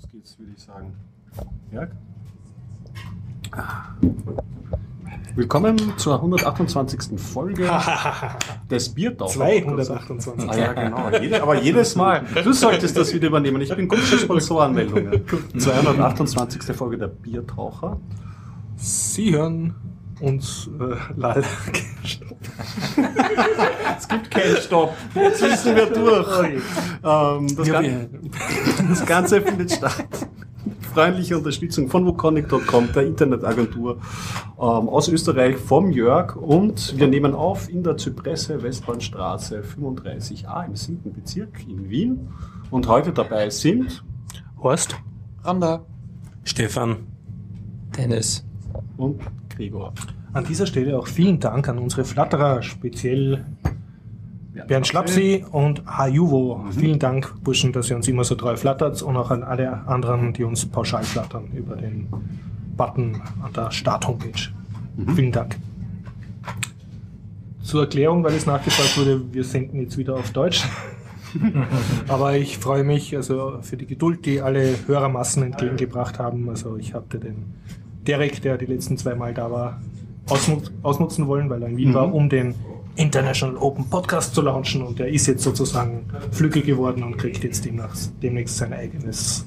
Los geht's, würde ich sagen. Jörg? Willkommen zur 128. Folge des Biertaucher. 228. Ah, ja, genau. Jede, aber jedes Mal. Du solltest das wieder übernehmen. Ich bin gut für Sponsorenmeldungen. 228. Folge der Biertaucher. Sie hören uns äh, lal. Es gibt keinen Stopp. Jetzt müssen wir durch. Ähm, das, Ja, Gan- das Ganze findet statt. Freundliche Unterstützung von wukonic.com, der Internetagentur ähm, aus Österreich, vom Jörg. Und wir nehmen auf in der Zypresse Westbahnstraße 35a im 7. Bezirk in Wien. Und heute dabei sind Horst. Randa. Stefan. Dennis. und Gregor. An dieser Stelle auch vielen Dank an unsere Flatterer, speziell Bernd Schlapsi und Hajuvo. Vielen Dank, Burschen, dass ihr uns immer so treu flattert und auch an alle anderen, die uns pauschal flattern über den Button an der Start-Homepage. Vielen Dank. Zur Erklärung, weil es nachgefragt wurde, wir senden jetzt wieder auf Deutsch. Aber ich freue mich also für die Geduld, die alle Hörermassen entgegengebracht haben. Also ich hatte den Derek, der die letzten zwei Mal da war, ausnut ausnutzen wollen, weil er in Wien war, um den International Open Podcast zu launchen. Und der ist jetzt sozusagen flügge geworden und kriegt jetzt demnächst, demnächst sein eigenes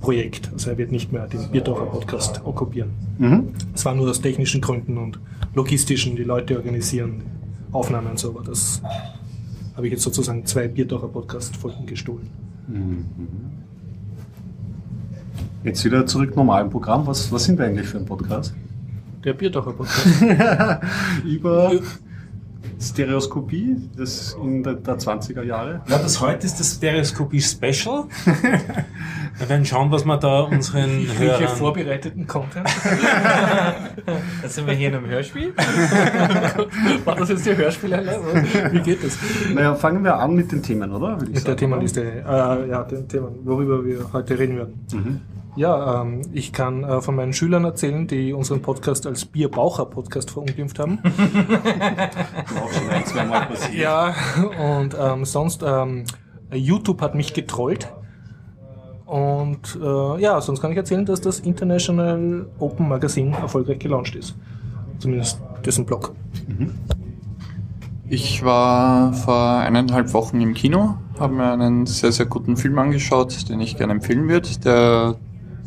Projekt. Also er wird nicht mehr den Biertaucher Podcast okkupieren. Mhm. Es war nur aus technischen Gründen und logistischen, die Leute organisieren Aufnahmen und so, aber das habe ich jetzt sozusagen zwei Biertaucher Podcast-Folgen gestohlen. Jetzt wieder zurück normal im Programm. Was, was sind wir eigentlich für ein Podcast? Der Biertaucher Podcast. Über Stereoskopie das in der, der 20er Jahre. Ja, das heute ist das Stereoskopie Special. Wir werden schauen, was wir da unseren Welche Hörern... vorbereiteten Content? Da sind wir hier in einem Hörspiel. War das jetzt die Hörspieleinlage? Wie geht das? Naja, fangen wir an mit den Themen, oder? Mit der sagen. Themenliste. Äh, ja, den Themen, worüber wir heute reden werden. Mhm. Ja, ähm, ich kann äh, von meinen Schülern erzählen, die unseren Podcast als Bierbaucher-Podcast verunglimpft haben. Auch schon ein, zwei Mal passiert. Ja, und ähm, sonst, ähm, YouTube hat mich getrollt. Und äh, ja, sonst kann ich erzählen, dass das International Open Magazine erfolgreich gelauncht ist. Zumindest dessen Blog. Ich war vor eineinhalb Wochen im Kino, habe mir einen sehr, sehr guten Film angeschaut, den ich gerne empfehlen würde, der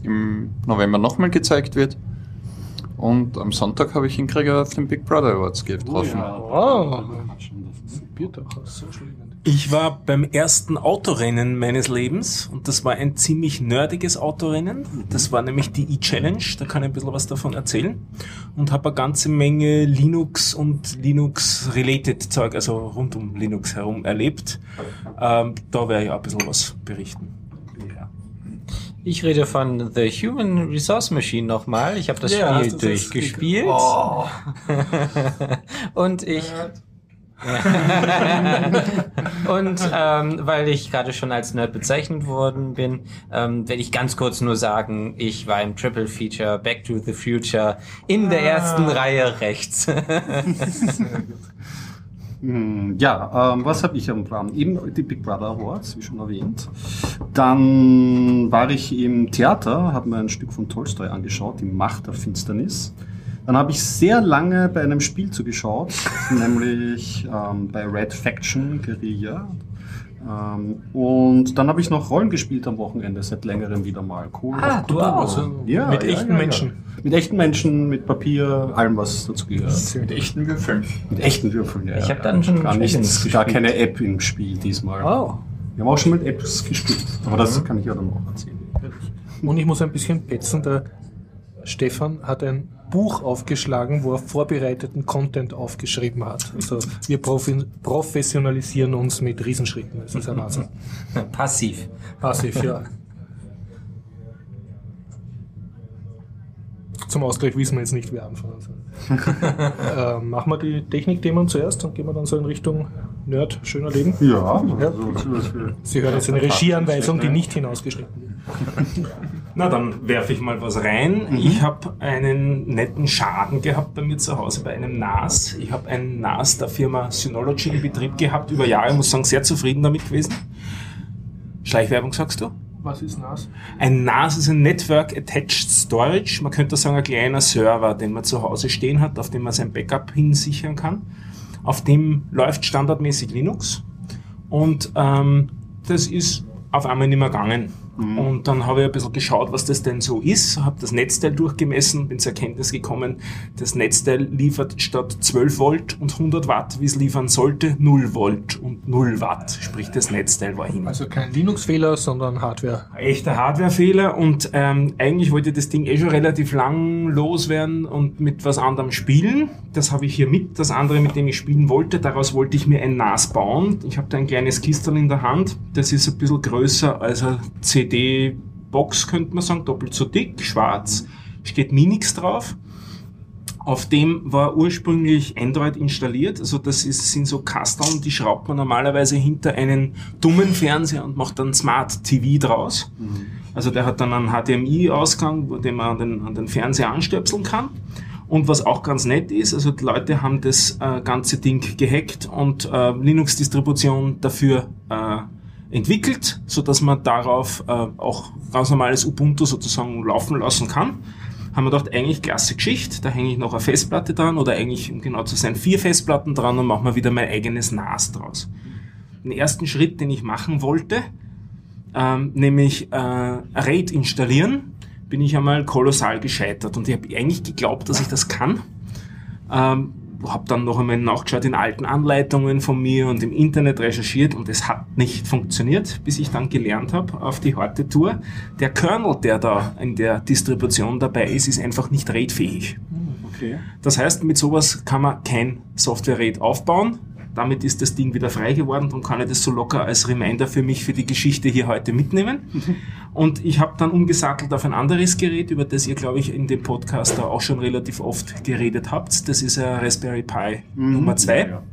im November nochmal gezeigt wird. Und am Sonntag habe ich ihn Krieger auf den Big Brother Awards getroffen. Wow. Biertaucher, so schlimm. Ich war beim ersten Autorennen meines Lebens und das war ein ziemlich nerdiges Autorennen. Das war nämlich die E-Challenge, da kann ich ein bisschen was davon erzählen. Und habe eine ganze Menge Linux und Linux-related Zeug, also rund um Linux herum erlebt. Ähm, da werde ich auch ein bisschen was berichten. Ich rede von The Human Resource Machine nochmal. Ich habe das Ja, Spiel das durchgespielt. Oh. Und ich. Und ähm, weil ich gerade schon als Nerd bezeichnet worden bin, ähm, werde ich ganz kurz nur sagen, ich war im Triple Feature Back to the Future in der ersten Reihe rechts. Hm, Ja, ähm, was habe ich am Plan? Eben die Big Brother Awards, wie schon erwähnt. Dann war ich im Theater, habe mir ein Stück von Tolstoi angeschaut, die Macht der Finsternis. Dann habe ich sehr lange bei einem Spiel zugeschaut, nämlich ähm, bei Red Faction Guerilla. Ähm, und dann habe ich noch Rollen gespielt am Wochenende, seit längerem wieder mal. Cool. Ah, du auch. Ja, Mit ja, echten ja, ja. Menschen. Mit echten Menschen, mit Papier, allem, was dazu gehört. Mit echten Würfeln. Mit echten Würfeln, ja. Ich ja. hab dann schon gar, nichts, gar keine App im Spiel diesmal. Oh. Wir haben auch schon mit Apps gespielt, aber das kann ich ja dann auch erzählen. Und ich muss ein bisschen petzen, der Stefan hat ein Buch aufgeschlagen, wo er vorbereiteten Content aufgeschrieben hat. Also wir profi professionalisieren uns mit Riesenschritten. Das ist ein Wahnsinn. Passiv. Passiv, ja. Zum Ausgleich wissen wir jetzt nicht, wer anfangen soll. äh, machen wir die Technikthemen zuerst und gehen wir dann so in Richtung Nerd, schöner Leben. Ja, Ja. zum Beispiel. Sie hören jetzt eine Regieanweisung, die nicht hinausgeschnitten wird. Na, dann werfe ich mal was rein. Ich habe einen netten Schaden gehabt bei mir zu Hause bei einem NAS. Ich habe ein NAS der Firma Synology in Betrieb gehabt über Jahre. Ich muss sagen, sehr zufrieden damit gewesen. Schleichwerbung sagst du? Was ist NAS? Ein NAS ist ein Network Attached Storage. Man könnte sagen, ein kleiner Server, den man zu Hause stehen hat, auf dem man sein Backup hinsichern kann. Auf dem läuft standardmäßig Linux. Und ähm, das ist auf einmal nicht mehr gegangen. Und dann habe ich ein bisschen geschaut, was das denn so ist, habe das Netzteil durchgemessen, bin zur Erkenntnis gekommen, das Netzteil liefert statt 12 Volt und 100 Watt, wie es liefern sollte, 0 Volt und 0 Watt, sprich das Netzteil war hin. Also kein Linux-Fehler, sondern Hardware. Echter Hardwarefehler und ähm, eigentlich wollte ich das Ding eh schon relativ lang loswerden und mit was anderem spielen. Das habe ich hier mit, das andere, mit dem ich spielen wollte. Daraus wollte ich mir ein NAS bauen. Ich habe da ein kleines Kistel in der Hand. Das ist ein bisschen größer als eine CD-Box, könnte man sagen, doppelt so dick, schwarz. Steht Minix drauf. Auf dem war ursprünglich Android installiert. Also das ist, sind so Kasteln, die schraubt man normalerweise hinter einen dummen Fernseher und macht dann Smart TV draus. Also der hat dann einen HDMI-Ausgang, wo den man an den, an den Fernseher anstöpseln kann. Und was auch ganz nett ist, also die Leute haben das äh, ganze Ding gehackt und äh, Linux-Distribution dafür äh, entwickelt, so dass man darauf äh, auch ganz normales Ubuntu sozusagen laufen lassen kann. Haben wir gedacht, eigentlich klasse Geschichte, da hänge ich noch eine Festplatte dran oder eigentlich, um genau zu sein, vier Festplatten dran und mache mir wieder mein eigenes NAS draus. Den ersten Schritt, den ich machen wollte, ähm, nämlich äh, RAID installieren, bin ich einmal kolossal gescheitert und ich habe eigentlich geglaubt, dass ich das kann. Ähm, habe dann noch einmal nachgeschaut in alten Anleitungen von mir und im Internet recherchiert und es hat nicht funktioniert, bis ich dann gelernt habe auf die harte Tour. Der Kernel, der da in der Distribution dabei ist, ist einfach nicht RAID-fähig. Okay. Das heißt, mit sowas kann man kein Software-RAID aufbauen. Damit ist das Ding wieder frei geworden, darum kann ich das so locker als Reminder für mich für die Geschichte hier heute mitnehmen. Und ich habe dann umgesattelt auf ein anderes Gerät, über das ihr, glaube ich, in dem Podcast da auch schon relativ oft geredet habt. Das ist ein Raspberry Pi Nummer 2. Ja.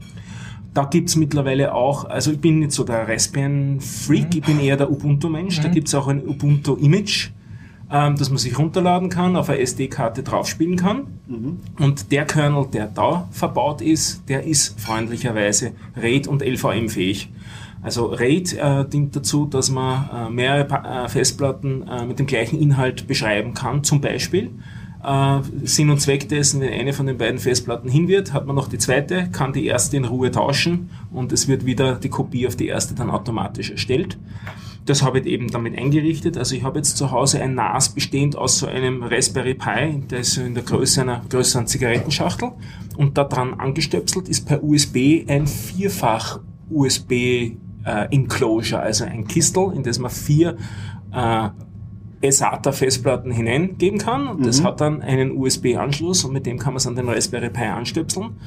Da gibt's mittlerweile auch, also ich bin nicht so der Raspbian-Freak, ich bin eher der Ubuntu-Mensch. Da gibt's auch ein Ubuntu-Image, ähm, das man sich runterladen kann, auf eine SD-Karte draufspielen kann. Und der Kernel, der da verbaut ist, der ist freundlicherweise RAID und LVM-fähig. Also RAID äh, dient dazu, dass man äh, mehrere pa äh, Festplatten äh, mit dem gleichen Inhalt beschreiben kann. Zum Beispiel äh, Sinn und Zweck dessen, wenn eine von den beiden Festplatten hin wird, hat man noch die zweite, kann die erste in Ruhe tauschen und es wird wieder die Kopie auf die erste dann automatisch erstellt. Das habe ich eben damit eingerichtet. Also ich habe jetzt zu Hause ein NAS bestehend aus so einem Raspberry Pi, der ist so in der Größe einer größeren Zigarettenschachtel und da dran angestöpselt ist per USB ein vierfach USB äh, Enclosure, also ein Kistel, in das man vier äh, SATA-Festplatten hineingeben kann. Und das hat dann einen USB-Anschluss und mit dem kann man es an den Raspberry Pi anstöpseln.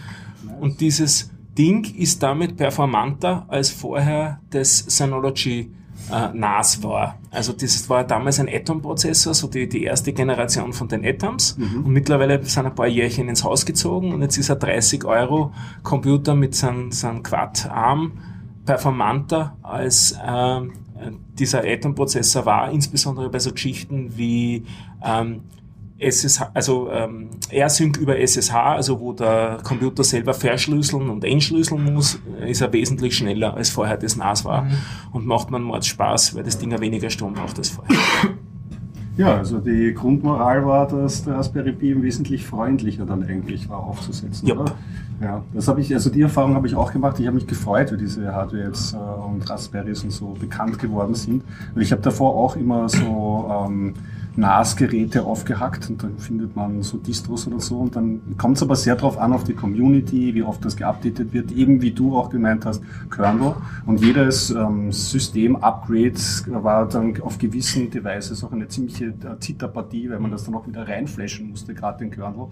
Und dieses Ding ist damit performanter als vorher das Synology äh, NAS war. Also das war damals ein Atom-Prozessor, so die, die erste Generation von den Atoms. Und mittlerweile sind ein paar Jährchen ins Haus gezogen und jetzt ist ein 30 Euro Computer mit seinem, seinem Quad-Arm performanter als ähm, dieser Atom-Prozessor war, insbesondere bei so Geschichten wie ähm, SSH, also ähm, R-Sync über SSH, also wo der Computer selber verschlüsseln und entschlüsseln muss, ist er wesentlich schneller als vorher das NAS war und macht man Mords Spaß, weil das Ding ja weniger Strom braucht als vorher. Ja, also die Grundmoral war, dass der Raspberry Pi Wesentlich freundlicher dann eigentlich war aufzusetzen, Jupp. oder? Ja, das habe ich, also die Erfahrung habe ich auch gemacht. Ich habe mich gefreut, wie diese Hardware jetzt äh, und Raspberries und so bekannt geworden sind. Weil ich habe davor auch immer so ähm, NAS-Geräte aufgehackt und dann findet man so Distros oder so und dann kommt es aber sehr darauf an, auf die Community, wie oft das geupdatet wird, eben wie du auch gemeint hast, Kernel. Und jedes ähm, System-Upgrade war dann auf gewissen Devices auch eine ziemliche äh, Zitterpartie, weil man das dann auch wieder reinflashen musste, gerade den Kernel.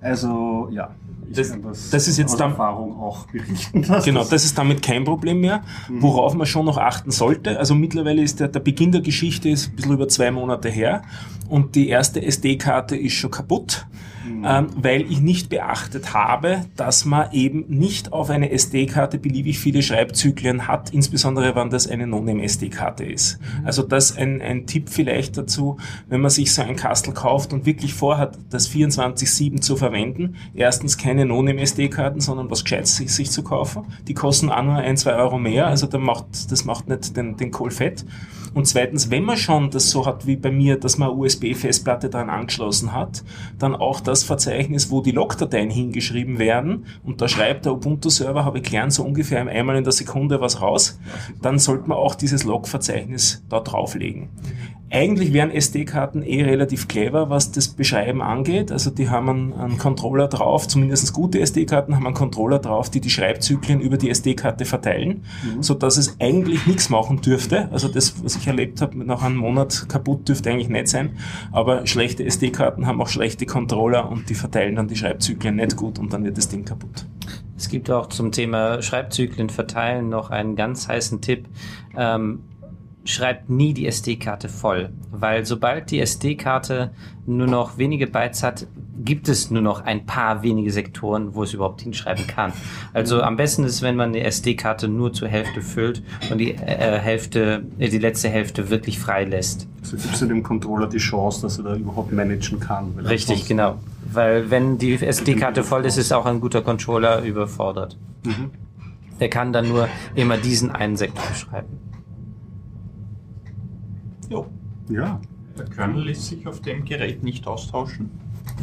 Also ja, ich Das- kann das, das ist jetzt aus Erfahrung auch berichten. Genau, das ist damit kein Problem mehr. Worauf man schon noch achten sollte, also mittlerweile ist der, der Beginn der Geschichte ist ein bisschen über zwei Monate her und die erste SD-Karte ist schon kaputt. Ähm, weil ich nicht beachtet habe, dass man eben nicht auf eine SD-Karte beliebig viele Schreibzyklen hat, insbesondere wenn das eine Non-SD-Karte ist. Also das ein, ein Tipp vielleicht dazu, wenn man sich so ein Kastel kauft und wirklich vorhat, das 24-7 zu verwenden. Erstens keine Non-SD-Karten, sondern was Gescheites sich, sich zu kaufen. Die kosten auch nur ein, zwei Euro mehr, also da macht, das macht nicht den, den Kohl fett. Und zweitens, wenn man schon das so hat wie bei mir, dass man USB-Festplatte dran angeschlossen hat, dann auch das Verzeichnis, wo die Logdateien hingeschrieben werden und da schreibt der Ubuntu-Server, habe ich gelernt, so ungefähr einmal in der Sekunde was raus, dann sollte man auch dieses Log-Verzeichnis da drauflegen. Eigentlich wären SD-Karten eh relativ clever, was das Beschreiben angeht. Also die haben einen, einen Controller drauf, zumindest gute SD-Karten haben einen Controller drauf, die die Schreibzyklen über die SD-Karte verteilen, mhm. so dass es eigentlich nichts machen dürfte. Also das, was ich erlebt habe, nach einem Monat kaputt dürfte eigentlich nicht sein. Aber schlechte SD-Karten haben auch schlechte Controller und die verteilen dann die Schreibzyklen nicht gut und dann wird das Ding kaputt. Es gibt auch zum Thema Schreibzyklen verteilen noch einen ganz heißen Tipp. Ähm, schreibt nie die SD-Karte voll, weil sobald die SD-Karte nur noch wenige Bytes hat, gibt es nur noch ein paar wenige Sektoren, wo es überhaupt hinschreiben kann. Also am besten ist, wenn man eine SD-Karte nur zur Hälfte füllt und die äh, Hälfte, äh, die letzte Hälfte wirklich frei lässt. Also gibst du dem Controller die Chance, dass er da überhaupt managen kann. Richtig, genau. Weil wenn die SD-Karte voll ist, ist auch ein guter Controller überfordert. Mhm. Der kann dann nur immer diesen einen Sektor schreiben. Jo. Ja. Der Kernel lässt sich auf dem Gerät nicht austauschen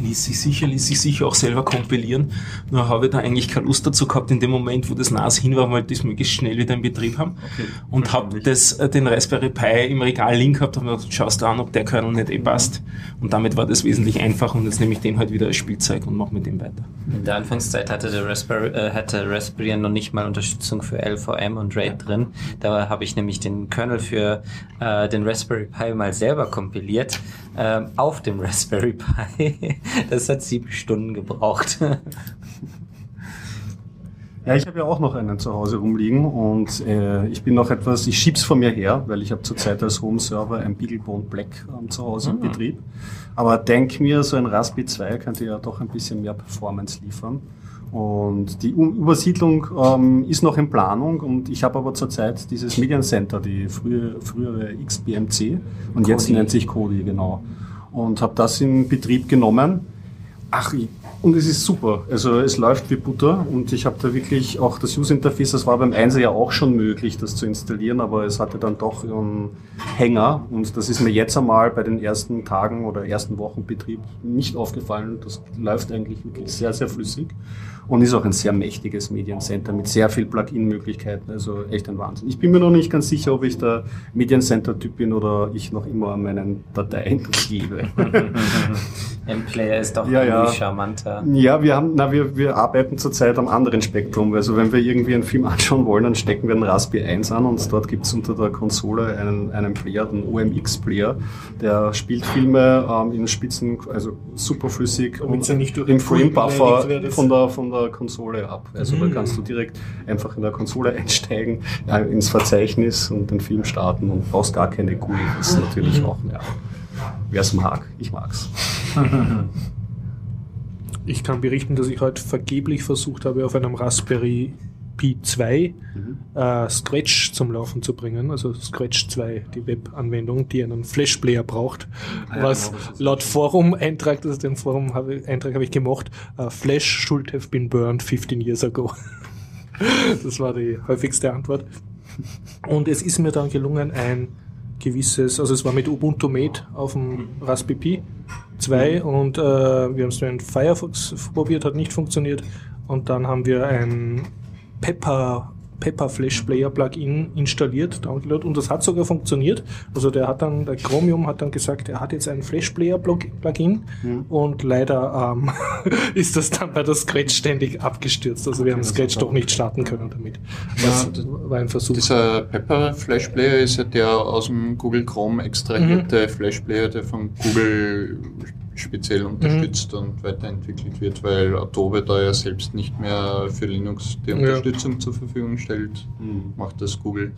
ließ sich sicher, ließ sich sicher auch selber kompilieren. Nur habe ich da eigentlich keine Lust dazu gehabt in dem Moment, wo das NAS hin war, wollte ich das möglichst schnell wieder in Betrieb haben. Okay, und habe das, äh, den Raspberry Pi im Regal liegen gehabt und gesagt, schaust du an, ob der Kernel nicht eh passt. Und damit war das wesentlich einfacher und jetzt nehme ich den halt wieder als Spielzeug und mache mit dem weiter. In der Anfangszeit hatte der Raspberry, äh, hatte Raspberry noch nicht mal Unterstützung für LVM und RAID ja. drin. Da habe ich nämlich den Kernel für äh, den Raspberry Pi mal selber kompiliert ähm, auf dem Raspberry Pi. Das hat sieben Stunden gebraucht. Ja, ich habe ja auch noch einen zu Hause rumliegen und äh, ich bin noch etwas, ich schieb's von mir her, weil ich habe zurzeit als Home-Server ein Beaglebone Black ähm, zu Hause mhm. im Betrieb. Aber denk mir, so ein Raspberry 2 könnte ja doch ein bisschen mehr Performance liefern. Und die Übersiedlung ähm, ist noch in Planung und ich habe aber zurzeit dieses Mediencenter, die frühe, frühere XBMC und Kodi. jetzt nennt sich Kodi, genau. Und habe das in Betrieb genommen. Ach, und es ist super. Also es läuft wie Butter und ich habe da wirklich auch das User Interface, das war beim Einser ja auch schon möglich, das zu installieren, aber es hatte dann doch einen Hänger und das ist mir jetzt einmal bei den ersten Tagen oder ersten Wochen Betrieb nicht aufgefallen. Das läuft eigentlich wirklich sehr, sehr flüssig und ist auch ein sehr mächtiges Mediencenter mit sehr viel Plugin-Möglichkeiten. Also echt ein Wahnsinn. Ich bin mir noch nicht ganz sicher, ob ich der Mediencenter-Typ bin oder ich noch immer an meinen Dateien klebe. M-Player ist doch ja, irgendwie ja. charmanter. Ja, wir haben, na, wir, wir arbeiten zurzeit am anderen Spektrum. Also wenn wir irgendwie einen Film anschauen wollen, dann stecken wir einen Raspberry 1 an und dort gibt es unter der Konsole einen, einen Player, den OMX-Player, der spielt Filme ähm, in Spitzen, also superflüssig und im Frame-Buffer von der, von der Konsole ab. Also mhm. da kannst du direkt einfach in der Konsole einsteigen, ja, ins Verzeichnis und den Film starten und brauchst gar keine GUI. natürlich mhm. auch mehr. Wer es mag, ich mag's. ich kann berichten, dass ich heute vergeblich versucht habe, auf einem Raspberry Pi 2 mhm. äh, Scratch zum Laufen zu bringen. Also Scratch 2, die Webanwendung, die einen Flash-Player braucht. Ah, ja, was genau, laut Forum-Eintrag, das ist den Forum-Eintrag habe ich gemacht, uh, Flash should have been burned 15 years ago. das war die häufigste Antwort. Und es ist mir dann gelungen, ein gewisses, also es war mit Ubuntu Mate auf dem Raspberry Pi 2 und äh, wir haben es mit Firefox probiert, hat nicht funktioniert. Und dann haben wir ein Pepper Pepper Flash Player Plugin installiert, download und das hat sogar funktioniert. Also der hat dann, der Chromium hat dann gesagt, er hat jetzt ein Flash Player Plugin mhm. und leider ähm, ist das dann bei der Scratch ständig abgestürzt. Also wir haben Scratch doch nicht starten können damit. Das ja, war ein Versuch. Dieser Pepper Flash Player ist ja der aus dem Google Chrome extrahierte mhm. Flash Player, der von Google speziell unterstützt mhm. und weiterentwickelt wird, weil Adobe da ja selbst nicht mehr für Linux die Unterstützung ja. zur Verfügung stellt, mhm. macht das Google.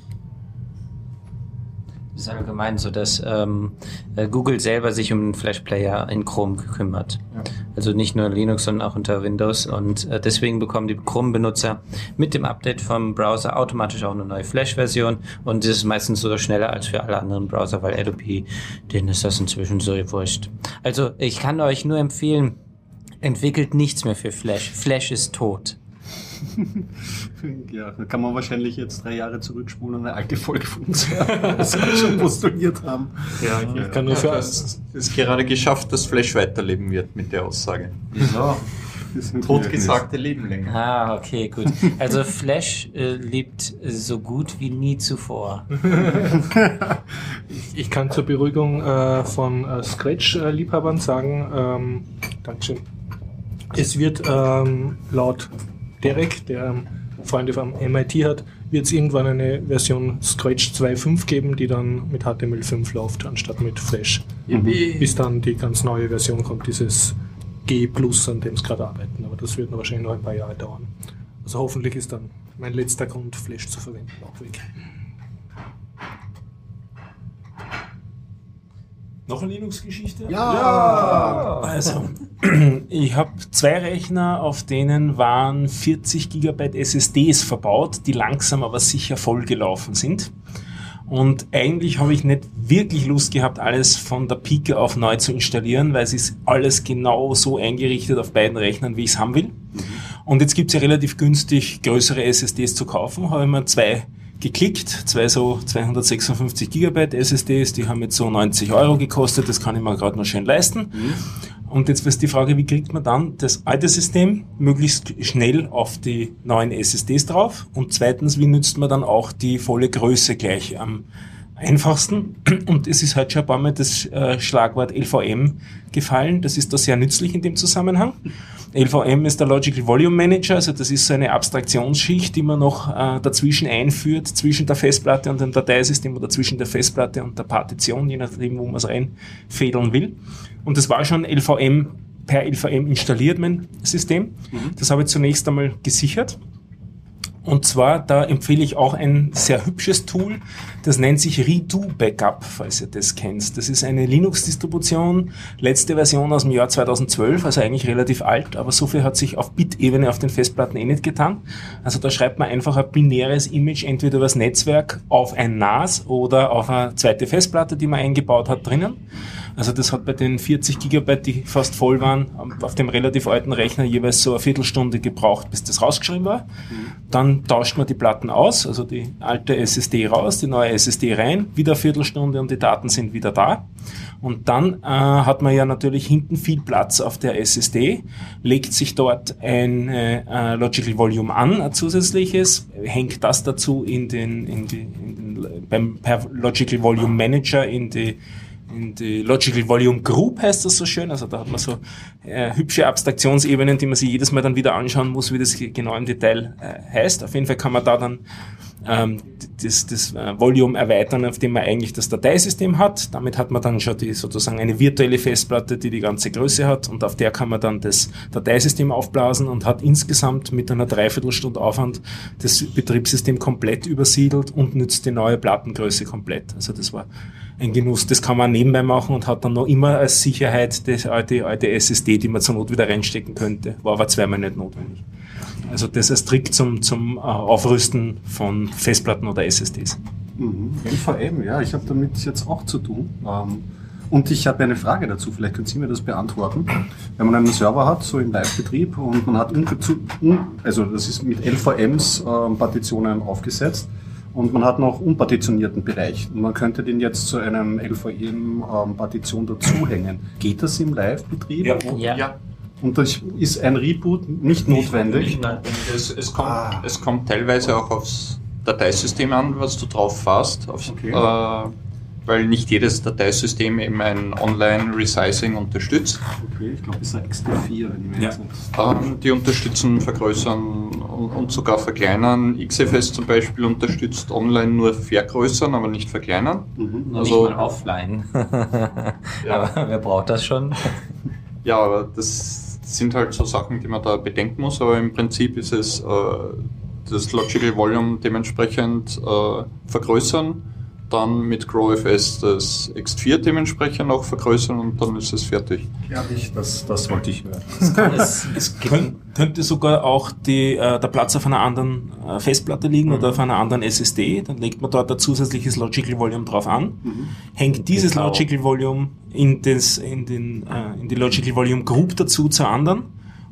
Das ist allgemein so, dass ähm, äh, Google selber sich um den Flash Player in Chrome kümmert. Ja. Also nicht nur Linux, sondern auch unter Windows. Und äh, deswegen bekommen die Chrome-Benutzer mit dem Update vom Browser automatisch auch eine neue Flash-Version. Und das ist meistens sogar schneller als für alle anderen Browser, weil Adobe, denen ist das inzwischen so wurscht. Also ich kann euch nur empfehlen, entwickelt nichts mehr für Flash. Flash ist tot. Ja, da kann man wahrscheinlich jetzt drei Jahre zurückspulen und eine alte Folge von uns hören, was wir schon postuliert haben. Ja, ich kann nur für Es ist gerade geschafft, dass Flash weiterleben wird mit der Aussage. Ja, das sind Totgesagte Leben länger. Ah, okay, gut. Also Flash äh, lebt so gut wie nie zuvor. Ich kann zur Beruhigung äh, von äh, Scratch-Liebhabern sagen, ähm, Dankeschön. Es wird ähm, laut Derek, der ähm, Freunde vom MIT hat, wird es irgendwann eine Version Scratch 2.5 geben, die dann mit HTML5 läuft, anstatt mit Flash. Bis dann die ganz neue Version kommt, dieses G Plus, an dem es gerade arbeiten. Aber das wird noch wahrscheinlich noch ein paar Jahre dauern. Also hoffentlich ist dann mein letzter Grund, Flash zu verwenden, auch weg. Noch eine Linux-Geschichte? Ja! Also, ich habe zwei Rechner, auf denen waren 40 GB SSDs verbaut, die langsam aber sicher vollgelaufen sind. Und eigentlich habe ich nicht wirklich Lust gehabt, alles von der Pike auf neu zu installieren, weil es ist alles genau so eingerichtet auf beiden Rechnern, wie ich es haben will. Und jetzt gibt es ja relativ günstig größere SSDs zu kaufen. Habe ich mir zwei geklickt, zwei so 256 Gigabyte SSDs, die haben jetzt so 90 Euro gekostet, das kann ich mir gerade noch schön leisten. Und jetzt ist die Frage, wie kriegt man dann das alte System möglichst schnell auf die neuen SSDs drauf? Und zweitens, wie nützt man dann auch die volle Größe gleich am einfachsten? Und es ist halt schon ein paar Mal das äh, Schlagwort LVM gefallen. Das ist da sehr nützlich in dem Zusammenhang. LVM ist der Logical Volume Manager, also das ist so eine Abstraktionsschicht, die man noch äh, dazwischen einführt, zwischen der Festplatte und dem Dateisystem oder zwischen der Festplatte und der Partition, je nachdem, wo man es reinfädeln will. Und das war schon LVM per LVM installiert, mein System. Das habe ich zunächst einmal gesichert. Und zwar, da empfehle ich auch ein sehr hübsches Tool, das nennt sich Redo Backup, falls ihr das kennt. Das ist eine Linux-Distribution, letzte Version aus dem Jahr 2012, also eigentlich relativ alt, aber so viel hat sich auf Bit-Ebene auf den Festplatten eh nicht getan. Also da schreibt man einfach ein binäres Image entweder übers Netzwerk auf ein NAS oder auf eine zweite Festplatte, die man eingebaut hat, drinnen. Also das hat bei den 40 Gigabyte, die fast voll waren, auf dem relativ alten Rechner jeweils so eine Viertelstunde gebraucht, bis das rausgeschrieben war. Dann tauscht man die Platten aus, also die alte SSD raus, die neue SSD rein, wieder eine Viertelstunde und die Daten sind wieder da. Und dann äh, hat man ja natürlich hinten viel Platz auf der SSD, legt sich dort ein äh, Logical Volume an, ein zusätzliches, hängt das dazu in den, in die, in den beim per Logical Volume Manager in die in die Logical Volume Group heißt das so schön. Also da hat man so äh, hübsche Abstraktionsebenen, die man sich jedes Mal dann wieder anschauen muss, wie das genau im Detail äh, heißt. Auf jeden Fall kann man da dann ähm, das, das äh, Volume erweitern, auf dem man eigentlich das Dateisystem hat. Damit hat man dann schon die sozusagen eine virtuelle Festplatte, die die ganze Größe hat und auf der kann man dann das Dateisystem aufblasen und hat insgesamt mit einer Dreiviertelstunde Aufwand das Betriebssystem komplett übersiedelt und nützt die neue Plattengröße komplett. Also das war ein Genuss. Das kann man nebenbei machen und hat dann noch immer als Sicherheit das alte, alte SSD, die man zur Not wieder reinstecken könnte. War aber zweimal nicht notwendig. Also das als Trick zum, zum äh, Aufrüsten von Festplatten oder SSDs. Mhm. LVM, ja, ich habe damit jetzt auch zu tun. Ähm, und ich habe eine Frage dazu, vielleicht können Sie mir das beantworten. Wenn man einen Server hat, so im Live-Betrieb, und man hat, also das ist mit LVMs ähm, Partitionen aufgesetzt, und man hat noch unpartitionierten Bereich. Und man könnte den jetzt zu einem LVM-Partition dazuhängen. Geht das im Live-Betrieb? Ja. ja. Und das ist ein Reboot nicht notwendig? Es, es, kommt, Ah. es kommt teilweise auch aufs Dateisystem an, was du drauf fährst, aufs, Okay. äh, weil nicht jedes Dateisystem eben ein Online-Resizing unterstützt. Okay, ich glaube, es ist ein XT4, wenn ich Ja. nicht- Ähm, die unterstützen, vergrößern und, und sogar verkleinern. XFS zum Beispiel unterstützt online nur vergrößern, aber nicht verkleinern. Mhm. Also- nicht mal offline. Ja. Aber wer braucht das schon? Ja, aber das sind halt so Sachen, die man da bedenken muss, aber im Prinzip ist es äh, das Logical Volume dementsprechend äh, vergrößern dann mit GrowFS das X4 dementsprechend auch vergrößern und dann ist es fertig. Fertig, das, das wollte ich hören. Es, es könnt, könnte sogar auch die, äh, der Platz auf einer anderen äh, Festplatte liegen oder auf einer anderen SSD. Dann legt man dort ein zusätzliches Logical Volume drauf an, hängt dieses Genau. Logical Volume in, das, in, den, äh, in die Logical Volume Group dazu zur anderen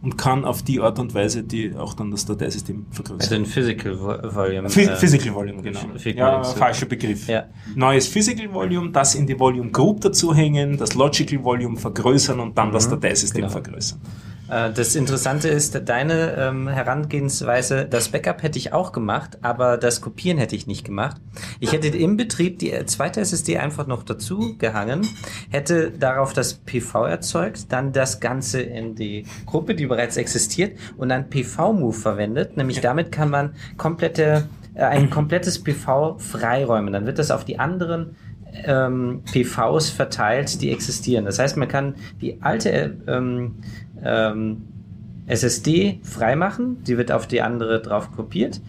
und kann auf die Art und Weise die auch dann das Dateisystem Also vergrößern. ein Physical Vo- Volume. Phy- äh, Physical Volume, genau. Physical Ja, falscher Begriff. Ja. Neues Physical Volume, das in die Volume Group dazu hängen, das Logical Volume vergrößern und dann das Dateisystem Genau. vergrößern. Äh, Das Interessante ist, deine ähm, Herangehensweise, das Backup hätte ich auch gemacht, aber das Kopieren hätte ich nicht gemacht. Ich hätte im Betrieb die äh, zweite SSD einfach noch dazu gehangen, hätte darauf das PV erzeugt, dann das Ganze in die Gruppe, die bereits existiert, und dann PV-Move verwendet. Nämlich damit kann man komplette, äh, ein komplettes PV freiräumen. Dann wird das auf die anderen ähm, PVs verteilt, die existieren. Das heißt, man kann die alte äh, ähm, ähm, SSD freimachen, die wird auf die andere drauf kopiert,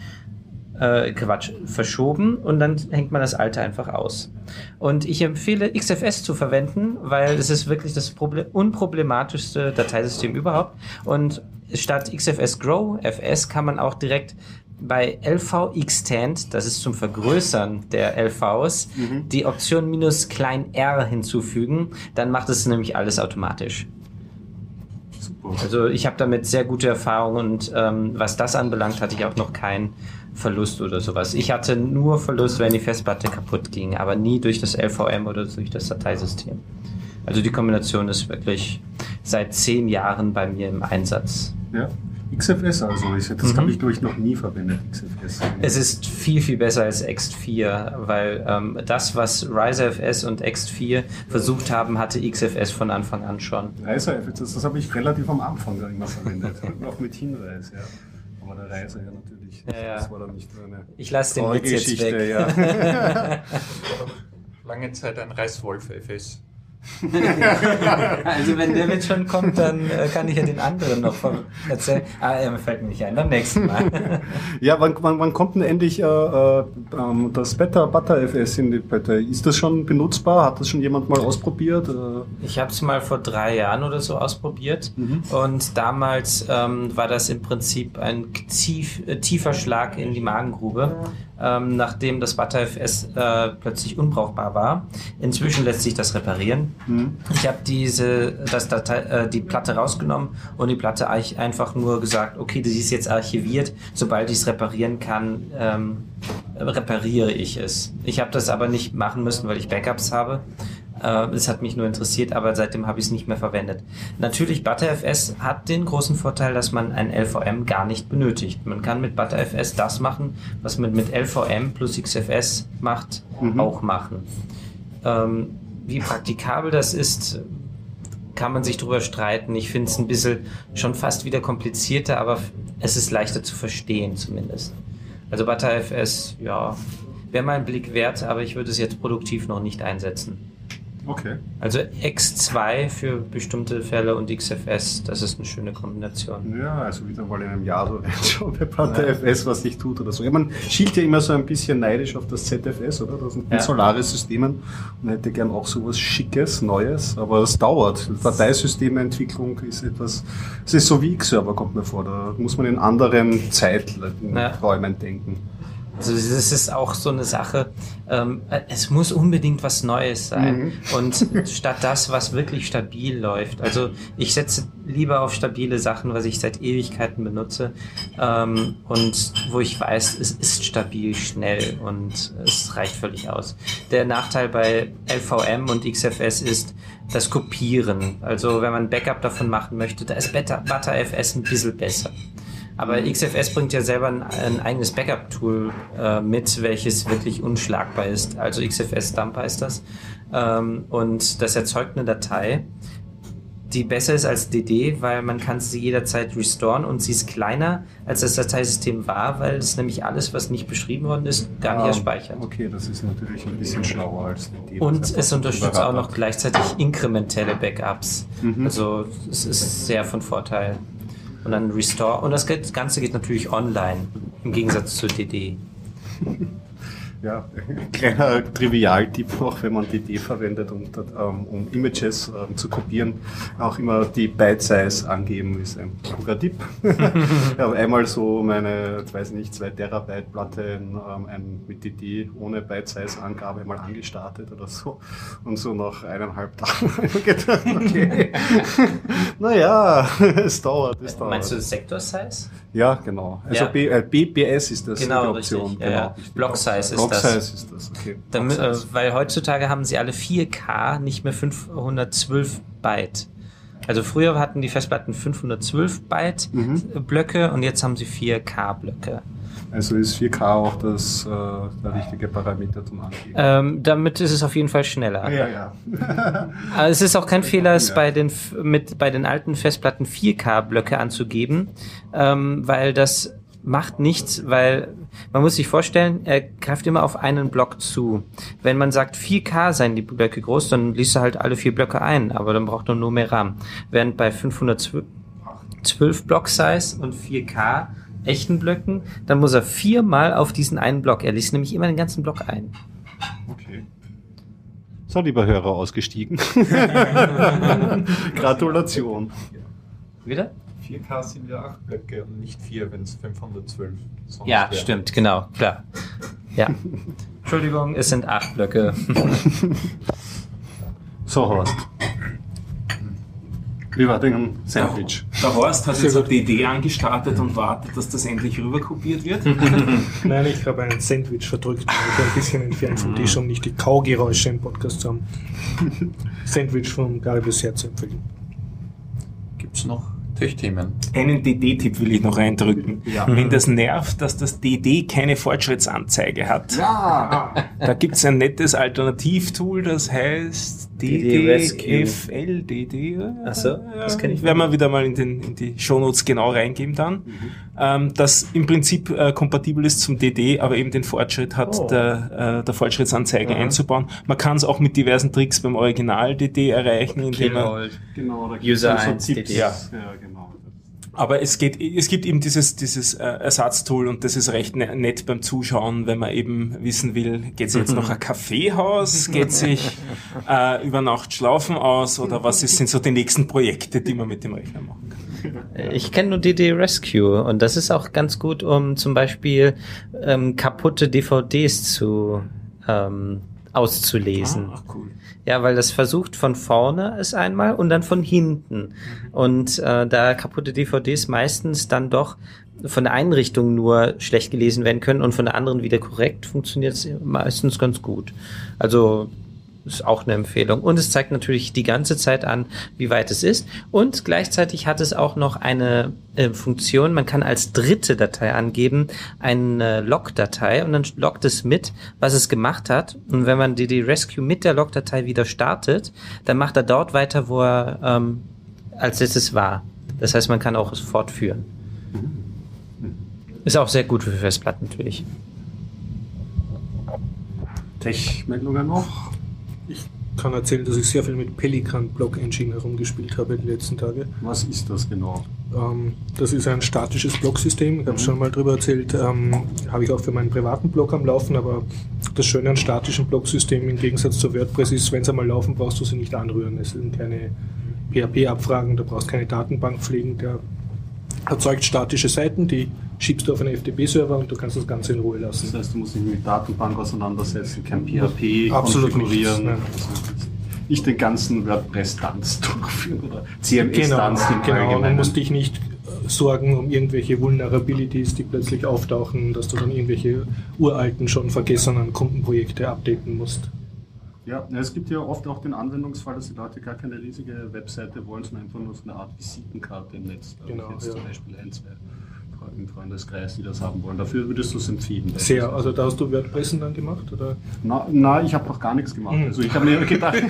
äh, Quatsch, verschoben und dann hängt man das alte einfach aus. Und ich empfehle XFS zu verwenden, weil es ist wirklich das Proble unproblematischste Dateisystem überhaupt. Und statt XFS Grow FS kann man auch direkt bei LV Extend, das ist zum Vergrößern der LVs, die Option minus klein r hinzufügen. Dann macht es nämlich alles automatisch. Super. Also ich habe damit sehr gute Erfahrungen und ähm, was das anbelangt, hatte ich auch noch keinen Verlust oder sowas. Ich hatte nur Verlust, wenn die Festplatte kaputt ging, aber nie durch das LVM oder durch das Dateisystem. Also die Kombination ist wirklich seit zehn Jahren bei mir im Einsatz. Ja. XFS also, ich, das Mhm. habe ich glaube ich noch nie verwendet, XFS. Es ist viel, viel besser als Ext4, weil ähm, das, was RiserFS und Ext4 versucht haben, hatte XFS von Anfang an schon. Reiser FS, das, das habe ich relativ am Anfang immer verwendet. noch mit Hinweis, ja. Aber der Reiser ja natürlich. Ja, ja. Das war dann nicht so eine Ich lasse den Witz jetzt weg. ja. Lange Zeit ein Reißwolf FS. Also wenn der Witz schon kommt, dann äh, kann ich ja den anderen noch erzählen. Ah, er fällt mir nicht ein, beim nächsten Mal. Ja, wann, wann, wann kommt denn endlich äh, äh, ähm, das Beta Butter FS in die Beta? Ist das schon benutzbar? Hat das schon jemand mal ausprobiert? Äh, Ich habe es mal vor drei Jahren oder so ausprobiert und damals ähm, war das im Prinzip ein tief, äh, tiefer Schlag in die Magengrube, ähm, nachdem das ButterFS äh, plötzlich unbrauchbar war. Inzwischen lässt sich das reparieren. Ich habe diese das Datei, äh, die Platte rausgenommen und die Platte einfach nur gesagt, okay, das ist jetzt archiviert. Sobald ich es reparieren kann, ähm, repariere ich es. Ich habe das aber nicht machen müssen, weil ich Backups habe. Äh, Es hat mich nur interessiert, aber seitdem habe ich es nicht mehr verwendet. Natürlich, ButterFS hat den großen Vorteil, dass man ein LVM gar nicht benötigt. Man kann mit ButterFS das machen, was man mit LVM plus XFS macht, auch machen. Ähm, wie praktikabel das ist, kann man sich drüber streiten. Ich finde es ein bisschen schon fast wieder komplizierter, aber es ist leichter zu verstehen zumindest. Also ButterFS, ja, wäre mal ein Blick wert, aber ich würde es jetzt produktiv noch nicht einsetzen. Okay. Also X2 für bestimmte Fälle und XFS, das ist eine schöne Kombination. Ja, also wieder mal in einem Jahr so reinschauen bei Butter FS, was sich tut oder so. Ja, man schielt ja immer so ein bisschen neidisch auf das ZFS, oder? Das sind Ja. Solaris-Systemen und hätte gern auch sowas Schickes, Neues, aber es dauert. Dateisystemeentwicklung ist etwas, es ist so wie X-Server, kommt mir vor. Da muss man in anderen Zeiträumen denken. Also das ist auch so eine Sache, ähm, es muss unbedingt was Neues sein. Und statt das, was wirklich stabil läuft. Also ich setze lieber auf stabile Sachen, was ich seit Ewigkeiten benutze. Ähm, und wo ich weiß, es ist stabil, schnell und es reicht völlig aus. Der Nachteil bei LVM und XFS ist das Kopieren. Also wenn man Backup davon machen möchte, da ist ButterFS ein bisschen besser. Aber XFS bringt ja selber ein, ein eigenes Backup-Tool äh, mit, welches wirklich unschlagbar ist. Also XFS Dump heißt das. Ähm, und das erzeugt eine Datei, die besser ist als DD, weil man kann sie jederzeit restoren und sie ist kleiner als das Dateisystem war, weil es nämlich alles, was nicht beschrieben worden ist, gar nicht Ah, erspeichert. Okay, das ist natürlich ein bisschen schlauer als Idee. Und es unterstützt auch noch gleichzeitig inkrementelle Backups. Also es ist sehr von Vorteil. Und dann Restore. Und das Ganze geht natürlich online, im Gegensatz zu DD. Ja, kleiner Trivialtipp noch, wenn man DD verwendet, und, ähm, um Images ähm, zu kopieren, auch immer die Byte-Size angeben, ist ein kluger Tipp. ich habe einmal so meine, ich weiß nicht, 2 Terabyte Platte ähm, ein, mit DD ohne Byte-Size-Angabe mal angestartet oder so. Und so nach eineinhalb Tagen gedacht, okay, naja, es dauert, es dauert. Meinst du Sektor-Size? Ja, genau. Also Ja. B, äh, BBS ist das Genau, die Option. richtig. Ja, ja. Block Size ist Block das. Size ist das, okay. Damit, äh, weil heutzutage haben sie alle 4K, nicht mehr 512 Byte. Also früher hatten die Festplatten 512 Byte Mhm. Blöcke und jetzt haben sie 4K Blöcke. Also ist 4K auch das, äh, der richtige Parameter zum Angeben. Ähm, damit ist es auf jeden Fall schneller. ja, ja. Aber es ist auch kein Fehler, es bei den, mit, bei den alten Festplatten 4K-Blöcke anzugeben, ähm, weil das macht nichts, weil man muss sich vorstellen, er greift immer auf einen Block zu. Wenn man sagt 4K seien die Blöcke groß, dann liest er halt alle vier Blöcke ein, aber dann braucht er nur mehr RAM. Während bei 512 12 Block Size und 4K echten Blöcken, dann muss er viermal auf diesen einen Block. Er liest nämlich immer den ganzen Block ein. Okay. So, lieber Hörer, ausgestiegen. Gratulation. Wieder? 4K sind ja 8 Blöcke und nicht 4, wenn es 512 sonst Ja, wäre. stimmt, genau, klar. Ja. Entschuldigung, es sind acht Blöcke. So, Horst. Wie war denn ein Sandwich? Der Horst hat Sehr jetzt gut. DD angestartet und wartet, dass das endlich rüberkopiert wird. Nein, ich habe einen Sandwich verdrückt, weil ich ein bisschen entfernt vom Tisch, um nicht die Kaugeräusche im Podcast zu haben. Sandwich von Garibus sehr zu empfehlen. Gibt's noch Tech-Themen? Einen DD-Tipp will ich noch reindrücken. Ja. Wenn das nervt, dass das DD keine Fortschrittsanzeige hat, Ja! da gibt es ein nettes Alternativtool, das heißt. DDFLDD. Ach so, das kenn ich Werden wir wieder mal in, den, in die Shownotes genau reingeben dann. Ähm, das im Prinzip äh, kompatibel ist zum DD, aber eben den Fortschritt hat Oh. der, äh, der Fortschrittsanzeige Aha. einzubauen. Man kann es auch mit diversen Tricks beim Original DD erreichen, indem man Genau, da User gibt's so 1 Tipps. DD. Ja, ja, genau. Aber es geht, es gibt eben dieses, dieses äh, Ersatztool und das ist recht ne nett beim Zuschauen, wenn man eben wissen will, geht es jetzt noch ein Kaffeehaus, geht sich äh, über Nacht schlafen aus oder was ist, sind so die nächsten Projekte, die man mit dem Rechner machen kann. Ich kenne nur DD Rescue und das ist auch ganz gut, um zum Beispiel ähm, kaputte DVDs zu ähm, auszulesen. ach cool. Ja, weil das versucht von vorne es einmal und dann von hinten. Und äh, da kaputte DVDs meistens dann doch von der einen Richtung nur schlecht gelesen werden können und von der anderen wieder korrekt, funktioniert es meistens ganz gut. Also ist auch eine Empfehlung. Und es zeigt natürlich die ganze Zeit an, wie weit es ist. Und gleichzeitig hat es auch noch eine äh, Funktion, man kann als dritte Datei angeben, eine Log-Datei und dann loggt es mit, was es gemacht hat. Und wenn man die, Rescue mit der Log-Datei wieder startet, dann macht er dort weiter, wo er ähm, als letztes war. Das heißt, man kann auch es fortführen. Ist auch sehr gut für Festplatten natürlich. Tech-Meldungen noch? Ich kann erzählen, dass ich sehr viel mit Pelican Block Engine herumgespielt habe die letzten Tage. Was ist das genau? Ähm, das ist ein statisches Blocksystem. Ich habe schon mal drüber erzählt. Ähm, habe ich auch für meinen privaten Blog am Laufen, aber das Schöne an statischen Blocksystemen im Gegensatz zu WordPress ist, wenn sie einmal laufen, brauchst du sie nicht anrühren. Es sind keine PHP-Abfragen, da brauchst keine Datenbank pflegen. Der erzeugt statische Seiten, die schiebst du auf einen FTP-Server und du kannst das Ganze in Ruhe lassen. Das heißt, du musst dich mit Datenbank auseinandersetzen, kein PHP Absolut konfigurieren. nichts, nein. Also nicht den ganzen WordPress-Tanz durchführen oder Genau, CMS-Tanz genau. Du Allgemeinen. musst dich nicht äh, sorgen um irgendwelche Vulnerabilities, die plötzlich auftauchen, dass du dann irgendwelche uralten, schon vergessenen Kundenprojekte updaten musst. Ja, es gibt ja oft auch den Anwendungsfall, dass die Leute gar keine riesige Webseite wollen, sondern einfach nur so eine Art Visitenkarte im Netz. Da Genau, jetzt ja. zum Beispiel ein, zwei Freunde im Freundeskreis, die das haben wollen. Dafür würdest du es empfehlen. Sehr, also da hast du WordPressen dann gemacht? Oder? Na, na ich habe noch gar nichts gemacht. Mhm. Also ich habe mir gedacht,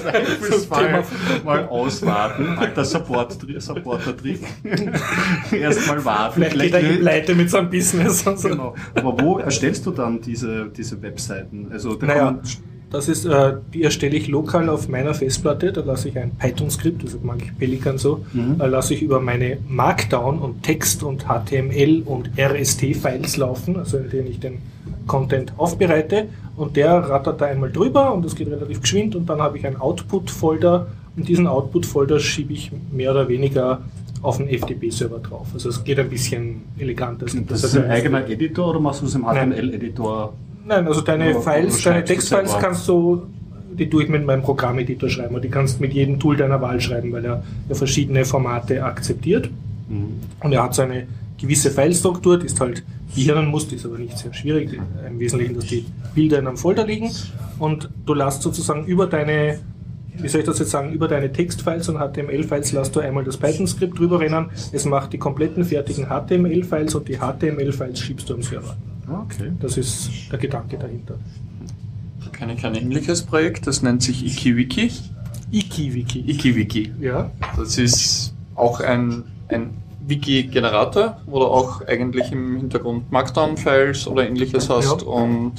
Zweifelsfall mal auswarten. Alter Support, Supporter-Trick. Erstmal warten. Vielleicht geht er in Pleite mit seinem Business. Und so. Genau. Aber wo erstellst du dann diese, diese Webseiten? Also da Naja, kommen Das ist, äh, die erstelle ich lokal auf meiner Festplatte. Da lasse ich ein Python-Skript, also mag ich Pelikan so, Mhm. äh, lasse ich über meine Markdown und Text und HTML und RST-Files laufen, also in denen ich den Content aufbereite. Und der rattert da einmal drüber und das geht relativ geschwind. Und dann habe ich einen Output-Folder und diesen Output-Folder schiebe ich mehr oder weniger auf den FTP-Server drauf. Also es geht ein bisschen eleganter. Das ist ein eigener Editor oder machst du das im. HTML-Editor? Nein, also deine Oder- Files, deine Textfiles kannst du, die tue ich mit meinem Programmeditor schreiben und die kannst du mit jedem Tool deiner Wahl schreiben, weil er ja verschiedene Formate akzeptiert. Und er hat so eine gewisse Filestruktur, die ist halt Gehirnenmuster, ist aber nicht sehr schwierig. Im Wesentlichen, dass die Bilder in einem Folder liegen und du lässt sozusagen über deine, wie soll ich das jetzt sagen, über deine Textfiles und HTML-Files lässt du einmal das Python-Skript drüber rennen. Es macht die kompletten fertigen HTML-Files und die HTML-Files schiebst du am Server. Okay. Das ist der Gedanke dahinter. Kenne ich ein ähnliches Projekt, das nennt sich IkiWiki. IkiWiki. IkiWiki. Ja, Das ist auch ein, ein Wiki-Generator, wo du auch eigentlich im Hintergrund Markdown-Files oder ähnliches hast Ja. und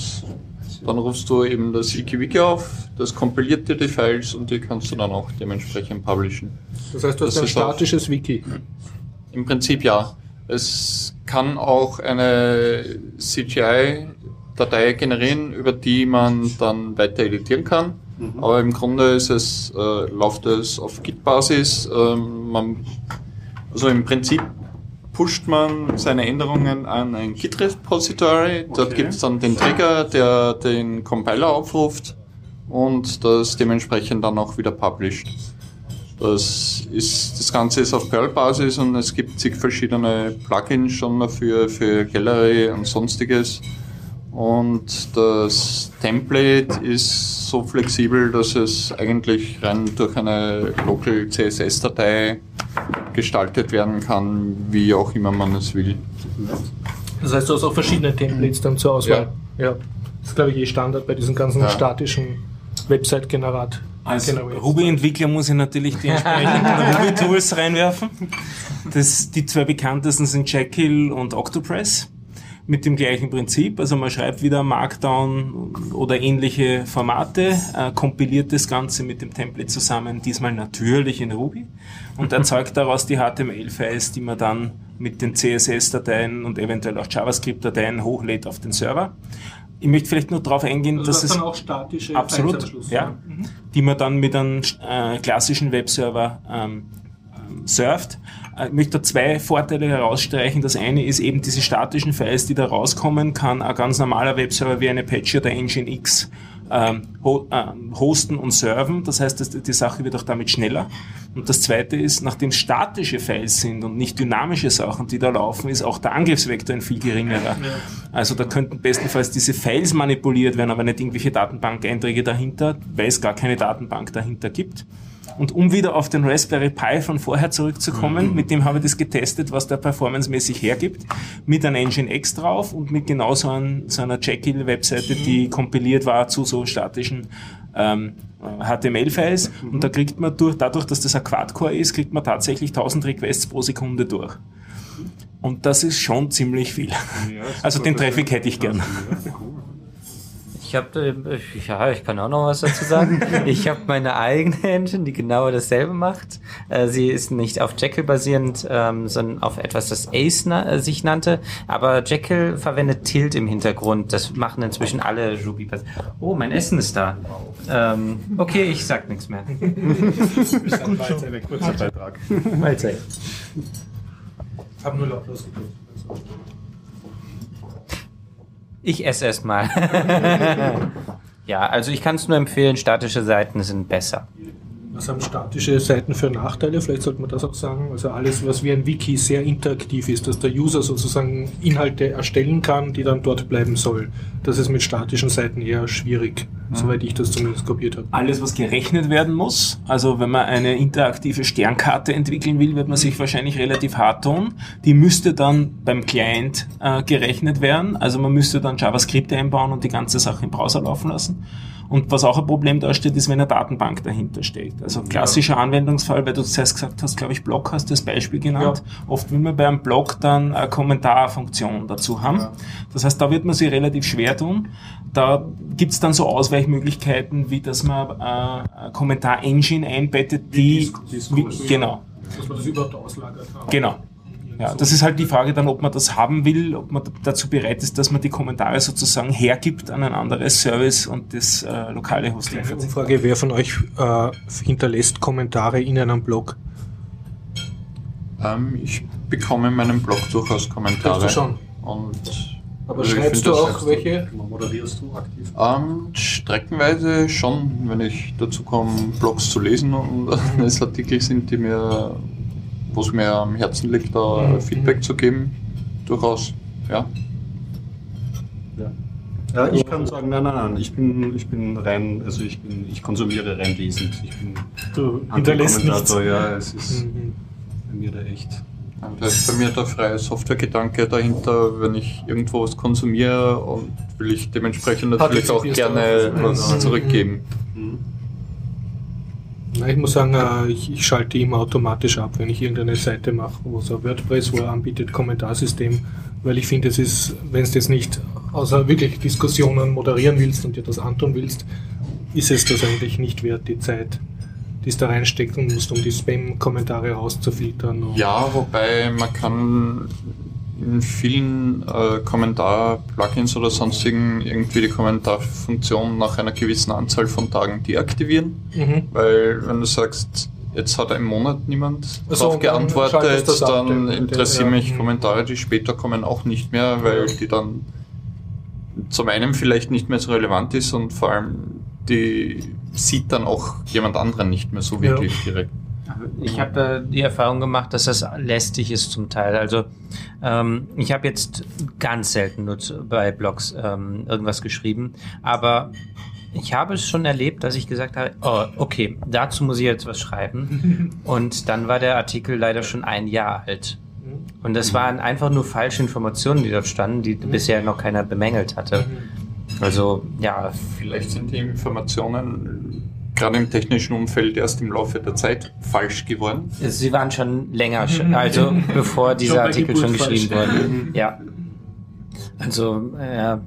dann rufst du eben das IkiWiki auf, das kompiliert dir die Files und die kannst du dann auch dementsprechend publishen. das heißt, du hast Das ein statisches Wiki. Im Prinzip ja. Es kann auch eine CGI-Datei generieren, über die man dann weiter editieren kann. Aber im Grunde ist es, äh, läuft es auf Git-Basis. Ähm, man, also im Prinzip pusht man seine Änderungen an ein Git-Repository. Dort Okay. gibt es dann den Trigger, der den Compiler aufruft und das dementsprechend dann auch wieder published. Das, ist, das Ganze ist auf Perl-Basis und es gibt zig verschiedene Plugins schon dafür, für Gallery und sonstiges. Und das Template ist so flexibel, dass es eigentlich rein durch eine Local CSS-Datei gestaltet werden kann, wie auch immer man es will. Das heißt, du hast auch verschiedene Templates dann zur Auswahl. Ja. Das ist, glaube ich, eh Standard bei diesen ganzen Ja. statischen Website-Generat. Als Generates. Ruby-Entwickler muss ich natürlich die entsprechenden Ruby-Tools reinwerfen. Das, die zwei bekanntesten sind Jekyll und Octopress. Mit dem gleichen Prinzip. Also man schreibt wieder Markdown oder ähnliche Formate, äh, kompiliert das Ganze mit dem Template zusammen, diesmal natürlich in Ruby und erzeugt daraus die HTML-Files, die man dann mit den CSS-Dateien und eventuell auch JavaScript-Dateien hochlädt auf den Server. Ich möchte vielleicht nur darauf eingehen, Also dass das es dann auch statische Absolut, ja. Die man dann mit einem äh, klassischen Webserver ähm, ähm, surft. Äh, Ich möchte da zwei Vorteile herausstreichen. Das eine ist eben diese statischen Files, die da rauskommen, kann ein ganz normaler Webserver wie eine Apache oder Nginx ähm, ähm, hosten und serven. Das heißt, die Sache wird auch damit schneller. Und das zweite ist, nachdem statische Files sind und nicht dynamische Sachen, die da laufen, ist auch der Angriffsvektor ein viel geringerer. Also da könnten bestenfalls diese Files manipuliert werden, aber nicht irgendwelche Datenbank-Einträge dahinter, weil es gar keine Datenbank dahinter gibt. Und um wieder auf den Raspberry Pi von vorher zurückzukommen, mit dem habe ich das getestet, was der performancemäßig hergibt, mit einem Nginx drauf und mit genau so, ein, so einer Jekyll-Webseite, die kompiliert war zu so statischen ähm, HTML-Files. Und da kriegt man durch, dadurch, dass das ein Quad-Core ist, kriegt man tatsächlich 1000 Requests pro Sekunde durch. Und das ist schon ziemlich viel. Also den Traffic hätte ich gern. Ich habe, ja, ich kann auch noch was dazu sagen. ich habe meine eigene Engine, die genau dasselbe macht. Äh, sie ist nicht auf Jekyll basierend, ähm, sondern auf etwas, das Ace na äh, sich nannte. Aber Jekyll verwendet Tilt im Hintergrund. Das machen inzwischen alle Ruby. Oh, mein Essen ist da. Ähm, okay, ich sag nichts mehr. Mahlzeit. Ich habe nur lautlos gedrückt. Ich esse erst mal. ja, also ich kann es nur empfehlen, statische Seiten sind besser. Was haben statische Seiten für Nachteile? Vielleicht sollte man das auch sagen. Also alles, was wie ein Wiki sehr interaktiv ist, dass der User sozusagen Inhalte erstellen kann, die dann dort bleiben soll. Das ist mit statischen Seiten eher schwierig, soweit ich das zumindest kopiert habe. alles, was gerechnet werden muss. Also wenn man eine interaktive Sternkarte entwickeln will, wird man sich wahrscheinlich relativ hart tun. Die müsste dann beim Client äh, gerechnet werden. Also man müsste dann JavaScript einbauen und die ganze Sache im Browser laufen lassen. Und was auch ein Problem darstellt, ist, wenn eine Datenbank dahinter steckt. Also klassischer Anwendungsfall, weil du zuerst gesagt hast, glaube ich, Blog hast du das Beispiel genannt. Oft will man bei einem Blog dann eine Kommentarfunktion dazu haben. Das heißt, da wird man sich relativ schwer tun. Da gibt's dann so Ausweichmöglichkeiten, wie dass man äh, eine Kommentar-Engine einbettet, die... Wie, genau. Dass man das überhaupt auslagert. Genau. Ja, das ist halt die Frage dann, ob man das haben will, ob man dazu bereit ist, dass man die Kommentare sozusagen hergibt an ein anderes Service und das äh, lokale Hosting. Kleine Umfrage, wer von euch äh, hinterlässt Kommentare in einem Blog? Ähm, ich bekomme in meinem Blog durchaus Kommentare. Tust du schon? Und Aber Also schreibst du auch welche? Moderierst du aktiv? ähm, streckenweise schon, wenn ich dazu komme, Blogs zu lesen und es Artikel sind, die mir, wo es mir am Herzen liegt, da Mhm. Feedback zu geben, durchaus, ja. Ja, ich kann sagen, nein, nein, nein, ich bin, ich bin rein, also ich bin, ich konsumiere rein lesend. Ich bin Du hinterlässt nichts. Ja, es ist Mhm. bei mir da echt. Und Da ist bei mir der freie Softwaregedanke dahinter, wenn ich irgendwo was konsumiere und will ich dementsprechend natürlich auch gerne was Mhm. zurückgeben. Na, ich muss sagen, äh, ich, ich schalte immer automatisch ab, wenn ich irgendeine Seite mache, wo so WordPress, wo er anbietet, Kommentarsystem, weil ich finde, es ist, wenn du das nicht außer wirklich Diskussionen moderieren willst und dir das antun willst, ist es das eigentlich nicht wert, die Zeit, die es da reinsteckt und musst, um die Spam-Kommentare rauszufiltern. Ja, wobei man kann in vielen äh, Kommentar-Plugins oder sonstigen irgendwie die Kommentarfunktion nach einer gewissen Anzahl von Tagen deaktivieren, Mhm. weil wenn du sagst, jetzt hat im Monat niemand Ach so, darauf dann geantwortet, dann den- interessieren ja. mich Mhm. Kommentare, die später kommen, auch nicht mehr, weil die dann zum einen vielleicht nicht mehr so relevant ist und vor allem die sieht dann auch jemand anderen nicht mehr so Ja. wirklich direkt. Ich habe da die Erfahrung gemacht, dass das lästig ist zum Teil. Also ähm, ich habe jetzt ganz selten nur zu, bei Blogs ähm, irgendwas geschrieben, aber ich habe es schon erlebt, dass ich gesagt habe, oh, okay, dazu muss ich jetzt was schreiben. Und dann war der Artikel leider schon ein Jahr alt. Und das waren einfach nur falsche Informationen, die dort standen, die bisher noch keiner bemängelt hatte. Also ja, Vielleicht sind die Informationen gerade im technischen Umfeld erst im Laufe der Zeit falsch geworden. Sie waren schon länger, schon, also bevor dieser Artikel schon geschrieben falsch. wurde. Ja. Also, äh,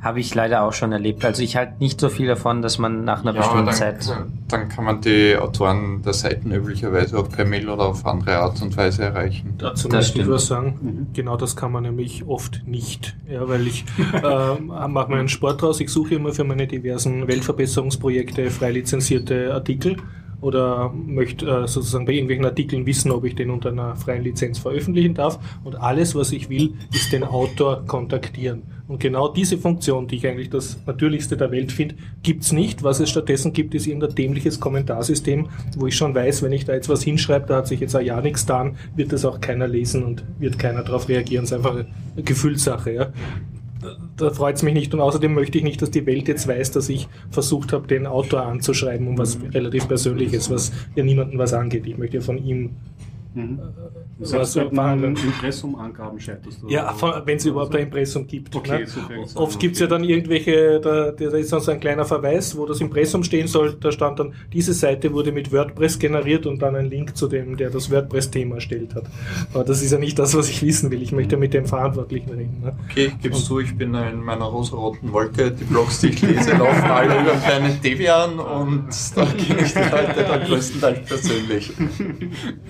habe ich leider auch schon erlebt. Also ich halte nicht so viel davon, dass man nach einer aber bestimmten dann, Zeit. dann kann man die Autoren der Seiten üblicherweise auch per Mail oder auf andere Art und Weise erreichen. Dazu Das möchte ich was sagen. Genau das kann man nämlich oft nicht. Ja, weil ich äh, mache meinen Sport draus. Ich suche immer für meine diversen Weltverbesserungsprojekte frei lizenzierte Artikel oder möchte äh, sozusagen bei irgendwelchen Artikeln wissen, ob ich den unter einer freien Lizenz veröffentlichen darf. Und alles, was ich will, ist den Autor kontaktieren. Und genau diese Funktion, die ich eigentlich das Natürlichste der Welt finde, gibt's nicht. Was es stattdessen gibt, ist irgendein dämliches Kommentarsystem, wo ich schon weiß, wenn ich da jetzt was hinschreibe, da hat sich jetzt ein Jahr nichts getan, wird das auch keiner lesen und wird keiner darauf reagieren. Es ist einfach eine Gefühlssache. Ja. Da, da freut es mich nicht und außerdem möchte ich nicht, dass die Welt jetzt weiß, dass ich versucht habe, den Autor anzuschreiben, um was relativ Persönliches, was ja niemandem was angeht. Ich möchte ja von ihm Das Was heißt, wir mit behandeln. einem Impressum-Angaben scheiterst du. Ja, wenn es überhaupt ein Impressum gibt. Okay, ne? so Oft gibt es ja okay. dann irgendwelche, da, da ist dann so ein kleiner Verweis, wo das Impressum stehen soll. Da stand dann, diese Seite wurde mit WordPress generiert und dann ein Link zu dem, der das WordPress-Thema erstellt hat. Aber das ist ja nicht das, was ich wissen will. Ich möchte mit dem Verantwortlichen reden. Ne? Okay, ich gebe zu, ich bin in meiner rosaroten Wolke. Die Blogs, die ich lese, laufen alle über Planet Debian und da kenne ich die Leute dann größtenteils persönlich.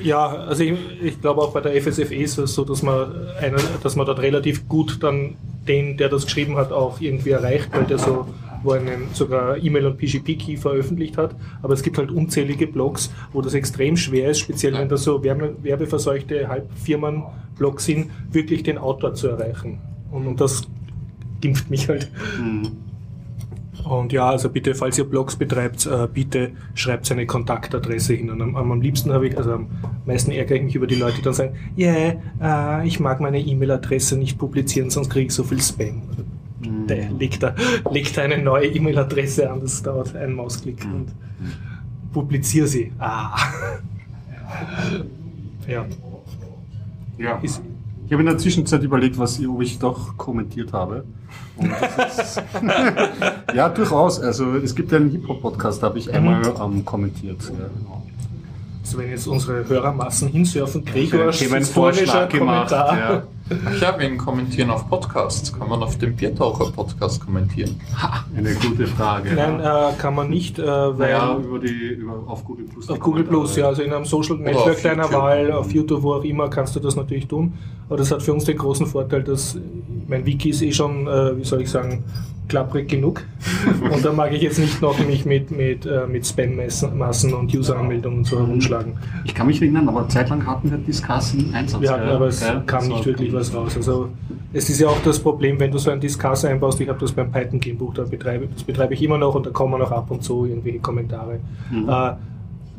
Ja, also ich, ich glaube auch bei der FSFE ist es so, dass man, eine, dass man dort relativ gut dann den, der das geschrieben hat, auch irgendwie erreicht, weil der so wo einen sogar E-Mail und PGP-Key veröffentlicht hat. Aber es gibt halt unzählige Blogs, wo das extrem schwer ist, speziell wenn das so werbe, werbeverseuchte Halbfirmen-Blogs sind, wirklich den Autor zu erreichen. Und, und das gimpft mich halt. Und ja, also bitte, falls ihr Blogs betreibt, äh, bitte schreibt seine Kontaktadresse hin. Und am, am liebsten habe ich, also am meisten ärgere ich mich über die Leute, die dann sagen, ja, yeah, äh, ich mag meine E-Mail-Adresse nicht publizieren, sonst kriege ich so viel Spam. Der legt da, legt da eine neue E-Mail-Adresse an, das dauert einen Mausklick und publiziere sie. Ah. ja. Ja. Ist, Ich habe in der Zwischenzeit überlegt, was, ob ich doch kommentiert habe. Ist ja, durchaus. Also es gibt ja einen Hip-Hop-Podcast, da habe ich einmal ähm, kommentiert. Ja, genau. Also wenn jetzt unsere Hörermassen hinsurfen, Gregor Themenvorschlag gemacht. Kommentar. Ja. Ich habe ihn kommentieren auf Podcasts. Kann man auf dem Biertaucher-Podcast kommentieren? Eine gute Frage. Nein, ja. äh, kann man nicht, äh, weil naja, über die, über, auf Google Plus. auf Google Plus, ja, also in einem Social Network auf deiner YouTube. Wahl, auf YouTube, wo auch immer, kannst du das natürlich tun. Aber das hat für uns den großen Vorteil, dass mein Wiki ist eh schon, äh, wie soll ich sagen, klapprig genug. und da mag ich jetzt nicht noch mich mit, mit, äh, mit Spam-Massen und User-Anmeldungen und so herumschlagen. Ich kann mich erinnern, aber zeitlang hatten wir Discuss im Einsatz. Wir hatten aber es Gell? kam nicht wirklich was raus. Also es ist ja auch das Problem, wenn du so ein Discuss einbaust, ich habe das beim Python Gamebuch, da betreibe, das betreibe ich immer noch und da kommen auch ab und zu irgendwelche Kommentare. Mhm. Äh,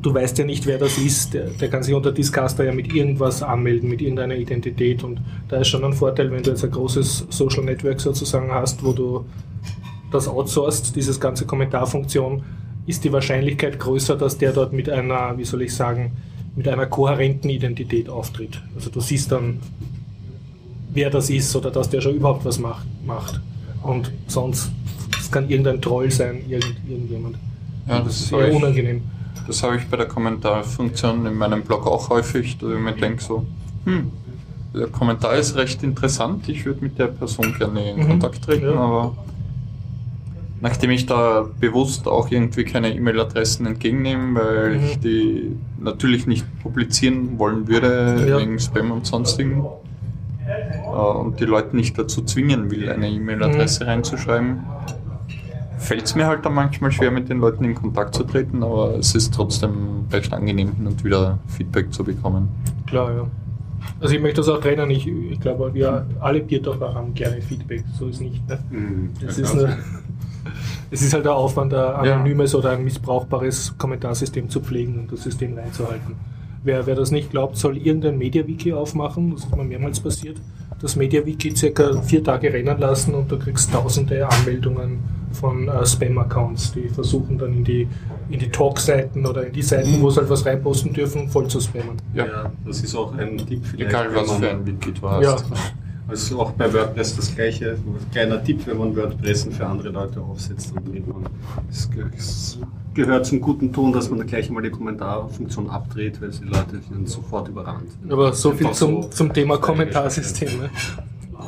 du weißt ja nicht, wer das ist. Der, der kann sich unter Discuster ja mit irgendwas anmelden, mit irgendeiner Identität und da ist schon ein Vorteil, wenn du jetzt ein großes Social Network sozusagen hast, wo du das outsourced, dieses ganze Kommentarfunktion, ist die Wahrscheinlichkeit größer, dass der dort mit einer, wie soll ich sagen, mit einer kohärenten Identität auftritt. Also du siehst dann, wer das ist oder dass der schon überhaupt was macht. macht. Und sonst, es kann irgendein Troll sein, irgend, irgendjemand. Ja, das ist habe eher ich, unangenehm. das habe ich bei der Kommentarfunktion in meinem Blog auch häufig, dass ich mir denke so, hm, der Kommentar ist recht interessant, ich würde mit der Person gerne in Mhm. Kontakt treten, Ja. aber nachdem ich da bewusst auch irgendwie keine E-Mail-Adressen entgegennehme, weil Mhm. ich die natürlich nicht publizieren wollen würde, Ja. wegen Spam und sonstigen, äh, und die Leute nicht dazu zwingen will, eine E-Mail-Adresse Mhm. reinzuschreiben, fällt es mir halt dann manchmal schwer, mit den Leuten in Kontakt zu treten, aber es ist trotzdem recht angenehm, hin und wieder Feedback zu bekommen. Klar, ja. Also ich möchte das auch trennen. Ich, ich glaube, wir alle Biertaucher haben gerne Feedback. So ist nicht. Ne? Mhm. Es Ja, ist, eine, es ist halt der Aufwand, ein Ja. anonymes oder ein missbrauchbares Kommentarsystem zu pflegen und das System reinzuhalten. Wer, wer das nicht glaubt, soll irgendein MediaWiki aufmachen. Das ist mir mehrmals passiert. Das MediaWiki circa vier Tage rennen lassen und du kriegst tausende Anmeldungen von äh, Spam-Accounts, die versuchen dann in die, in die Talk-Seiten oder in die Seiten, wo sie halt was reinposten dürfen, voll zu spammen. Ja. Ja. das ist auch ein Tipp vielleicht. Egal was für ein Wiki du hast. Ja. Also auch bei WordPress das gleiche. Kleiner Tipp, wenn man WordPressen für andere Leute aufsetzt, dann dreht man. Es, ge- es gehört zum guten Ton, dass man gleich einmal die Kommentarfunktion abdreht, weil die Leute dann sofort überrannt. Aber so viel zum, so zum Thema stylisch. Kommentarsystem. Ne?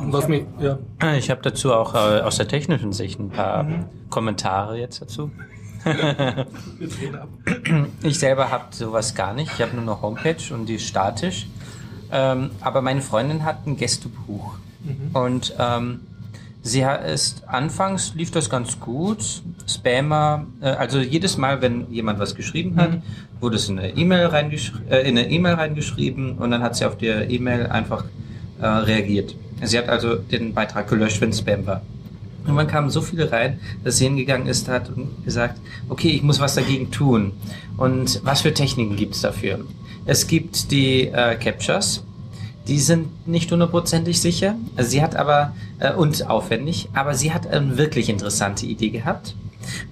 Was mich, ja. Ich habe dazu auch äh, aus der technischen Sicht ein paar Kommentare jetzt dazu. Ich selber habe sowas gar nicht. Ich habe nur eine Homepage und die ist statisch. Ähm, aber meine Freundin hat ein Gästebuch. Und ähm, sie ist, anfangs lief das ganz gut. Spammer, äh, also jedes Mal, wenn jemand was geschrieben hat, wurde es in eine E-Mail reingesch äh, E-Mail reingeschrieben und dann hat sie auf die E-Mail einfach äh, reagiert. Sie hat also den Beitrag gelöscht, wenn Spam war. Und man kamen so viele rein, dass sie hingegangen ist, hat und gesagt, okay, ich muss was dagegen tun. Und was für Techniken gibt es dafür? Es gibt die äh, Captures, die sind nicht hundertprozentig sicher. Also sie hat aber, äh, und aufwendig, aber sie hat eine wirklich interessante Idee gehabt.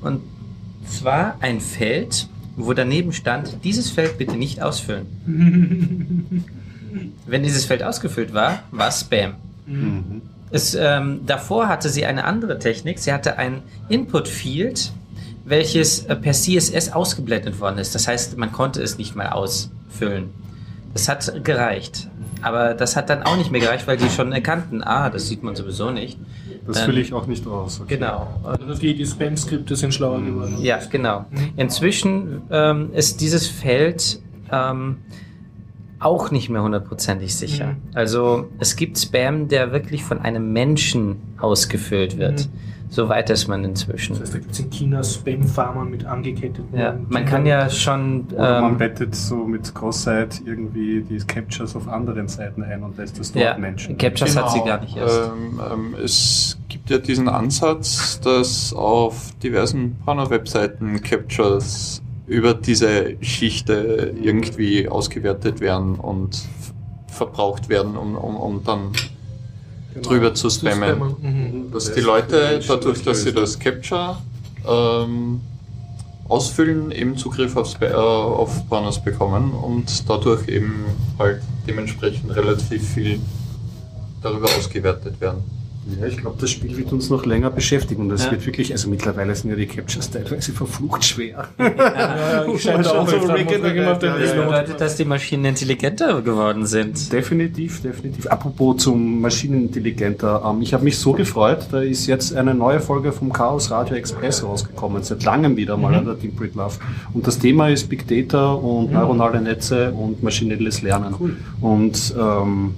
Und zwar ein Feld, wo daneben stand, dieses Feld bitte nicht ausfüllen. Wenn dieses Feld ausgefüllt war, war Spam. Mhm. Es, ähm, davor hatte sie eine andere Technik. Sie hatte ein Input-Field, welches äh, per CSS ausgeblendet worden ist. Das heißt, man konnte es nicht mal ausfüllen. Das hat gereicht. Aber das hat dann auch nicht mehr gereicht, weil die schon erkannten, ah, das sieht man sowieso nicht. Das Ähm, fülle ich auch nicht aus. okay. Genau. Also die, die Spam-Skripte sind schlauer geworden. Ja, genau. Inzwischen ähm, ist dieses Feld ähm, auch nicht mehr hundertprozentig sicher. Mhm. Also es gibt Spam, der wirklich von einem Menschen ausgefüllt wird. So weit ist man inzwischen. Das heißt, da gibt es in China Spam-Farmern mit angeketteten. Ja, man kann ja schon. Oder man Ähm, bettet so mit Cross-Site irgendwie die Captures auf anderen Seiten ein und lässt das dort ja, Menschen. Captures hat sie Genau. gar nicht erst. Ähm, ähm, es gibt ja diesen Ansatz, dass auf diversen Porno-Webseiten Captures über diese Schichte irgendwie ausgewertet werden und verbraucht werden, um, um, um dann Genau. drüber zu spammen. Mhm. Dass die Leute, dadurch, dass sie das Capture ähm, ausfüllen, eben Zugriff auf, Spa- äh, auf Pornos bekommen und dadurch eben halt dementsprechend relativ viel darüber ausgewertet werden. Ja, ich glaube, das Spiel wird uns noch länger beschäftigen und es Ja. wird wirklich, also mittlerweile sind ja die Captures teilweise verflucht schwer. Ja, ich scheine Schon auch so den ja, Das bedeutet, dass die Maschinen intelligenter geworden sind. Definitiv, definitiv. Apropos zum Maschinenintelligenter. Ähm, ich habe mich so gefreut, da ist jetzt eine neue Folge vom Chaos Radio Express rausgekommen, seit langem wieder mal an der Deep Breed Love. Und das Thema ist Big Data und neuronale Netze und maschinelles Lernen. Und ähm,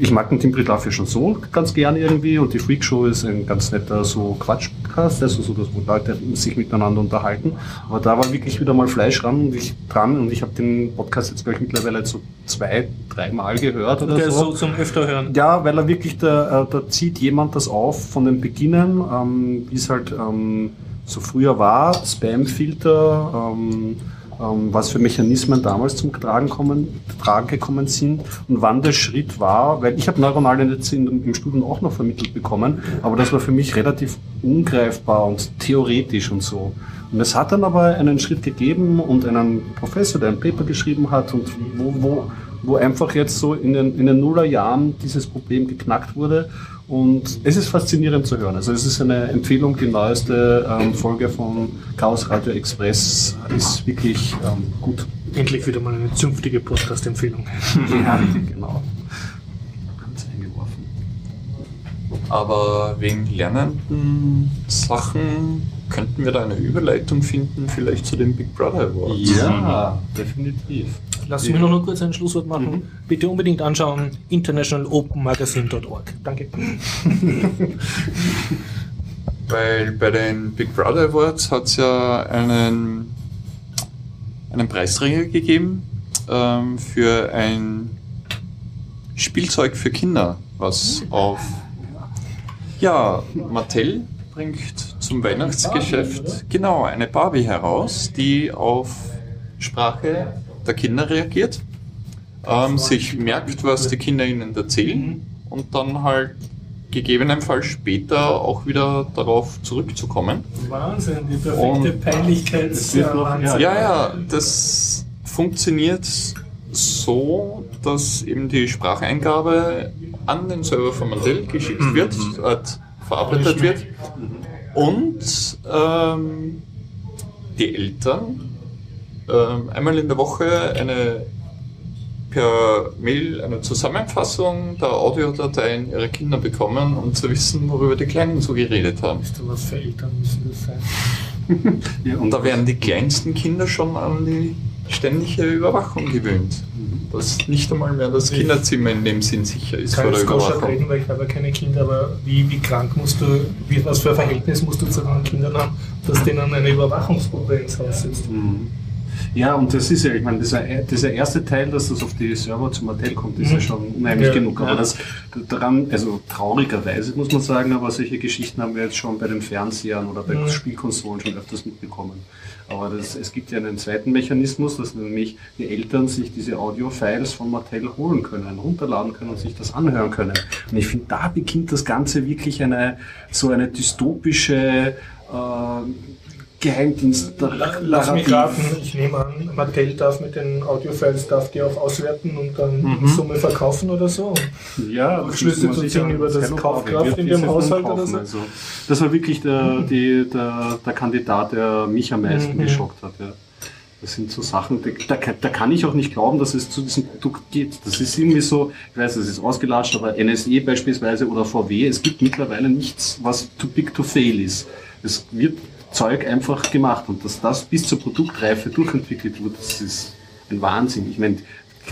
ich mag den Love ja schon so ganz gern irgendwie und die Freak Show ist ein ganz netter so Quatsch-Podcast, also so, dass wo Leute sich miteinander unterhalten. Aber da war wirklich wieder mal Fleisch ran und ich dran und ich habe den Podcast jetzt glaube ich mittlerweile so zwei, dreimal gehört oder Der so. so zum öfter hören. Ja, weil er wirklich, da, äh, da zieht jemand das auf von den Beginnen, ähm, wie es halt ähm, so früher war, Spamfilter, ähm, was für Mechanismen damals zum Tragen, kommen, Tragen gekommen sind und wann der Schritt war, weil ich habe neuronale Netze im Studium auch noch vermittelt bekommen, aber das war für mich relativ ungreifbar und theoretisch und so. Und es hat dann aber einen Schritt gegeben und einen Professor, der ein Paper geschrieben hat und wo, wo, wo einfach jetzt so in den, in den Nullerjahren dieses Problem geknackt wurde. Und es ist faszinierend zu hören. Also es ist eine Empfehlung, die neueste ähm, Folge von Chaos Radio Express ist wirklich ähm, gut. Endlich wieder mal eine zünftige Podcast-Empfehlung. Ja, genau. Ganz eingeworfen. Aber wegen lernenden Sachen könnten wir da eine Überleitung finden, vielleicht zu den Big Brother Awards. Ja, definitiv. Lass mich noch nur kurz ein Schlusswort machen. Bitte unbedingt anschauen, internationalopenmagazine.org. Danke. Weil bei den Big Brother Awards hat es ja einen, einen Preisträger gegeben ähm, für ein Spielzeug für Kinder, was auf ja, Mattel bringt zum Weihnachtsgeschäft genau eine Barbie heraus, die auf Sprache der Kinder reagiert, ähm, sich merkt, was die Kinder ihnen erzählen und dann halt gegebenenfalls später auch wieder darauf zurückzukommen. Wahnsinn, die perfekte Und- Peinlichkeit. Das wird noch- ja. Ja, ja, das funktioniert so, dass eben die Spracheingabe an den Server von Mattel geschickt wird, äh, verarbeitet wird und ähm, die Eltern ähm, einmal in der Woche eine per Mail eine Zusammenfassung der Audiodateien ihrer Kinder bekommen, um zu wissen, worüber die Kleinen so geredet haben. Weißt du, was für Eltern müssen das sein? Ja, Und da werden die kleinsten Kinder schon an die ständige Überwachung gewöhnt. Dass nicht einmal mehr das Kinderzimmer in dem Sinn sicher ist kann ich Überwachung. reden, weil ich habe ja keine Kinder, aber wie, wie krank musst du, wie, was für ein Verhältnis musst du zu deinen Kindern haben, dass denen eine Überwachungsgruppe ins Haus sitzt? Mhm. Ja, und das ist ja, ich meine, dieser, dieser erste Teil, dass das auf die Server zum Mattel kommt, ist ja Mhm. schon unheimlich Ja. genug. Aber Ja. das daran, also traurigerweise muss man sagen, aber solche Geschichten haben wir jetzt schon bei den Fernsehern oder bei Mhm. Spielkonsolen schon öfters mitbekommen. Aber das, es gibt ja einen zweiten Mechanismus, dass nämlich die Eltern sich diese Audio-Files von Mattel holen können, runterladen können und sich das anhören können. Und ich finde, da beginnt das Ganze wirklich eine, so eine dystopische, äh, Geheimdienst. Lass mich raten, ich nehme an, Mattel darf mit den Audiofiles darf die auch auswerten und dann in Summe verkaufen oder so. Ja, Schlüsse zu ziehen über das Kaufkraft in dem Haushalt kaufen. oder so? Also, das war wirklich der, die, der, der Kandidat, der mich am meisten Mhm. geschockt hat. Ja. Das sind so Sachen, da, da, da kann ich auch nicht glauben, dass es zu diesem Produkt geht. Das ist irgendwie so, ich weiß, das ist ausgelatscht, aber NSE beispielsweise oder VW, es gibt mittlerweile nichts, was too big to fail ist. Es wird Zeug einfach gemacht und dass das bis zur Produktreife durchentwickelt wird, das ist ein Wahnsinn. Ich meine,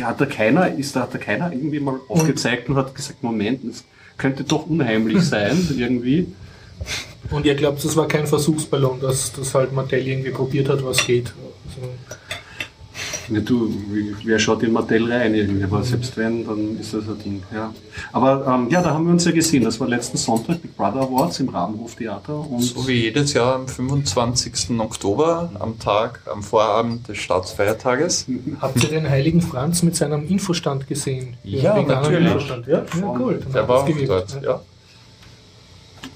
hat da keiner, ist da, hat da keiner irgendwie mal aufgezeigt und hat gesagt, Moment, das könnte doch unheimlich sein, irgendwie. Und ihr glaubt, das war kein Versuchsballon, dass das halt Mattel irgendwie probiert hat, was geht. Also, Ja, du, wer schaut in Mattel rein irgendwie, aber selbst wenn, dann ist das ein Ding, ja. Aber ähm, ja, da haben wir uns ja gesehen, das war letzten Sonntag Big Brother Awards im Rabenhof-Theater und So wie jedes Jahr am 25. Oktober, am Tag, am Vorabend des Staatsfeiertages. habt ihr den heiligen Franz mit seinem Infostand gesehen? Ja, veganen natürlich. Infostand. Ja, ja cool. Dann Der war auch dort, ja.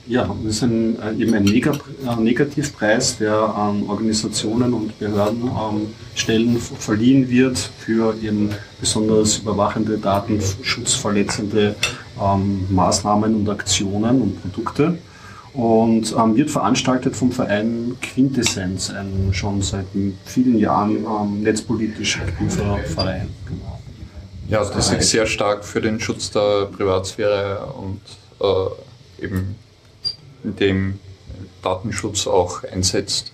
Ja, das ist ein, äh, eben ein Nega Negativpreis, der an Organisationen und Behörden ähm, verliehen wird für eben besonders überwachende, datenschutzverletzende ähm, Maßnahmen und Aktionen und Produkte und ähm, wird veranstaltet vom Verein Quintessenz, ein schon seit vielen Jahren ähm, netzpolitisch aktiver Verein. Genau. Ja, das sich sehr stark für den Schutz der Privatsphäre und äh, eben dem Datenschutz auch einsetzt.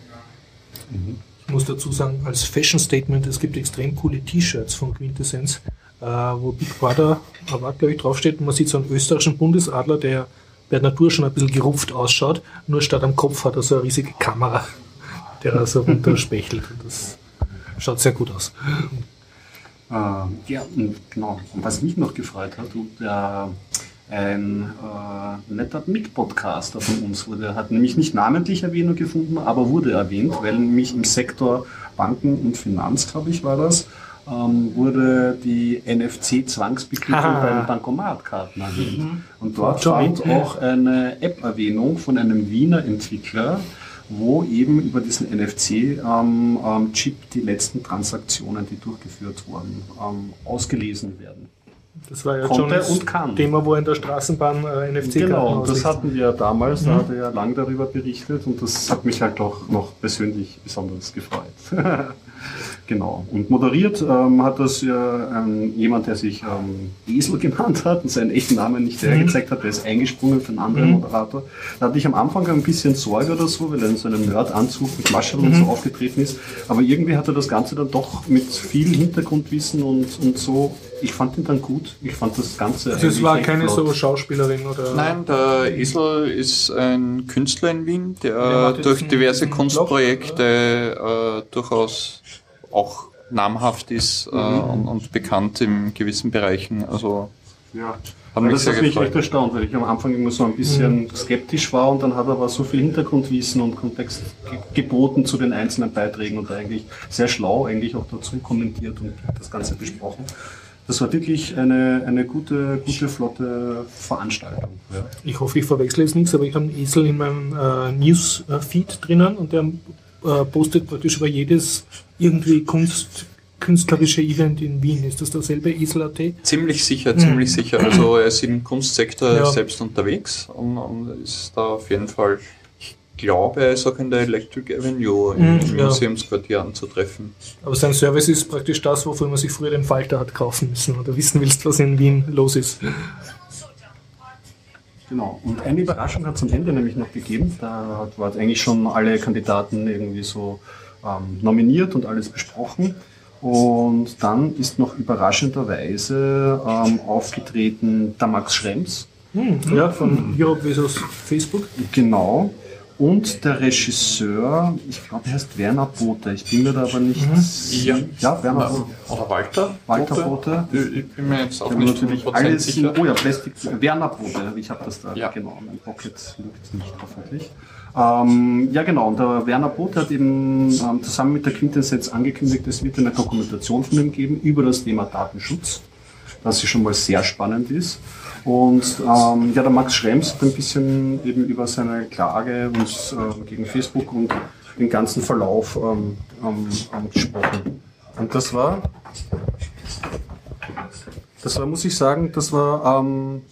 Ich muss dazu sagen, als Fashion Statement, es gibt extrem coole T-Shirts von Quintessenz, äh, wo Big Brother Award, glaube ich, draufsteht. Und man sieht so einen österreichischen Bundesadler, der bei der Natur schon ein bisschen gerupft ausschaut, nur statt am Kopf hat er so eine riesige Kamera, der er so runterspechelt. Und das schaut sehr gut aus. Äh, ja, und genau. Und was mich noch gefreut hat, und der, ein äh, netter Mitpodcaster von uns wurde, hat nämlich nicht namentlich Erwähnung gefunden, aber wurde erwähnt, weil nämlich im Sektor Banken und Finanz, glaube ich, war das, ähm, wurde die NFC-Zwangsbequittung Haha. bei den Bankomatkarten erwähnt. Mhm. Und dort fand auch eine App-Erwähnung von einem Wiener Entwickler, wo eben über diesen NFC-Chip ähm, Chip die letzten Transaktionen, die durchgeführt wurden, ähm, ausgelesen werden. Das war ja Konnte schon das und kann. Thema, wo in der Straßenbahn äh, NFC-Karten Genau, das ausliest. hatten wir damals, da Mhm. hat er ja lang darüber berichtet und das hat mich halt auch noch persönlich besonders gefreut. genau. Und moderiert ähm, hat das ja ähm, jemand, der sich ähm, Esel genannt hat und seinen echten Namen nicht hergezeigt hat, der ist eingesprungen für einen anderen Mhm. Moderator. Da hatte ich am Anfang ein bisschen Sorge oder so, weil er in so einem Nerd-Anzug mit Maschel und so Mhm. aufgetreten ist. Aber irgendwie hat er das Ganze dann doch mit viel Hintergrundwissen und, und so. Ich fand ihn dann gut. Ich fand das Ganze. Also es war keine flott. so Schauspielerin oder. Nein, der Esel ist ein Künstler in Wien, der Der durch diverse Kunstprojekte äh, durchaus auch namhaft ist äh, Mhm. und, und bekannt in gewissen Bereichen. Also Ja. Hat Weil mich das hat mich echt erstaunt, weil ich am Anfang immer so ein bisschen skeptisch war und dann hat er aber so viel Hintergrundwissen und Kontext ge geboten zu den einzelnen Beiträgen und eigentlich sehr schlau eigentlich auch dazu kommentiert und das Ganze besprochen. Das war wirklich eine, eine gute, gute, flotte Veranstaltung. Ja. Ich hoffe, ich verwechsle jetzt nichts, aber ich habe einen Esel in meinem äh, News-Feed drinnen und der äh, postet praktisch über jedes irgendwie Kunst, künstlerische Event in Wien. Ist das derselbe Esel.at? ziemlich sicher, ziemlich sicher. Also er ist im Kunstsektor Ja. selbst unterwegs und, und ist da auf jeden Fall, ich glaube, er ist auch in der Electric Avenue im, Mhm, im ja. Museumsquartier anzutreffen. Aber sein Service ist praktisch das, wofür man sich früher den Falter hat kaufen müssen oder wissen willst, was in Wien los ist. Genau. Und eine Überraschung hat es am Ende nämlich noch gegeben. Da hat- waren eigentlich schon alle Kandidaten irgendwie so ähm, nominiert und alles besprochen. Und dann ist noch überraschenderweise ähm, aufgetreten der Max Schrems. Hm, ja, von Europe vs. Facebook. Genau. Und der Regisseur, ich glaube, er heißt Werner Bote. Ich bin mir da aber nicht. Ja. ja Werner Bote. Oder Walter? Walter Bote? Bote. Ich bin mir jetzt auch nicht natürlich 100% alles. sicher. Oh ja, Plastik. Werner Bote. Ich habe das da. Ja. Genau. Mein Pocket liegt nicht hoffentlich. Ähm, ja, genau. Und der Werner Bote hat eben ähm, zusammen mit der Quintessenz angekündigt, es wird eine Dokumentation von ihm geben über das Thema Datenschutz, was schon mal sehr spannend ist. Und ähm, ja, der Max Schrems hat ein bisschen eben über seine Klage und, ähm, gegen Facebook und den ganzen Verlauf ähm, ähm, ähm, gesprochen. Und das war das war, muss ich sagen, das war, ähm,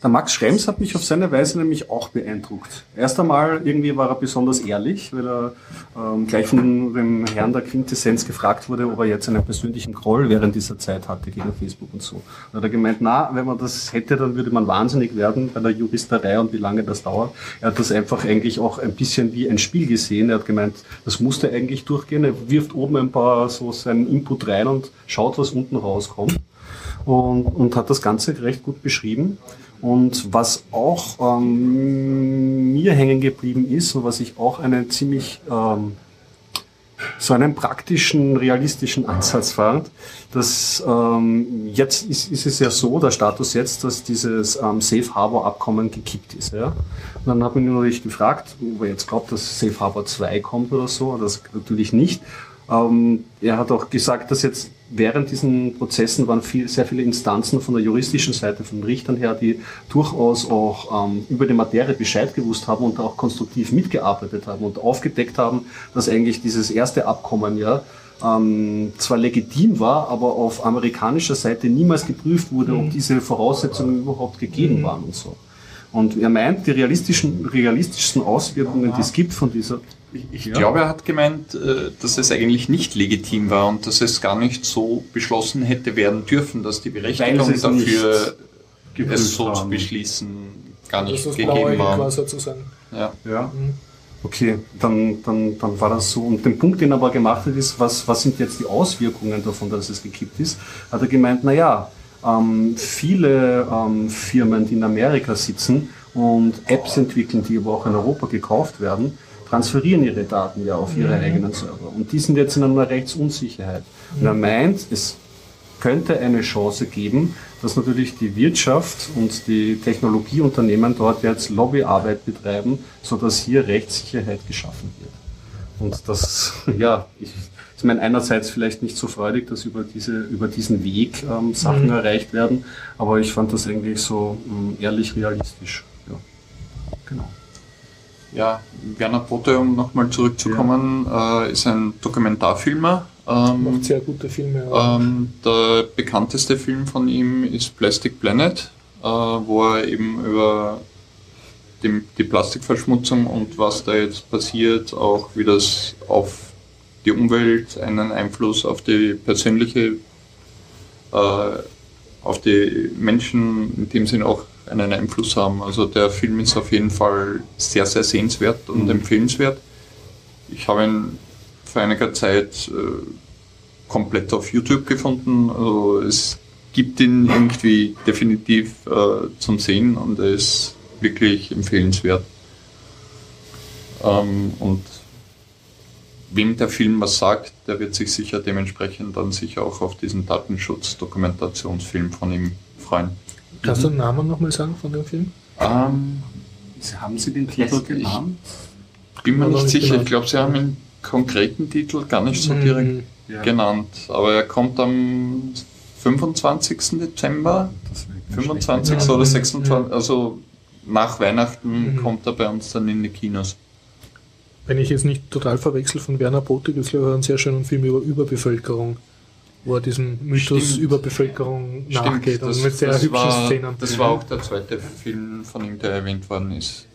der Max Schrems hat mich auf seine Weise nämlich auch beeindruckt. Erst einmal irgendwie war er besonders ehrlich, weil er ähm, gleich von dem Herrn der Quintessenz gefragt wurde, ob er jetzt einen persönlichen Groll während dieser Zeit hatte gegen Facebook und so. Da hat er gemeint, na, wenn man das hätte, dann würde man wahnsinnig werden bei der Juristerei und wie lange das dauert. Er hat das einfach eigentlich auch ein bisschen wie ein Spiel gesehen. Er hat gemeint, das musste eigentlich durchgehen. Er wirft oben ein paar so seinen Input rein und schaut, was unten rauskommt und, und hat das Ganze recht gut beschrieben. Und was auch ähm, mir hängen geblieben ist und was ich auch einen ziemlich ähm, so einen praktischen, realistischen Ansatz fand, dass ähm, jetzt ist, ist es ja so, der Status jetzt, dass dieses ähm, Safe Harbor Abkommen gekippt ist. Ja? Und dann hat man ihn natürlich gefragt, ob er jetzt glaubt, dass Safe Harbor 2 kommt oder so. Das natürlich nicht. Ähm, er hat auch gesagt, dass jetzt während diesen Prozessen waren viel, sehr viele Instanzen von der juristischen Seite, von Richtern her, die durchaus auch ähm, über die Materie Bescheid gewusst haben und auch konstruktiv mitgearbeitet haben und aufgedeckt haben, dass eigentlich dieses erste Abkommen ja ähm, zwar legitim war, aber auf amerikanischer Seite niemals geprüft wurde, Mhm. ob diese Voraussetzungen überhaupt gegeben waren und so. Und er meint, die realistischen, realistischsten Auswirkungen, die es gibt von dieser Ich, Ja. glaube, er hat gemeint, äh, dass es eigentlich nicht legitim war und dass es gar nicht so beschlossen hätte werden dürfen, dass die Berechtigung es dafür, geprüft es so zu beschließen, gar Das nicht ist das gegeben war. sozusagen. Ja. Ja. Okay, dann, dann, dann war das so. Und den Punkt, den er aber gemacht hat, ist, was, was sind jetzt die Auswirkungen davon, dass es gekippt ist? Hat er gemeint, na ja, ähm, viele ähm, Firmen, die in Amerika sitzen und Apps entwickeln, die aber auch in Europa gekauft werden, transferieren ihre Daten ja auf ihre eigenen Server. Und die sind jetzt in einer Rechtsunsicherheit. Und er meint, es könnte eine Chance geben, dass natürlich die Wirtschaft und die Technologieunternehmen dort jetzt Lobbyarbeit betreiben, sodass hier Rechtssicherheit geschaffen wird. Und das, ja, ich, ist mir einerseits vielleicht nicht so freudig, dass über, diese, über diesen Weg ähm, Sachen erreicht werden, aber ich fand das eigentlich so ähm, ehrlich realistisch. Ja, genau. Ja, Werner Potte, um nochmal zurückzukommen, äh, ist ein Dokumentarfilmer. Ähm, Macht sehr gute Filme. Ähm, der bekannteste Film von ihm ist Plastic Planet, äh, wo er eben über die, die Plastikverschmutzung und was da jetzt passiert, auch wie das auf die Umwelt einen Einfluss auf die persönliche, äh, auf die Menschen in dem Sinn auch einen Einfluss haben. Also der Film ist auf jeden Fall sehr, sehr sehenswert und empfehlenswert. Ich habe ihn vor einiger Zeit äh, komplett auf YouTube gefunden. Also es gibt ihn irgendwie definitiv äh, zum Sehen und er ist wirklich empfehlenswert. Ähm, und wem der Film was sagt, der wird sich sicher dementsprechend dann sicher auch auf diesen Datenschutz-Dokumentationsfilm von ihm freuen. Kannst du den Namen nochmal sagen von dem Film? Ähm, Haben Sie den Titel genannt? bin mir nicht nicht sicher. genau. Ich glaube, sie haben einen konkreten Titel gar nicht so Mhm. direkt Ja. genannt. Aber er kommt am 25. Dezember, Das wäre 25. Mhm. oder 26. Also nach Weihnachten Mhm. kommt er bei uns dann in die Kinos. Wenn ich jetzt nicht total verwechsel von Werner Botig, ist glaube ich einen sehr schönen Film über Überbevölkerung, wo er diesem Mythos Stimmt. Überbevölkerung nachgeht und das, mit sehr hübschen war, Szenen. Das war auch der zweite Film von ihm, der erwähnt worden ist.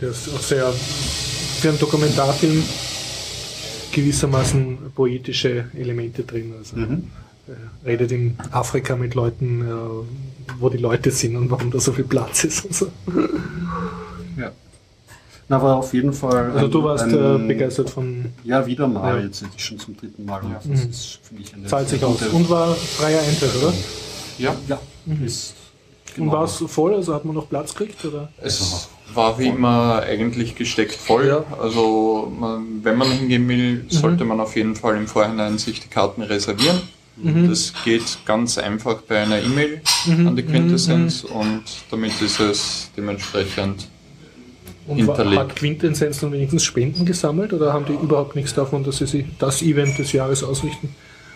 Der ist auch sehr für einen Dokumentarfilm gewissermaßen poetische Elemente drin. Also Mhm. er redet in Afrika mit Leuten, äh, wo die Leute sind und warum da so viel Platz ist und so. Ja. Na, aber auf jeden Fall. Also ein- du warst ein- äh, begeistert von Ja, wieder mal. Ja. Jetzt hätte ich schon zum dritten Mal. Ja. Das ist, finde ich, eine Zahlt sich aus. Und war freier Eintritt, oder? Ja, Ja, ist. Und war es voll, also hat man noch Platz gekriegt? Oder? es war wie immer eigentlich gesteckt voll. Ja. Also man, wenn man hingehen will, sollte man auf jeden Fall im Vorhinein sich die Karten reservieren. Mhm. Das geht ganz einfach bei einer E-Mail an die Quintessenz und damit ist es dementsprechend Und Hinterlegt. hat Quintessenz dann wenigstens Spenden gesammelt oder haben die überhaupt nichts davon, dass sie sich das Event des Jahres ausrichten?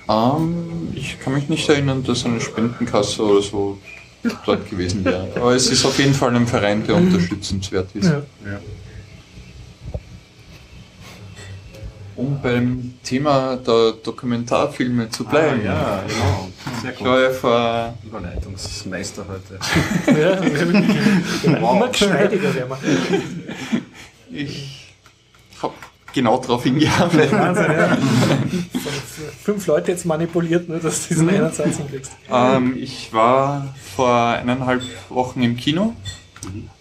Ähm, ich kann mich nicht erinnern, dass eine Spendenkasse oder so dort gewesen wäre. Aber es ist auf jeden Fall ein Verein, der unterstützenswert ist. Ja. Um beim Thema der Dokumentarfilme zu bleiben. ja, genau. Sehr Ich war ja vor, Überleitungsmeister heute. Ja, immer geschmeidiger werden wir. ich habe genau darauf hingearbeitet. Wahnsinn, ja. Fünf Leute jetzt manipuliert, ne, dass du diesen einen Satz hinkriegst. Ähm, ich war vor eineinhalb Wochen im Kino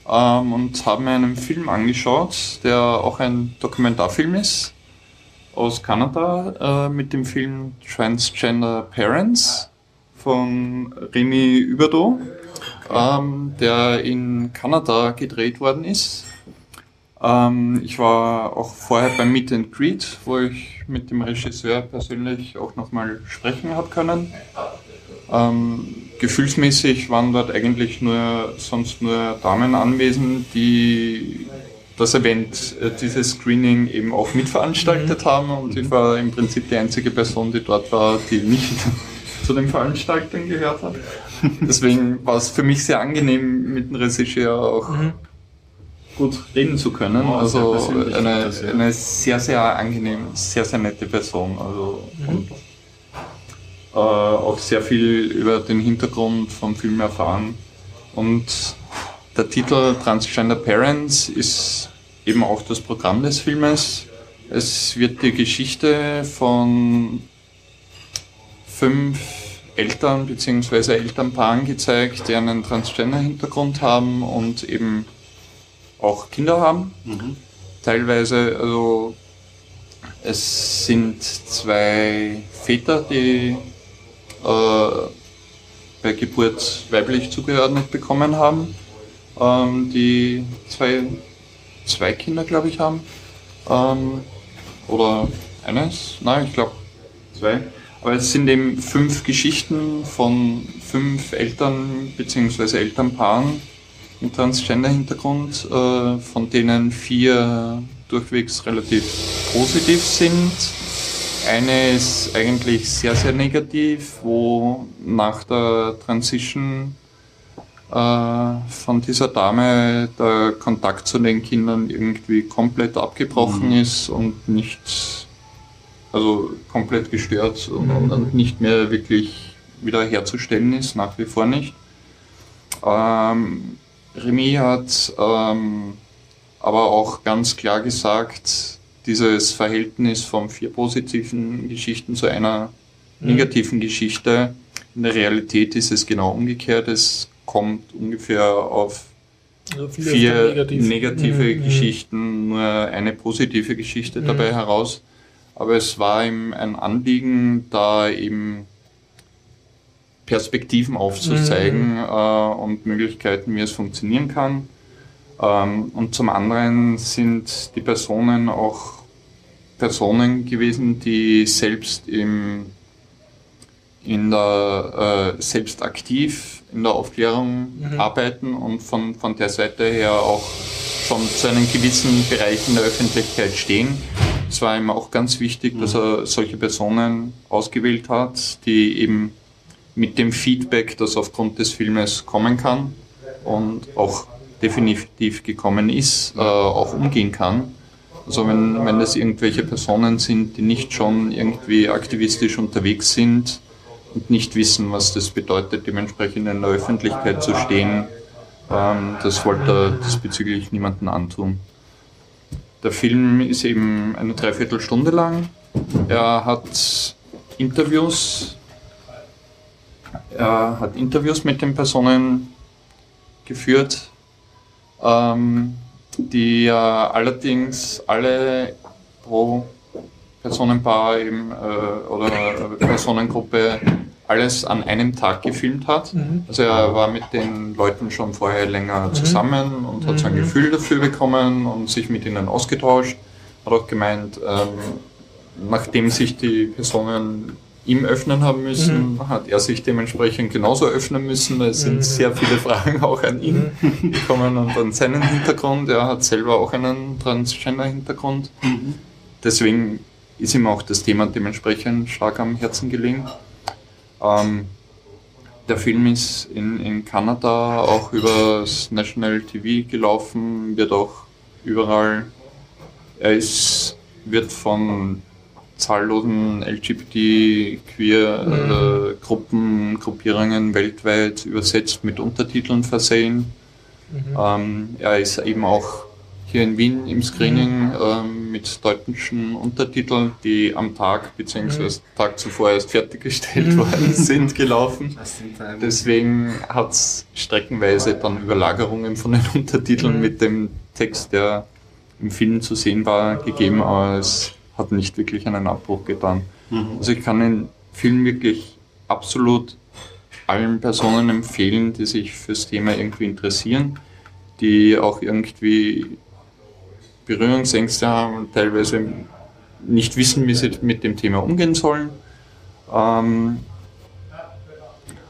ähm, und habe mir einen Film angeschaut, der auch ein Dokumentarfilm ist aus Kanada äh, mit dem Film Transgender Parents von Remy Überdo, ähm, der in Kanada gedreht worden ist. Ähm, ich war auch vorher beim Meet and Greet, wo ich mit dem Regisseur persönlich auch nochmal sprechen habe können. Ähm, gefühlsmäßig waren dort eigentlich nur sonst nur Damen anwesend, die das Event, äh, dieses Screening eben auch mitveranstaltet haben und ich war im Prinzip die einzige Person, die dort war, die nicht zu den Veranstaltern gehört hat. Deswegen war es für mich sehr angenehm, mit dem Regisseur auch gut reden zu können. Oh, sehr also persönlich eine, das, ja. eine sehr, sehr angenehm, sehr, sehr nette Person. Also und, äh, auch sehr viel über den Hintergrund vom Film erfahren. Und der Titel Transgender Parents ist eben auch das Programm des Filmes. Es wird die Geschichte von fünf Eltern bzw. Elternpaaren gezeigt, die einen Transgender-Hintergrund haben und eben auch Kinder haben. Teilweise, also es sind zwei Väter, die äh, bei Geburt weiblich zugeordnet bekommen haben, ähm, die zwei, zwei Kinder, glaube ich, haben. Ähm, oder eines? Nein, ich glaube zwei. Aber es sind eben fünf Geschichten von fünf Eltern bzw. Elternpaaren mit Transgender-Hintergrund, äh, von denen vier durchwegs relativ positiv sind. Eine ist eigentlich sehr, sehr negativ, wo nach der Transition von dieser Dame der Kontakt zu den Kindern irgendwie komplett abgebrochen ist und nicht, also komplett gestört und, und, und nicht mehr wirklich wiederherzustellen ist, nach wie vor nicht. Ähm, Remy hat ähm, aber auch ganz klar gesagt, dieses Verhältnis von vier positiven Geschichten zu einer negativen Geschichte. In der Realität ist es genau umgekehrt. Es kommt ungefähr auf Also vier negativ. negative Mhm, mhm. Geschichten, nur eine positive Geschichte dabei heraus. Aber es war ihm ein Anliegen, da eben Perspektiven aufzuzeigen äh, und Möglichkeiten, wie es funktionieren kann. Ähm, und zum anderen sind die Personen auch Personen gewesen, die selbst im, in der, äh, selbst aktiv in der Aufklärung arbeiten und von, von der Seite her auch schon zu einem gewissen Bereich in der Öffentlichkeit stehen. Es war ihm auch ganz wichtig, dass er solche Personen ausgewählt hat, die eben mit dem Feedback, das aufgrund des Filmes kommen kann und auch definitiv gekommen ist, äh, auch umgehen kann. Also wenn, wenn das irgendwelche Personen sind, die nicht schon irgendwie aktivistisch unterwegs sind und nicht wissen, was das bedeutet, dementsprechend in der Öffentlichkeit zu stehen, ähm, das wollte er diesbezüglich niemanden antun. Der Film ist eben eine Dreiviertelstunde lang. Er hat Interviews er hat Interviews mit den Personen geführt, ähm, die ja allerdings alle pro Personenpaar eben, äh, oder Personengruppe alles an einem Tag gefilmt hat. Also er war mit den Leuten schon vorher länger zusammen und hat so ein Gefühl dafür bekommen und sich mit ihnen ausgetauscht. Hat auch gemeint, ähm, nachdem sich die Personen ihm öffnen haben müssen, hat er sich dementsprechend genauso öffnen müssen. Es sind sehr viele Fragen auch an ihn gekommen und an seinen Hintergrund. Er hat selber auch einen Transgender-Hintergrund. Deswegen ist ihm auch das Thema dementsprechend stark am Herzen gelegen. Ähm, der Film ist in, in Kanada auch über das National TV gelaufen, wird auch überall. Er ist, wird von zahllosen LGBT-Queer-Gruppen, Gruppierungen weltweit übersetzt mit Untertiteln versehen. Ähm, er ist eben auch hier in Wien im Screening ähm, mit deutschen Untertiteln, die am Tag bzw. Tag zuvor erst fertiggestellt worden sind, gelaufen. Deswegen hat es streckenweise dann Überlagerungen von den Untertiteln mit dem Text, der im Film zu sehen war, gegeben, aber es hat nicht wirklich einen Abbruch getan. Also ich kann den Film wirklich absolut allen Personen empfehlen, die sich fürs Thema irgendwie interessieren, die auch irgendwie Berührungsängste haben, teilweise nicht wissen, wie sie mit dem Thema umgehen sollen. Ähm,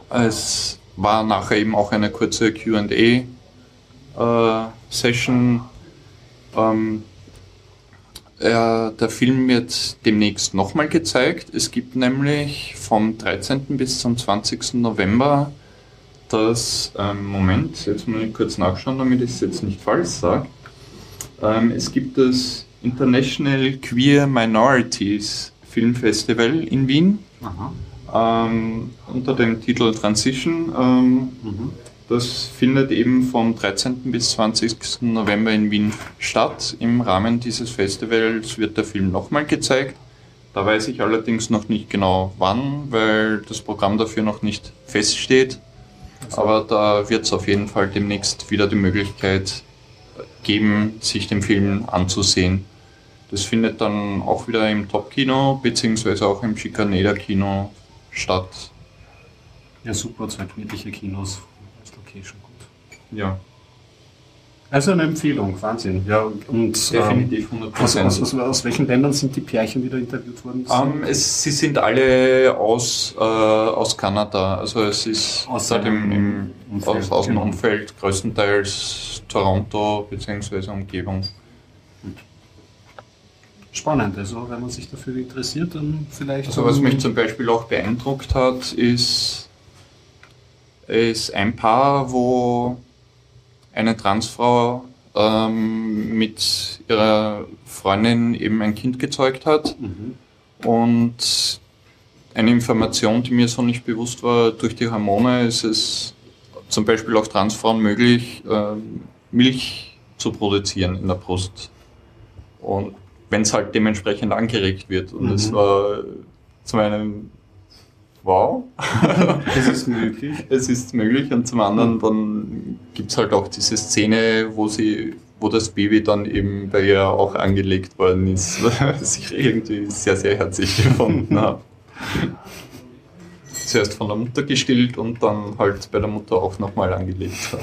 es war nachher eben auch eine kurze QA-Session. Ähm, äh, der Film wird demnächst nochmal gezeigt. Es gibt nämlich vom 13. bis zum 20. November das, ähm, Moment, jetzt muss ich kurz nachschauen, damit ich es jetzt nicht falsch sage. Ähm, es gibt das International Queer Minorities Film Festival in Wien ähm, unter dem Titel Transition. Ähm, Mhm. das findet eben vom 13. bis 20. November in Wien statt. Im Rahmen dieses Festivals wird der Film nochmal gezeigt. Da weiß ich allerdings noch nicht genau wann, weil das Programm dafür noch nicht feststeht. Aber da wird es auf jeden Fall demnächst wieder die Möglichkeit geben, sich den Film anzusehen. Das findet dann auch wieder im Top-Kino beziehungsweise auch im Schikaneder-Kino statt. Ja, super, zwei gemütliche Kinos. Als Location gut. Ja, Also eine Empfehlung, Wahnsinn. Ja, und definitiv Ähm, aus, 100%. aus, aus, aus welchen Ländern sind die Pärchen wieder interviewt worden? Ähm, es, sie sind alle aus, äh, aus Kanada. Also es ist Aus dem, dem im, Umfeld, aus, aus dem genau. Umfeld, größtenteils Toronto bzw. Umgebung. Spannend, also wenn man sich dafür interessiert, dann vielleicht. Also was mich zum Beispiel auch beeindruckt hat, ist, ist ein Paar, wo eine Transfrau ähm, mit ihrer Freundin eben ein Kind gezeugt hat. Mhm. Und eine Information, die mir so nicht bewusst war, durch die Hormone ist es zum Beispiel auch Transfrauen möglich, ähm, Milch zu produzieren in der Brust. Und wenn es halt dementsprechend angeregt wird. Und es Mhm. war zum einen, wow, Das ist möglich. es ist möglich. Und zum anderen dann gibt es halt auch diese Szene, wo sie wo das Baby dann eben bei ihr auch angelegt worden ist, was ich irgendwie sehr, sehr herzlich gefunden habe. Zuerst von der Mutter gestillt und dann halt bei der Mutter auch nochmal angelegt.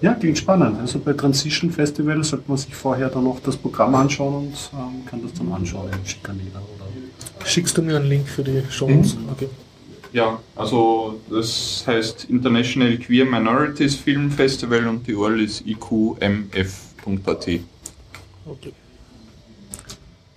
Ja, klingt spannend. Also bei Transition Festival sollte man sich vorher dann noch das Programm anschauen und ähm, kann das dann anschauen im Schikaneder oder. Schickst du mir einen Link für die Show Notes? Okay. Ja, also das heißt International Queer Minorities Film Festival und die URL ist iqmf.at. okay.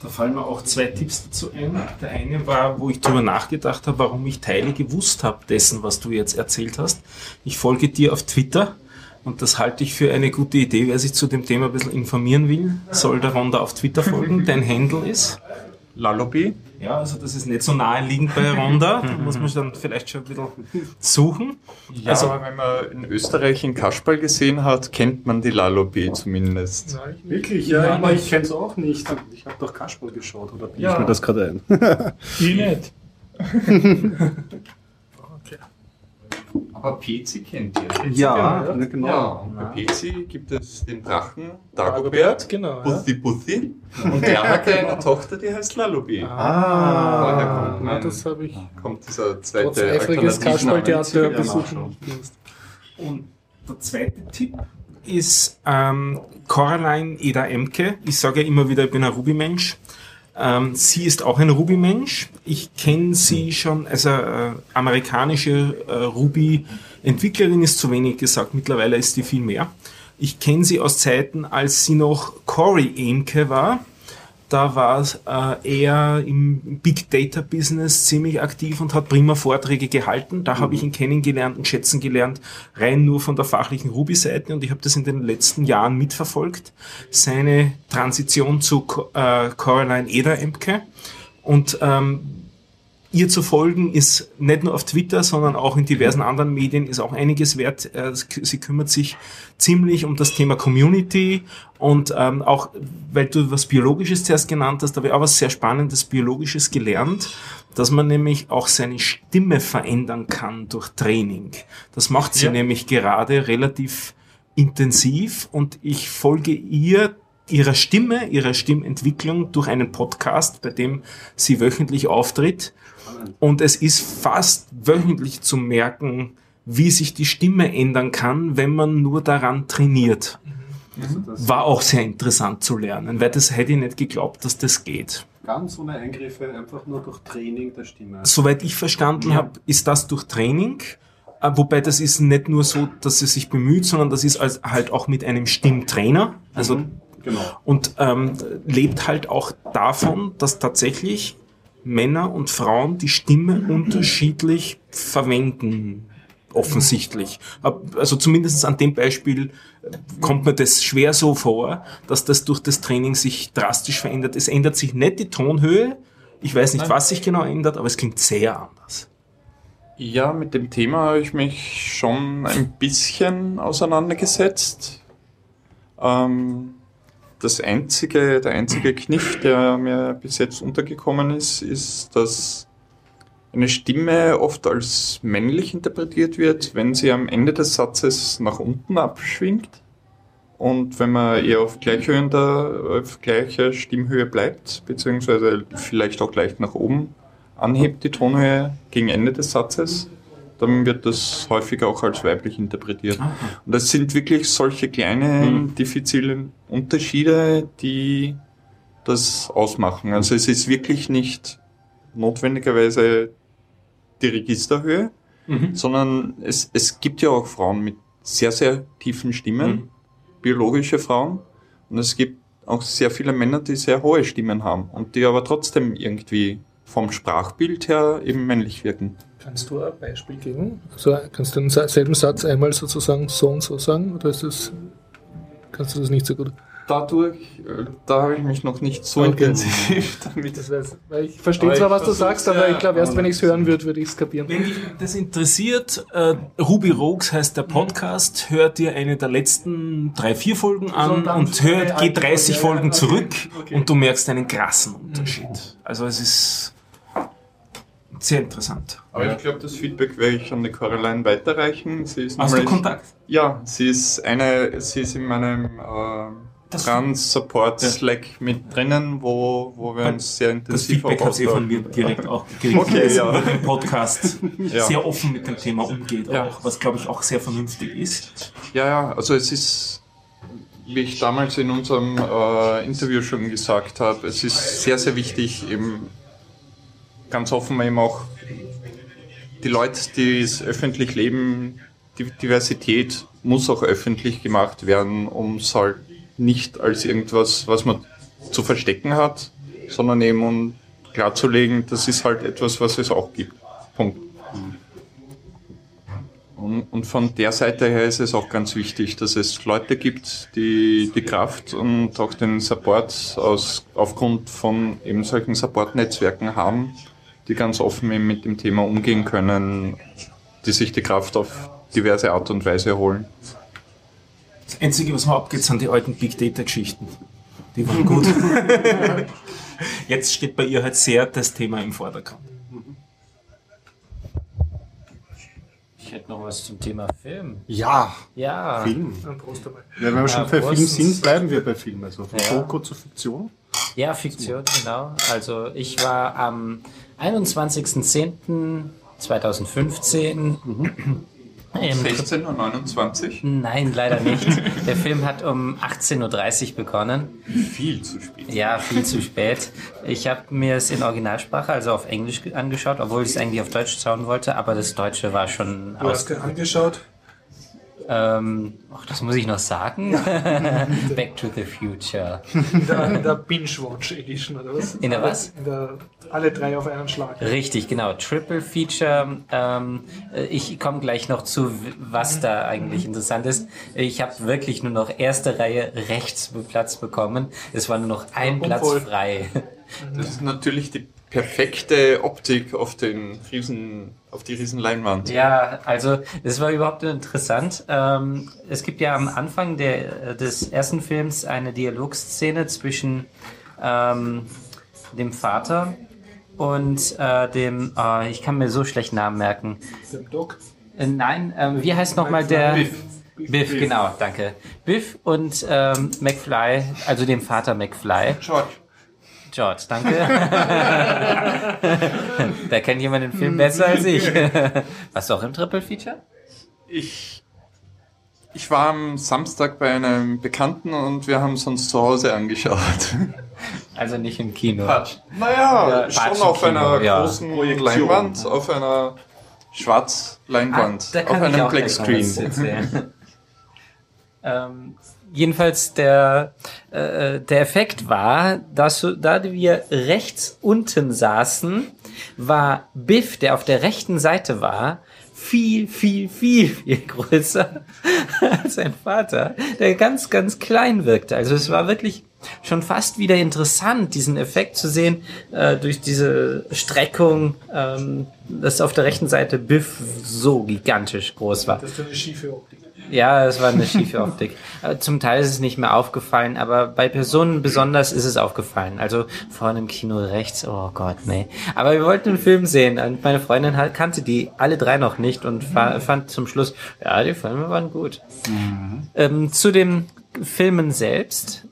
Da fallen mir auch zwei Tipps dazu ein. Der eine war, wo ich darüber nachgedacht habe, warum ich Teile gewusst habe dessen, was du jetzt erzählt hast. Ich folge dir auf Twitter und das halte ich für eine gute Idee. Wer sich zu dem Thema ein bisschen informieren will, soll der Ronda auf Twitter folgen. Dein Handle ist? Lalobi? Ja, also das ist nicht so naheliegend bei Ronda. Da muss man dann vielleicht schon ein bisschen suchen. Ja, Also- aber wenn man in Österreich einen Kasperl gesehen hat, kennt man die Lalobi zumindest. Nein. Wirklich? Ja, Ja, aber ich- ich kenne es auch nicht. Ich habe doch Kasperl geschaut, oder Ja. ich mir das gerade ein? Ich nicht. Aber Pezi kennt ihr. Ja, ja. genau. Ja, und bei Pezi gibt es den Drachen Dagobert, genau. Ja. Puthi Puthi. Und der hat eine Tochter, die heißt Lalobi. Ah, Daher kommt, mein, das habe ich kommt dieser trotz zweite eifriges. Kasperltheater besuchen. Und der zweite Tipp ist ähm, Coraline Eda Emke. Ich sage ja immer wieder, ich bin ein Ruby-Mensch. Ähm, sie ist auch ein Ruby-Mensch. Ich kenne sie schon, also äh, amerikanische äh, Ruby-Entwicklerin ist zu wenig gesagt, mittlerweile ist die viel mehr. Ich kenne sie aus Zeiten, als sie noch Cory Emke war. Da war äh, er im Big Data Business ziemlich aktiv und hat prima Vorträge gehalten. Da habe ich ihn kennengelernt und schätzen gelernt, rein nur von der fachlichen Ruby-Seite und ich habe das in den letzten Jahren mitverfolgt. Seine Transition zu Co- äh, Coraline Eder-Emke und ähm, ihr zu folgen ist nicht nur auf Twitter, sondern auch in diversen anderen Medien ist auch einiges wert. Äh, Sie kümmert sich ziemlich um das Thema Community und ähm, auch, weil du was Biologisches zuerst genannt hast, habe ich auch was sehr Spannendes Biologisches gelernt, dass man nämlich auch seine Stimme verändern kann durch Training. Das macht sie Ja. nämlich gerade relativ intensiv und ich folge ihr ihrer Stimme, ihrer Stimmentwicklung durch einen Podcast, bei dem sie wöchentlich auftritt. Und es ist fast wöchentlich zu merken, wie sich die Stimme ändern kann, wenn man nur daran trainiert. Das War auch sehr interessant zu lernen, weil das hätte ich nicht geglaubt, dass das geht. ganz ohne Eingriffe, einfach nur durch Training der Stimme. Soweit ich verstanden habe, ist das durch Training. Äh, Wobei das ist nicht nur so, dass sie sich bemüht, sondern das ist als, halt auch mit einem Stimmtrainer. Also Mhm, genau. und ähm, lebt halt auch davon, dass tatsächlich Männer und Frauen die Stimme unterschiedlich verwenden offensichtlich. Also zumindest an dem Beispiel äh, kommt mir das schwer so vor, dass das durch das Training sich drastisch verändert. Es ändert sich nicht die Tonhöhe. Ich weiß nicht, was sich genau ändert, aber es klingt sehr anders. Ja, mit dem Thema habe ich mich schon ein bisschen auseinandergesetzt. Ähm, das einzige, der einzige Kniff, der mir bis jetzt untergekommen ist, ist, dass eine Stimme oft als männlich interpretiert wird, wenn sie am Ende des Satzes nach unten abschwingt. Und wenn man eher auf gleichhöhender, auf gleicher Stimmhöhe bleibt, beziehungsweise vielleicht auch leicht nach oben anhebt, die Tonhöhe gegen Ende des Satzes, dann wird das häufig auch als weiblich interpretiert. Und das sind wirklich solche kleinen, diffizilen Unterschiede, die das ausmachen. Also es ist wirklich nicht notwendigerweise die Registerhöhe, sondern es, es gibt ja auch Frauen mit sehr, sehr tiefen Stimmen, biologische Frauen. Und es gibt auch sehr viele Männer, die sehr hohe Stimmen haben und die aber trotzdem irgendwie vom Sprachbild her eben männlich wirken. Kannst du ein Beispiel geben? Also kannst du den sa- selben Satz einmal sozusagen so und so sagen? Oder ist das, kannst du das nicht so gut? Dadurch, äh, da habe ich mich noch nicht so Okay. intensiv damit. Das weiß, weil ich verstehe Aber zwar, was du sagst, aber ja, ich glaube, erst wenn ich es hören würde, würde ich es kapieren. Wenn dich das interessiert, äh, Ruby Rogues heißt der Podcast, hört dir eine der letzten drei, vier Folgen an und dann und hört, alte geh 30 Folge, Folgen ja, okay, zurück okay. und du merkst einen krassen Unterschied. Also es ist sehr interessant. Aber ich glaube, das Feedback werde ich an die Caroline weiterreichen. Sie ist Hast du Kontakt? Ja, sie ist eine, sie ist in meinem äh, Das- Trans-Support-Slack mit drinnen, wo, wo wir uns sehr Das intensiv Feedback auch hat sie von mir direkt auch gekriegt, Okay, dass ja. im Podcast Ja. sehr offen mit dem Thema umgeht, Ja. auch, was glaube ich auch sehr vernünftig ist. Ja, ja, also es ist, wie ich damals in unserem äh, Interview schon gesagt habe, es ist sehr, sehr wichtig, eben ganz offen eben auch die Leute, die es öffentlich leben, die Diversität muss auch öffentlich gemacht werden, um es halt nicht als irgendwas, was man zu verstecken hat, sondern eben um klarzulegen, das ist halt etwas, was es auch gibt. Punkt. Und, und von der Seite her ist es auch ganz wichtig, dass es Leute gibt, die die Kraft und auch den Support aus, aufgrund von eben solchen Support-Netzwerken haben, die ganz offen mit dem Thema umgehen können, die sich die Kraft auf diverse Art und Weise holen. Das Einzige, was mir abgeht, sind die alten Big Data-Geschichten. Die waren gut. Jetzt steht bei ihr halt sehr das Thema im Vordergrund. Ich hätte noch was zum Thema Film. Ja, Ja. Film. Ja, wenn wir schon Ja, bei Film sind, bleiben wir bei Film. Also von Ja. Doku zu Fiktion. Ja, Fiktion, genau. Also ich war am 21.10.2015 im 16.29 Uhr. Nein, leider nicht. Der Film hat um 18.30 Uhr begonnen. Viel zu spät. Ja, viel zu spät. Ich habe mir es in Originalsprache, also auf Englisch ge- angeschaut, obwohl ich es eigentlich auf Deutsch schauen wollte, aber das Deutsche war schon Du hast angeschaut. Ähm, ach, das muss ich noch sagen. Back to the Future. In der, in der Binge-Watch Edition, oder was? In der was? In der, alle drei auf einen Schlag. Richtig, genau. Triple Feature. Ähm, äh, ich komme gleich noch zu, was da eigentlich interessant ist. Ich habe wirklich nur noch erste Reihe rechts Platz bekommen. Es war nur noch ein Platz frei. Das ist natürlich die perfekte Optik auf den riesen, auf die riesen Leinwand. Ja, also das war überhaupt interessant. Ähm, es gibt ja am Anfang der, des ersten Films eine Dialogszene zwischen ähm, dem Vater und äh, dem, äh, ich kann mir so schlecht Namen merken. Dem Doc. Äh, nein, ähm, wie heißt nochmal der? Biff. Biff, genau, danke. Biff und ähm, McFly, also dem Vater McFly. George. George, danke. da kennt jemand den Film besser als ich. Warst du auch im Triple Feature? Ich, ich war am Samstag bei einem Bekannten und wir haben es uns zu Hause angeschaut. Also nicht im Kino. Naja, schon Patschenkino, auf einer ja. großen Leinwand, auf einer Schwarzleinwand, Ah, da auf einem Blackscreen. erzählen. ähm, jedenfalls der, äh, der Effekt war, dass da wir rechts unten saßen, war Biff, der auf der rechten Seite war, viel, viel, viel, viel größer als sein Vater, der ganz, ganz klein wirkte. Also es war wirklich schon fast wieder interessant, diesen Effekt zu sehen, äh, durch diese Streckung, ähm, dass auf der rechten Seite Biff so gigantisch groß war. Das ist eine schiefe Optik. Ja, es war eine schiefe Optik. Äh, Zum Teil ist es nicht mehr aufgefallen, aber bei Personen besonders ist es aufgefallen. Also vorne im Kino rechts, oh Gott, nee. Aber wir wollten einen Film sehen und meine Freundin kannte die alle drei noch nicht und fa- fand zum Schluss, ja, die Filme waren gut. Ähm, zu den Filmen selbst.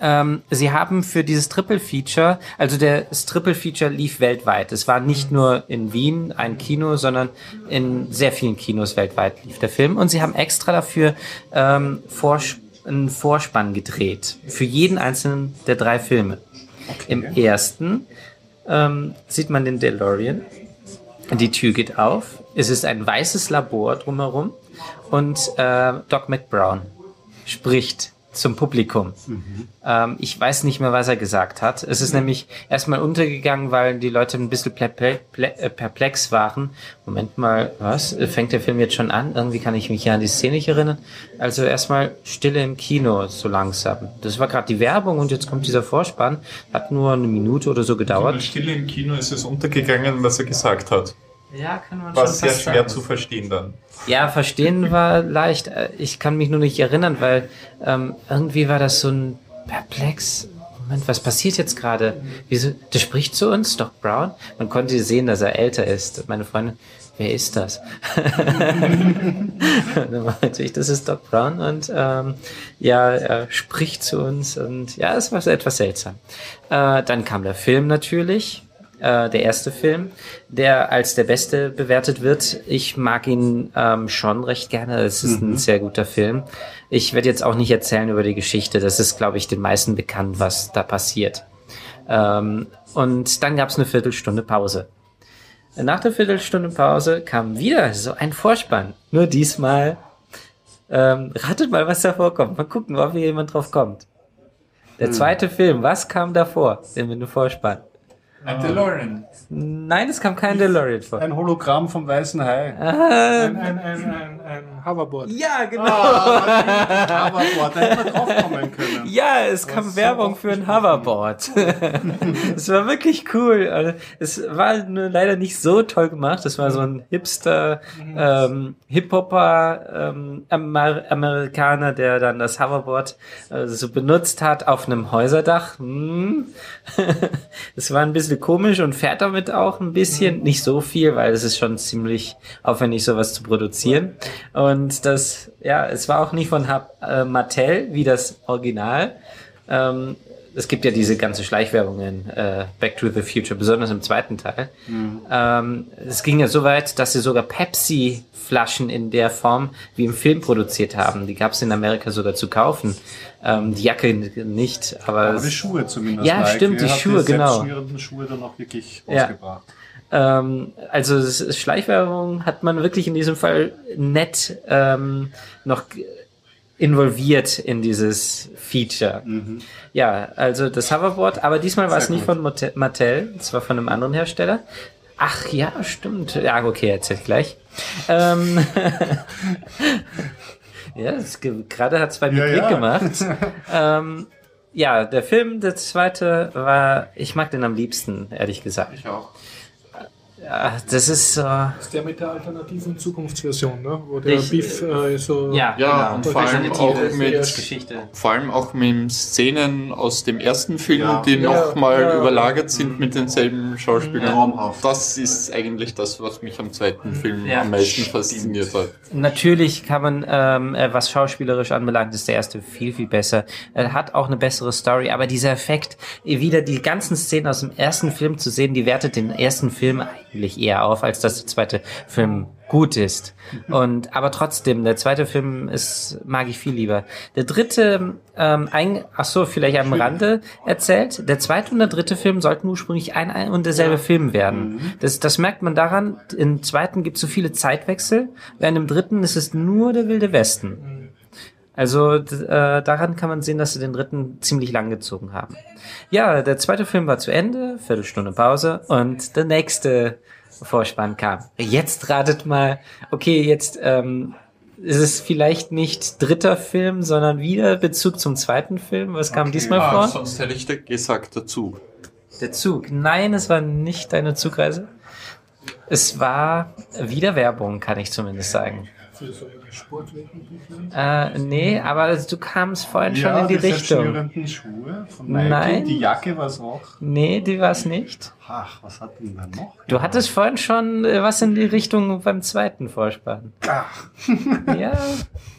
Ähm, sie haben für dieses Triple Feature, also der das Triple Feature lief weltweit. Es war nicht nur in Wien ein Kino, sondern in sehr vielen Kinos weltweit lief der Film. Und sie haben extra dafür ähm, Vors einen Vorspann gedreht für jeden einzelnen der drei Filme. Im ersten ähm, sieht man den DeLorean. Die Tür geht auf. Es ist ein weißes Labor drumherum und äh, Doc McBrown spricht zum Publikum. Ähm, ich weiß nicht mehr, was er gesagt hat. Es ist nämlich erstmal untergegangen, weil die Leute ein bisschen äh, perplex waren. Moment mal, was? Fängt der Film jetzt schon an? Irgendwie kann ich mich ja an die Szene nicht erinnern. Also erstmal Stille im Kino, so langsam. Das war gerade die Werbung und jetzt kommt dieser Vorspann. Hat nur eine Minute oder so gedauert. still im Kino ist es untergegangen, was er gesagt hat. Ja, kann man War schon sehr fast schwer sagen. zu verstehen dann. Ja, verstehen war leicht. Äh, Ich kann mich nur nicht erinnern, weil ähm, irgendwie war das so ein perplex. Moment, was passiert jetzt gerade? Wieso? Der spricht zu uns, Doc Brown. Man konnte sehen, dass er älter ist. Meine Freundin, wer ist das? dann meinte ich, das ist Doc Brown und ähm, ja, er spricht zu uns und ja, es war etwas seltsam. Äh, dann kam der Film natürlich äh, der erste Film, der als der beste bewertet wird. Ich mag ihn ähm, schon recht gerne. Es ist ein sehr guter Film. Ich werde jetzt auch nicht erzählen über die Geschichte. Das ist, glaube ich, den meisten bekannt, was da passiert. Ähm, und dann gab es eine Viertelstunde Pause. Nach der Viertelstunde Pause kam wieder so ein Vorspann. Nur diesmal, ähm, ratet mal, was da vorkommt. Mal gucken, ob hier jemand drauf kommt. Der zweite Film, was kam davor? Den mit dem Vorspann. Ein DeLorean. Nein, es kam kein DeLorean vor. Ein Hologramm vom Weißen Hai. Ein, ein, ein, ein, ein Hoverboard. Ja, genau. Aber boah, da hätte man können. Ja, es kam Werbung für ein Hoverboard. es war wirklich cool. Also, Es war nur leider nicht so toll gemacht. Es war so ein Hipster, ähm, Hip-Hopper, ähm, Amer Amerikaner, der dann das Hoverboard äh, so benutzt hat auf einem Häuserdach. Hm. Es war ein bisschen komisch und fährt damit auch ein bisschen. Nicht so viel, weil es ist schon ziemlich aufwendig, sowas zu produzieren. Und das, ja, es war auch nicht von Hab äh, Mattel wie das Original. Ähm, es gibt ja diese ganze Schleichwerbung in äh, Back to the Future, besonders im zweiten Teil. Ähm, es ging ja so weit, dass sie sogar Pepsi-Flaschen in der Form wie im Film produziert haben. Die gab es in Amerika sogar zu kaufen. Ähm, die Jacke nicht, aber, Aber die Schuhe zumindest. Ja, stimmt, die Schuhe, genau. selbstschnürenden Schuhe dann auch wirklich Ja. ausgebracht. Ähm, also es ist- Schleichwerbung hat man wirklich in diesem Fall nett ähm, noch involviert in dieses Feature. Ja, also das Hoverboard, aber diesmal war es nicht von Mote- Mattel, es war von einem anderen Hersteller. Ach ja, stimmt. Ja, okay, erzähl ich gleich. Ähm, ja, es ge- gerade hat zwei Ja, Klick ja. gemacht. ähm, ja, der Film, der zweite war, ich mag den am liebsten, ehrlich gesagt. Ich auch. Ja, das ist so. Das ist der mit der alternativen Zukunftsversion, ne? wo der Ich- Biff äh, so. Ja, Ja, genau. und vor allem auch mit- Geschichte. Vor allem auch mit Szenen aus dem ersten Film, Ja. die Ja, nochmal ja. überlagert sind mit denselben Schauspielern. Traumhaft. Das ist eigentlich das, was mich am zweiten Film Ja, am meisten fasziniert hat. Natürlich kann man, ähm, äh, was schauspielerisch anbelangt, ist der erste viel, viel besser. Er hat auch eine bessere Story, aber dieser Effekt, eh, wieder die ganzen Szenen aus dem ersten Film zu sehen, die wertet den ersten Film eigentlich eher auf, als dass der zweite Film gut ist. Und aber trotzdem, der zweite Film ist mag ich viel lieber. Der dritte, ähm, ein, ach so, vielleicht am Rande erzählt. Der zweite und der dritte Film sollten ursprünglich ein, ein und derselbe Film werden. Das, das merkt man daran. Im zweiten gibt es so viele Zeitwechsel, während im dritten ist es nur der wilde Westen. Also äh, daran kann man sehen, dass sie den dritten ziemlich lang gezogen haben. Ja, der zweite Film war zu Ende, Viertelstunde Pause und der nächste Vorspann kam. Jetzt ratet mal, okay, jetzt ähm, ist es vielleicht nicht dritter Film, sondern wieder Bezug zum zweiten Film. Was kam Okay. diesmal Ah, vor? sonst hätte ich gesagt dazu. Der Zug. Nein, es war nicht deine Zugreise. Es war wieder Werbung, kann ich zumindest sagen. Für so eine Sportwetten. Äh, nee, aber du kamst vorhin schon in die Richtung. Schuhe von Nike. Nein. Die Jacke war es auch. Nee, die war es nicht. Ach, was hat denn da noch? Du hattest vorhin schon äh, was in die Richtung beim zweiten Vorspann. Ach, Ja,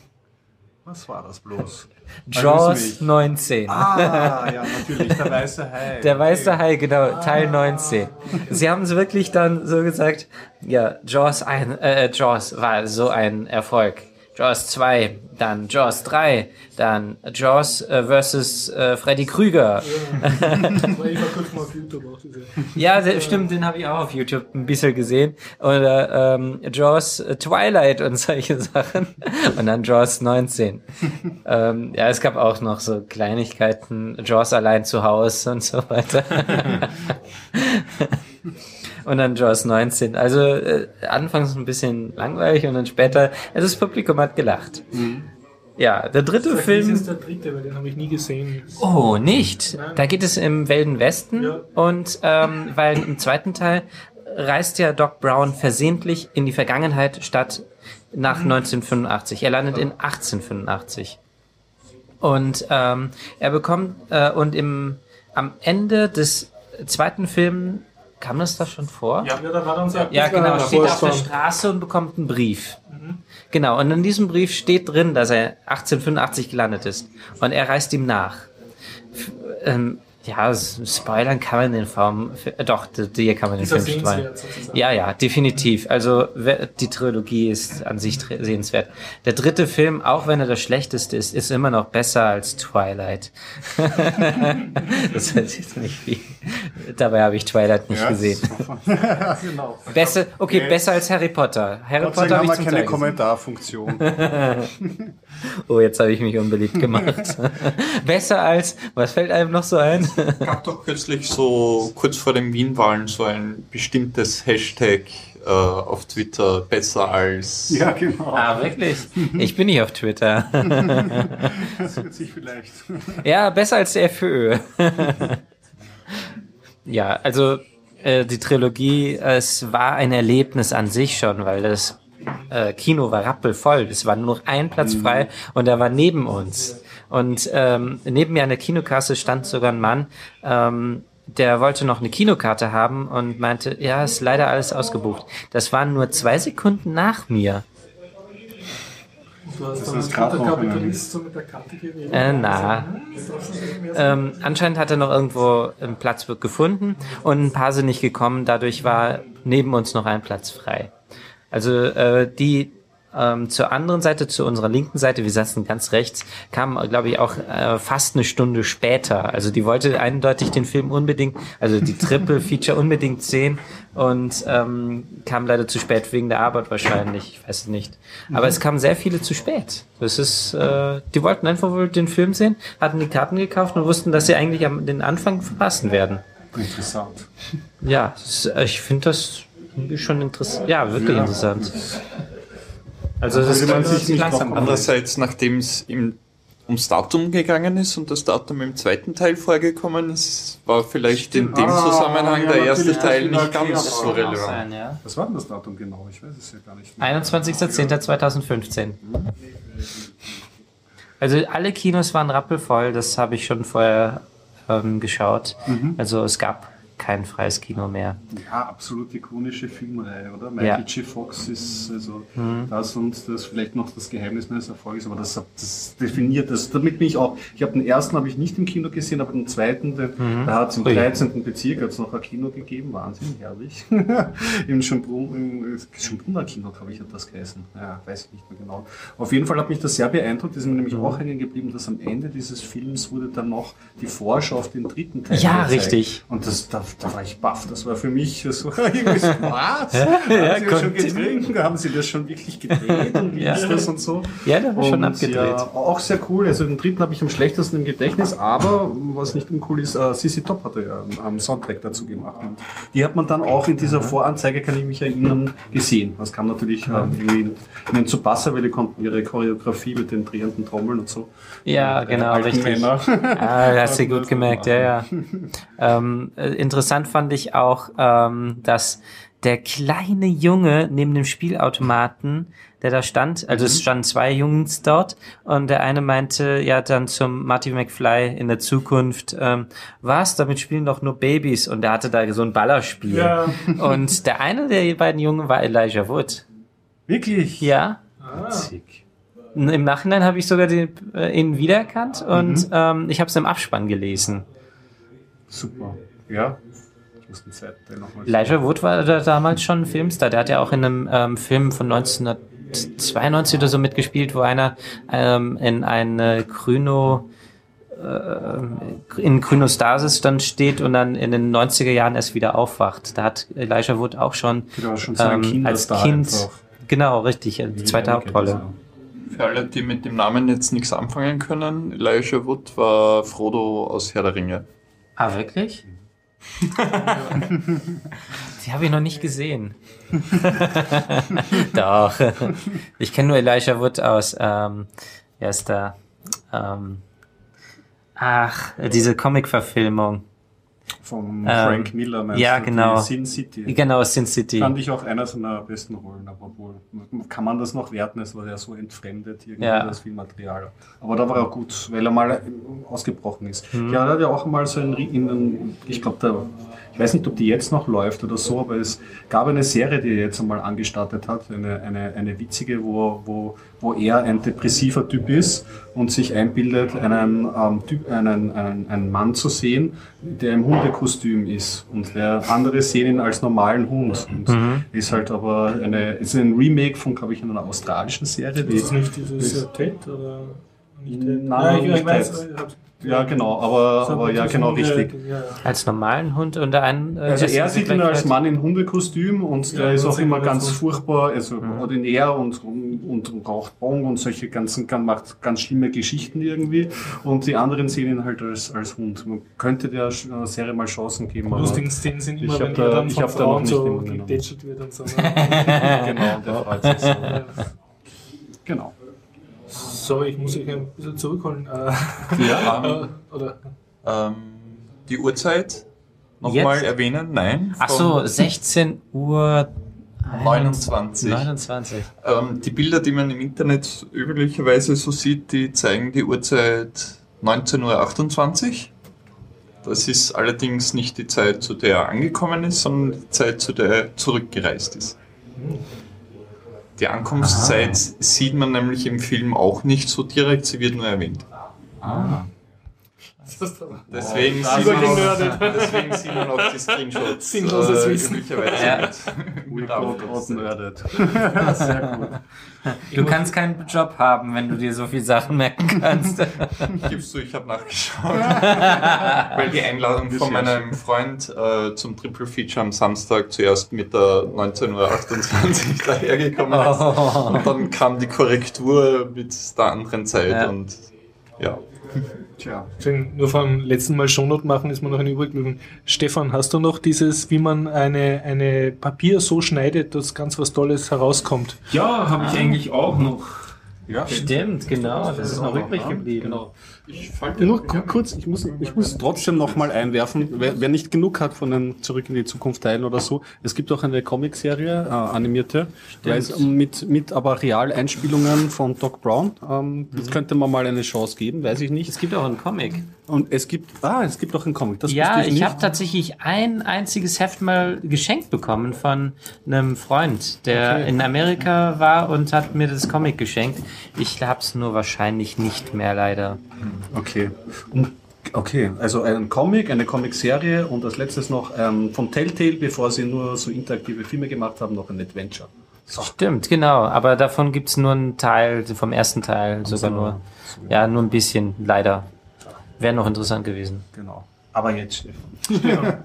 was war das bloß? Jaws mich. 19. Ah, ja, natürlich, der weiße Hai. Der weiße Hai, genau, Teil 19. Sie haben es wirklich dann so gesagt, ja, Jaws, ein, äh, Jaws war so ein Erfolg. Jaws 2, dann Jaws 3, dann Jaws äh, versus äh, Freddy Krüger. Weil ich war kurz mal auf YouTube auch diese. Ja, der, stimmt, den habe ich auch auf YouTube ein bisschen gesehen. Oder ähm, Jaws äh, Twilight und solche Sachen. Und dann Jaws 19. ähm, ja, es gab auch noch so Kleinigkeiten, Jaws allein zu Hause und so weiter. Und dann Jaws 19. Also äh, anfangs ein bisschen langweilig und dann später, also das Publikum hat gelacht. Ja, der dritte Das Film. ist der dritte, weil den habe ich nie gesehen. Oh, nicht. Da geht es im Wilden Westen Ja. und ähm, weil im zweiten Teil reist ja Doc Brown versehentlich in die Vergangenheit statt nach 1985. Er landet in 1885. Und ähm, er bekommt äh, und im am Ende des zweiten Films kam das da schon vor? Ja, da war dann so Ja, genau, steht auf der. Straße und bekommt einen Brief. Genau, und in diesem Brief steht drin, dass er 1885 gelandet ist. Und er reist ihm nach. Ähm, ja, spoilern kann man den Film, äh, doch, dir kann man den Ist ja Film spoilern. Ja, ja, definitiv. Also die Trilogie ist an sich sehenswert. Der dritte Film, auch wenn er der schlechteste ist, ist immer noch besser als Twilight. das heißt jetzt nicht viel. Dabei habe ich Twilight nicht Ja, gesehen. genau. Besser, okay, Okay. besser als Harry Potter. Harry Gott Potter habe wir ich zum keine Teil. Kommentarfunktion. Oh, jetzt habe ich mich unbeliebt gemacht. besser als, was fällt einem noch so ein? gab doch kürzlich so kurz vor den Wien-Wahlen so ein bestimmtes Hashtag äh, auf Twitter, besser als. ja, genau. ah, wirklich? Ich bin nicht auf Twitter. Das wird sich vielleicht. Ja, besser als der FÖ. ja, also äh, die Trilogie, es war ein Erlebnis an sich schon, weil das äh, Kino war rappelvoll. Es war nur noch ein Platz frei und er war neben uns. Und ähm, neben mir an der Kinokasse stand sogar ein Mann, ähm, der wollte noch eine Kinokarte haben und meinte, ja, ist leider alles ausgebucht. Das waren nur zwei Sekunden nach mir. Du hast Das ist Kapitalist so mit der Karte. Äh, na. Ähm, anscheinend hat er noch irgendwo einen Platz gefunden und ein paar sind nicht gekommen. Dadurch war neben uns noch ein Platz frei. Also äh, die ähm, zur anderen Seite, zu unserer linken Seite, wir saßen ganz rechts, kam, glaube ich, auch äh, fast eine Stunde später. Also die wollte eindeutig den Film unbedingt, also die Triple-Feature unbedingt sehen und ähm, kam leider zu spät wegen der Arbeit wahrscheinlich, ich weiß es nicht. Aber es kamen sehr viele zu spät. Das ist, äh, die wollten einfach wohl den Film sehen, hatten die Karten gekauft und wussten, dass sie eigentlich am den Anfang verpassen werden. Interessant. Ja, ist- ich finde das schon interessant. Ja, wirklich interessant. Also das Würde man ist sich nicht langsam. noch- Andererseits, nachdem es ums Datum gegangen ist und das Datum im zweiten Teil vorgekommen ist, war vielleicht in dem Ah, Zusammenhang ja, der erste Teil nicht ganz so relevant. Sein, ja. Was war denn das Datum genau? Ich weiß es ja gar nicht. mehr. 21.10.2015. Also alle Kinos waren rappelvoll, das habe ich schon vorher ähm, geschaut. Also es gab kein freies Kino mehr. Ja, absolut ikonische Filmreihe, oder? Michael Ja. J. Fox ist also das und das ist vielleicht noch das Geheimnis meines Erfolgs, aber das, das definiert das. Damit bin ich auch. Ich habe den ersten habe ich nicht im Kino gesehen, aber den zweiten, den, da hat es im Ui. 13. Bezirk hat's noch ein Kino gegeben, Wahnsinn, herrlich. Im Schönbrunn, im Schönbrunner Kino, glaube ich, hat das geheißen. Ja, weiß ich nicht mehr genau. Auf jeden Fall hat mich das sehr beeindruckt, ist mir nämlich auch hängen geblieben, dass am Ende dieses Films wurde dann noch die Vorschau auf den dritten Teil Ja, gezeigt. richtig. Und das, da da war ich baff. Das war für mich so, irgendwie so, was? Ja, haben sie das schon gedreht? Haben sie das schon wirklich gedreht? Und wie Ja. ist das und so? Ja, der war schon abgedreht. Ja, auch sehr cool. Also den dritten habe ich am schlechtesten im Gedächtnis, aber was nicht uncool ist, äh, Sissy Top hatte ja am Soundtrack dazu gemacht. Und die hat man dann auch in dieser Voranzeige, kann ich mich erinnern, gesehen. Das kam natürlich ähm, irgendwie ihnen zu passen, weil die konnten ihre Choreografie mit den drehenden Trommeln und so. Ja, äh, genau, richtig. Männer. Ah, hast du gut gemerkt, ja, ja. Ähm, äh, interessant fand ich auch, ähm, dass der kleine Junge neben dem Spielautomaten, der da stand, also es standen zwei Jungs dort und der eine meinte ja dann zum Marty McFly in der Zukunft, ähm, was, damit spielen doch nur Babys und der hatte da so ein Ballerspiel. Ja. Und der eine der beiden Jungen war Elijah Wood. Wirklich? Ja, Witzig. im Nachhinein habe ich sogar den, äh, ihn wiedererkannt und ähm, ich habe es im Abspann gelesen. Super. Ja. Ich muss den zweiten nochmal Elijah Wood war da damals schon ein Filmstar. Der hat ja auch in einem ähm, Film von 1992 oder so mitgespielt, wo einer ähm, in eine Chrono äh, in Chronostasis dann steht und dann in den 90er Jahren erst wieder aufwacht. Da hat Elijah Wood auch schon, Genau, schon ähm, als Kind, einfach. genau, richtig, die zweite Hauptrolle. Für alle, die mit dem Namen jetzt nichts anfangen können, Elijah Wood war Frodo aus Herr der Ringe. Ah, wirklich? Die habe ich noch nicht gesehen. Doch. Ich kenne nur Elijah Wood aus, ähm, da? Ähm, ach, diese Comic-Verfilmung. Vom Frank Miller, meinst ja, du? genau. Sin City. Genau, Sin City. Fand ich auch einer seiner besten Rollen, aber wohl, kann man das noch werten, es war ja so entfremdet, irgendwie Ja. das Filmmaterial. Aber da war er gut, weil er mal ausgebrochen ist. Mhm. Ja, er hat ja auch mal so ein, in einen, ich glaube, da, ich weiß nicht, ob die jetzt noch läuft oder so, aber es gab eine Serie, die er jetzt einmal angestartet hat, eine, eine, eine witzige, wo, wo, wo er ein depressiver Typ ist und sich einbildet, einen, ähm, typ, einen, einen, einen Mann zu sehen, der im Hundekostüm ist und der andere sehen ihn als normalen Hund. Und ist halt aber eine, ist ein Remake von, glaube ich, einer australischen Serie. Die, Ist das nicht dieses Ted oder nicht? Nein, ja, ich, nicht ich weiß, ich ja, genau, aber, so- aber ja, so- genau, so- richtig. Ja, ja. Als normalen Hund und der einen. äh, Also er sieht ihn als Mann in Hundekostüm und Ja, der ist auch immer ganz ganz furchtbar, also ordinär und, und, und raucht Bong und solche ganzen, kann- macht ganz schlimme Geschichten irgendwie. Und die anderen sehen ihn halt als, als Hund. Man könnte der äh, Serie mal Chancen geben. Die aber- lustigen Szenen sind ich immer, hab wenn da- er dann ich von hab da noch Frauen nicht so gedätschelt wird und so. ne? genau, der freut sich so. Genau. So, ich muss euch ein bisschen zurückholen. Äh, Ja, äh, oder ähm, die Uhrzeit nochmal erwähnen? Nein. Ach Von so, 16 Uhr 29. 29. Ähm, die Bilder, die man im Internet üblicherweise so sieht, die zeigen die Uhrzeit 19.28 Uhr. Das ist allerdings nicht die Zeit, zu der er angekommen ist, sondern die Zeit, zu der er zurückgereist ist. Die Ankunftszeit sieht man nämlich im Film auch nicht so direkt, sie wird nur erwähnt. Deswegen, sieht man auch, deswegen sieht man auch die Screenshots äh, Sinnloses Wissen. üblicherweise Ja. mit. Outnerded. Sehr gut. Du kannst keinen Job haben, wenn du dir so viele Sachen merken kannst. Gibst du, ich habe nachgeschaut. Weil die Einladung von meinem Freund äh, zum Triple Feature am Samstag zuerst mit der 19.28 Uhr dahergekommen ist. Oh. Und dann kam die Korrektur mit der anderen Zeit Ja. und ja. Tja. Deswegen nur vom letzten Mal Shownote machen, ist mir noch ein übrig geblieben. Stefan, hast du noch dieses, wie man eine, eine Papier so schneidet, dass ganz was Tolles herauskommt? Ja, habe ich eigentlich auch noch. Ja, Stimmt, genau, das ist noch übrig geblieben. Genau. Ich falte Nur ku- kurz, ich muss, ich muss trotzdem noch mal einwerfen, wer, wer nicht genug hat von den Zurück in die Zukunft Teilen oder so, es gibt auch eine Comicserie, äh, animierte, weiß, mit, mit aber Realeinspielungen von Doc Brown. Ähm, Das könnte man mal eine Chance geben, weiß ich Es nicht. gibt auch einen Comic. Und es gibt, ah, es gibt auch einen Comic, das ja, ich nicht. habe tatsächlich ein einziges Heft mal geschenkt bekommen von einem Freund, der in Amerika war und hat mir das Comic geschenkt. Ich habe es nur wahrscheinlich nicht mehr leider. Okay. Und, okay, also ein Comic, eine Comicserie und als letztes noch ähm, von Telltale, bevor sie nur so interaktive Filme gemacht haben, noch ein Adventure. Stimmt, genau. Aber davon gibt's nur einen Teil, vom ersten Teil sogar nur. Ja, nur ein bisschen, leider. Wäre noch interessant gewesen. Genau. Aber jetzt, Stefan.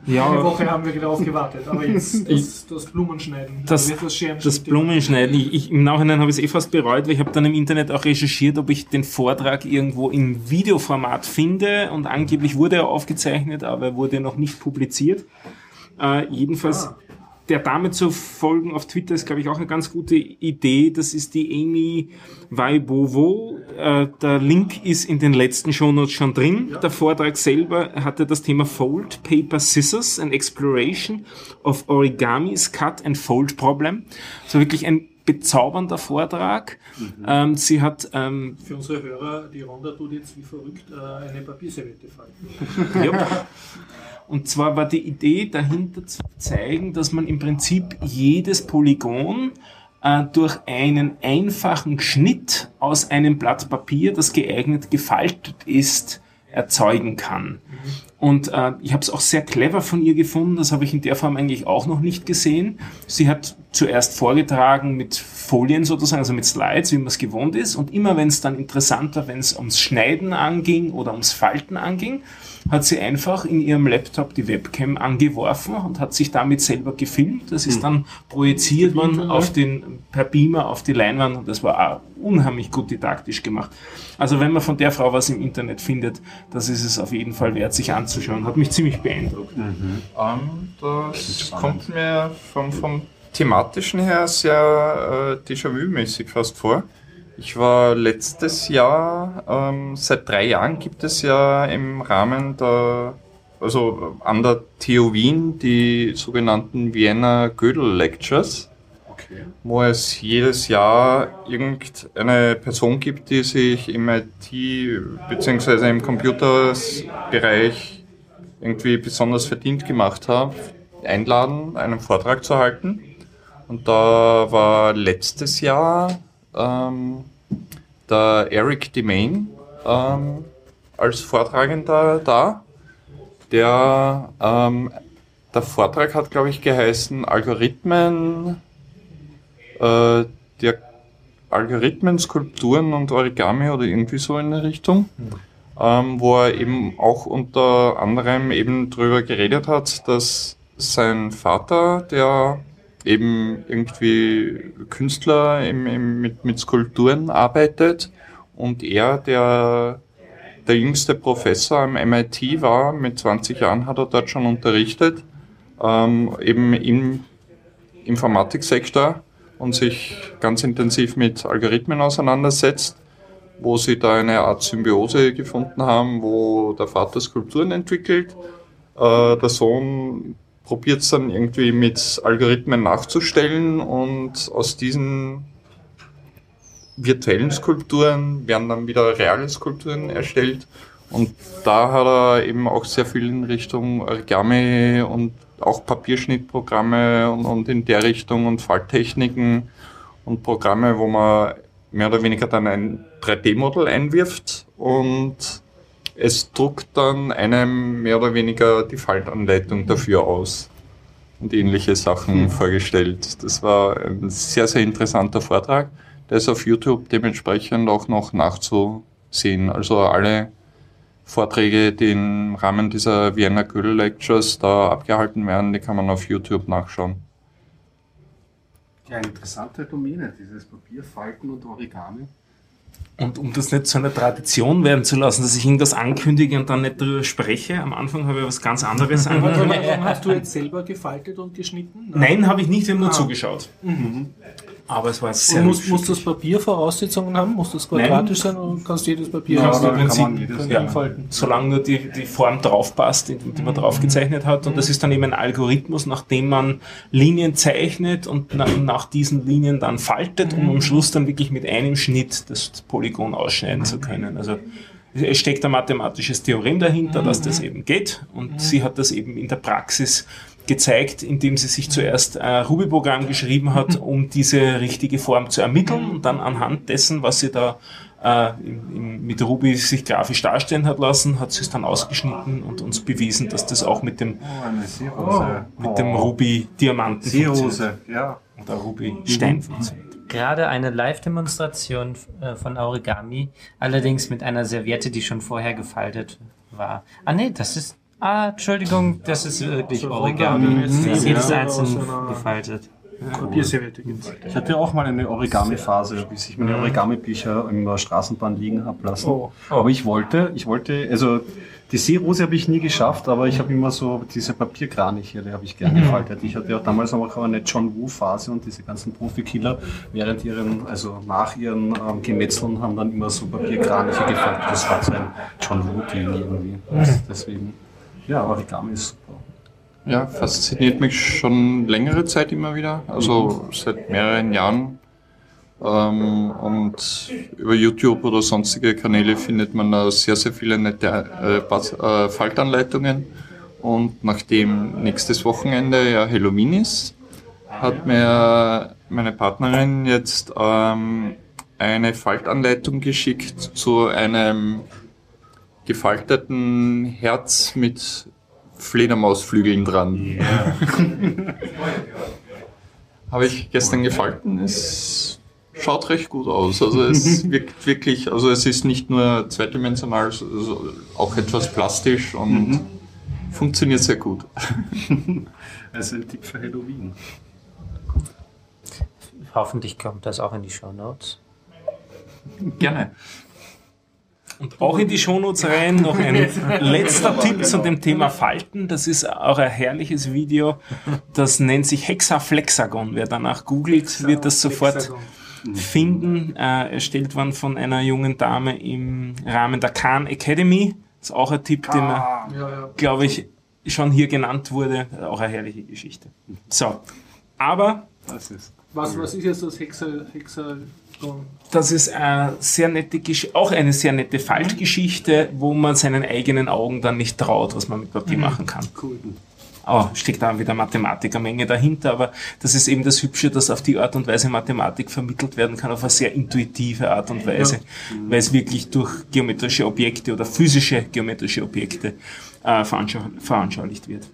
Ja. Eine Woche haben wir darauf gewartet, aber jetzt das, das Blumenschneiden. Das, wird das das Blumenschneiden. Ich, ich, Im Nachhinein habe ich es eh fast bereut, weil ich habe dann im Internet auch recherchiert, ob ich den Vortrag irgendwo im Videoformat finde und angeblich wurde er aufgezeichnet, aber er wurde noch nicht publiziert. Äh, jedenfalls der Dame zu folgen auf Twitter ist, glaube ich, auch eine ganz gute Idee. Das ist die Amy Weibovo. Äh, der Link ist in den letzten Shownotes schon drin. Der Vortrag selber hatte das Thema Fold, Paper, Scissors, an Exploration of Origamis Cut and Fold Problem. So wirklich ein bezaubernder Vortrag. Ähm, sie hat ähm, Für unsere Hörer, die Ronda tut jetzt wie verrückt äh, eine Papierserviette falten. Ja. Und zwar war die Idee dahinter zu zeigen, dass man im Prinzip jedes Polygon äh, durch einen einfachen Schnitt aus einem Blatt Papier, das geeignet gefaltet ist, erzeugen kann. Und äh, ich habe es auch sehr clever von ihr gefunden, das habe ich in der Form eigentlich auch noch nicht gesehen. Sie hat zuerst vorgetragen mit Folien sozusagen, also mit Slides, wie man es gewohnt ist. Und immer wenn es dann interessanter, wenn es ums Schneiden anging oder ums Falten anging, hat sie einfach in ihrem Laptop die Webcam angeworfen und hat sich damit selber gefilmt. Das ist dann projiziert worden auf den, per Beamer auf die Leinwand und das war auch unheimlich gut didaktisch gemacht. Also wenn man von der Frau was im Internet findet, das ist es auf jeden Fall wert, sich anzuschauen. Hat mich ziemlich beeindruckt. Ähm, das kommt mir vom, vom thematischen her sehr äh, Déjà-vu-mäßig fast vor. Ich war letztes Jahr, ähm, seit drei Jahren gibt es ja im Rahmen der, also an der TU Wien die sogenannten Vienna Gödel Lectures, Okay. wo es jedes Jahr irgendeine Person gibt, die sich im IT bzw. im Computerbereich irgendwie besonders verdient gemacht hat, einladen, einen Vortrag zu halten. Und da war letztes Jahr ähm, der Eric Demain ähm, als Vortragender da. Der, ähm, der Vortrag hat, glaube ich, geheißen Algorithmen, äh, der Algorithmen, Skulpturen und Origami oder irgendwie so in der Richtung, ähm, wo er eben auch unter anderem eben drüber geredet hat, dass sein Vater, der eben irgendwie Künstler im, im, mit, mit Skulpturen arbeitet. Und er, der der jüngste Professor am MIT war, mit 20 Jahren hat er dort schon unterrichtet, ähm, eben im Informatiksektor und sich ganz intensiv mit Algorithmen auseinandersetzt, wo sie da eine Art Symbiose gefunden haben, wo der Vater Skulpturen entwickelt, äh, der Sohn probiert es dann irgendwie mit Algorithmen nachzustellen und aus diesen virtuellen Skulpturen werden dann wieder reale Skulpturen erstellt. Und da hat er eben auch sehr viel in Richtung Origami und auch Papierschnittprogramme und, und in der Richtung und Falltechniken und Programme, wo man mehr oder weniger dann ein 3D-Modell einwirft und es druckt dann einem mehr oder weniger die Faltanleitung dafür aus und ähnliche Sachen vorgestellt. Das war ein sehr, sehr interessanter Vortrag. Der ist auf YouTube dementsprechend auch noch nachzusehen. Also alle Vorträge, die im Rahmen dieser Vienna Gödel Lectures da abgehalten werden, die kann man auf YouTube nachschauen. Ja, interessante Domäne, dieses Papierfalten und Origami. Und um das nicht zu einer Tradition werden zu lassen, dass ich irgendwas ankündige und dann nicht darüber spreche, am Anfang habe ich was ganz anderes angekündigt. Hast du jetzt selber gefaltet und geschnitten? Nein, habe ich nicht, wir haben nur zugeschaut. Aber es war sehr Und muss, muss das Papier Voraussetzungen haben? Muss das quadratisch sein oder kannst du jedes Papier Kannst du im kann Prinzip ja, falten? solange nur die, die Form drauf passt, die, die man drauf gezeichnet hat. Und das ist dann eben ein Algorithmus, nach dem man Linien zeichnet und na, nach diesen Linien dann faltet, um am Schluss dann wirklich mit einem Schnitt das Polygon ausschneiden zu können. Also es steckt ein mathematisches Theorem dahinter, dass das eben geht. Und sie hat das eben in der Praxis gezeigt, indem sie sich zuerst ein Ruby-Programm geschrieben hat, um diese richtige Form zu ermitteln und dann anhand dessen, was sie da äh, im, im, mit Ruby sich grafisch darstellen hat lassen, hat sie es dann ausgeschnitten und uns bewiesen, dass das auch mit dem, Oh, mit dem Ruby-Diamanten funktioniert. Ja. Oder Ruby-Stein funktioniert. Gerade eine Live-Demonstration äh, von Origami, allerdings mit einer Serviette, die schon vorher gefaltet war. Ah nee, das ist Ah, Entschuldigung, das ist wirklich So Origami. Das ist jedes ja. einzeln Aus einer- gefaltet. Papierserviette gibt's. Ich hatte auch mal eine Origami-Phase, bis ich meine Origami-Bücher in der Straßenbahn liegen habe lassen. Oh. Aber ich wollte, ich wollte, also die Seerose habe ich nie geschafft, aber ich habe immer so diese Papierkraniche, die habe ich gerne gefaltet. Ich hatte auch damals auch eine John Woo-Phase und diese ganzen Profikiller während ihren, also nach ihren ähm, Gemetzeln haben dann immer so Papierkraniche gefaltet. Das war so ein John Woo-Ding irgendwie. Das- Deswegen, ja, Origami ist super. Ja, fasziniert mich schon längere Zeit immer wieder, also seit mehreren Jahren. Ähm, und über YouTube oder sonstige Kanäle findet man da sehr, sehr viele nette äh, äh, Faltanleitungen. Und nachdem nächstes Wochenende ja Halloween ist, hat mir meine Partnerin jetzt ähm, eine Faltanleitung geschickt zu einem gefalteten Herz mit Fledermausflügeln dran. Habe ich gestern gefalten. Es schaut recht gut aus. Also es wirkt wirklich, also es ist nicht nur zweidimensional, also auch etwas plastisch und funktioniert sehr gut. Also ein Tipp für Halloween. Hoffentlich kommt das auch in die Show Notes. Gerne. Und auch in die Shownotes rein noch ein letzter Tipp zu dem Thema Falten. Das ist auch ein herrliches Video. Das nennt sich Hexaflexagon. Wer danach googelt, wird das sofort finden. Äh, erstellt worden von einer jungen Dame im Rahmen der Khan Academy. Das ist auch ein Tipp, den man, Ja, ja. glaube ich, schon hier genannt wurde. Auch eine herrliche Geschichte. So. Aber Das ist. Was, was ist jetzt das Hexa, Hexagon? Das ist eine sehr nette Gesch auch eine sehr nette Faltgeschichte, wo man seinen eigenen Augen dann nicht traut, was man mit Papier machen kann. Cool. Oh, steckt da wieder Mathematikermenge dahinter, aber das ist eben das Hübsche, dass auf die Art und Weise Mathematik vermittelt werden kann, auf eine sehr intuitive Art und Weise, weil es wirklich durch geometrische Objekte oder physische geometrische Objekte äh, veranschau veranschaulicht wird.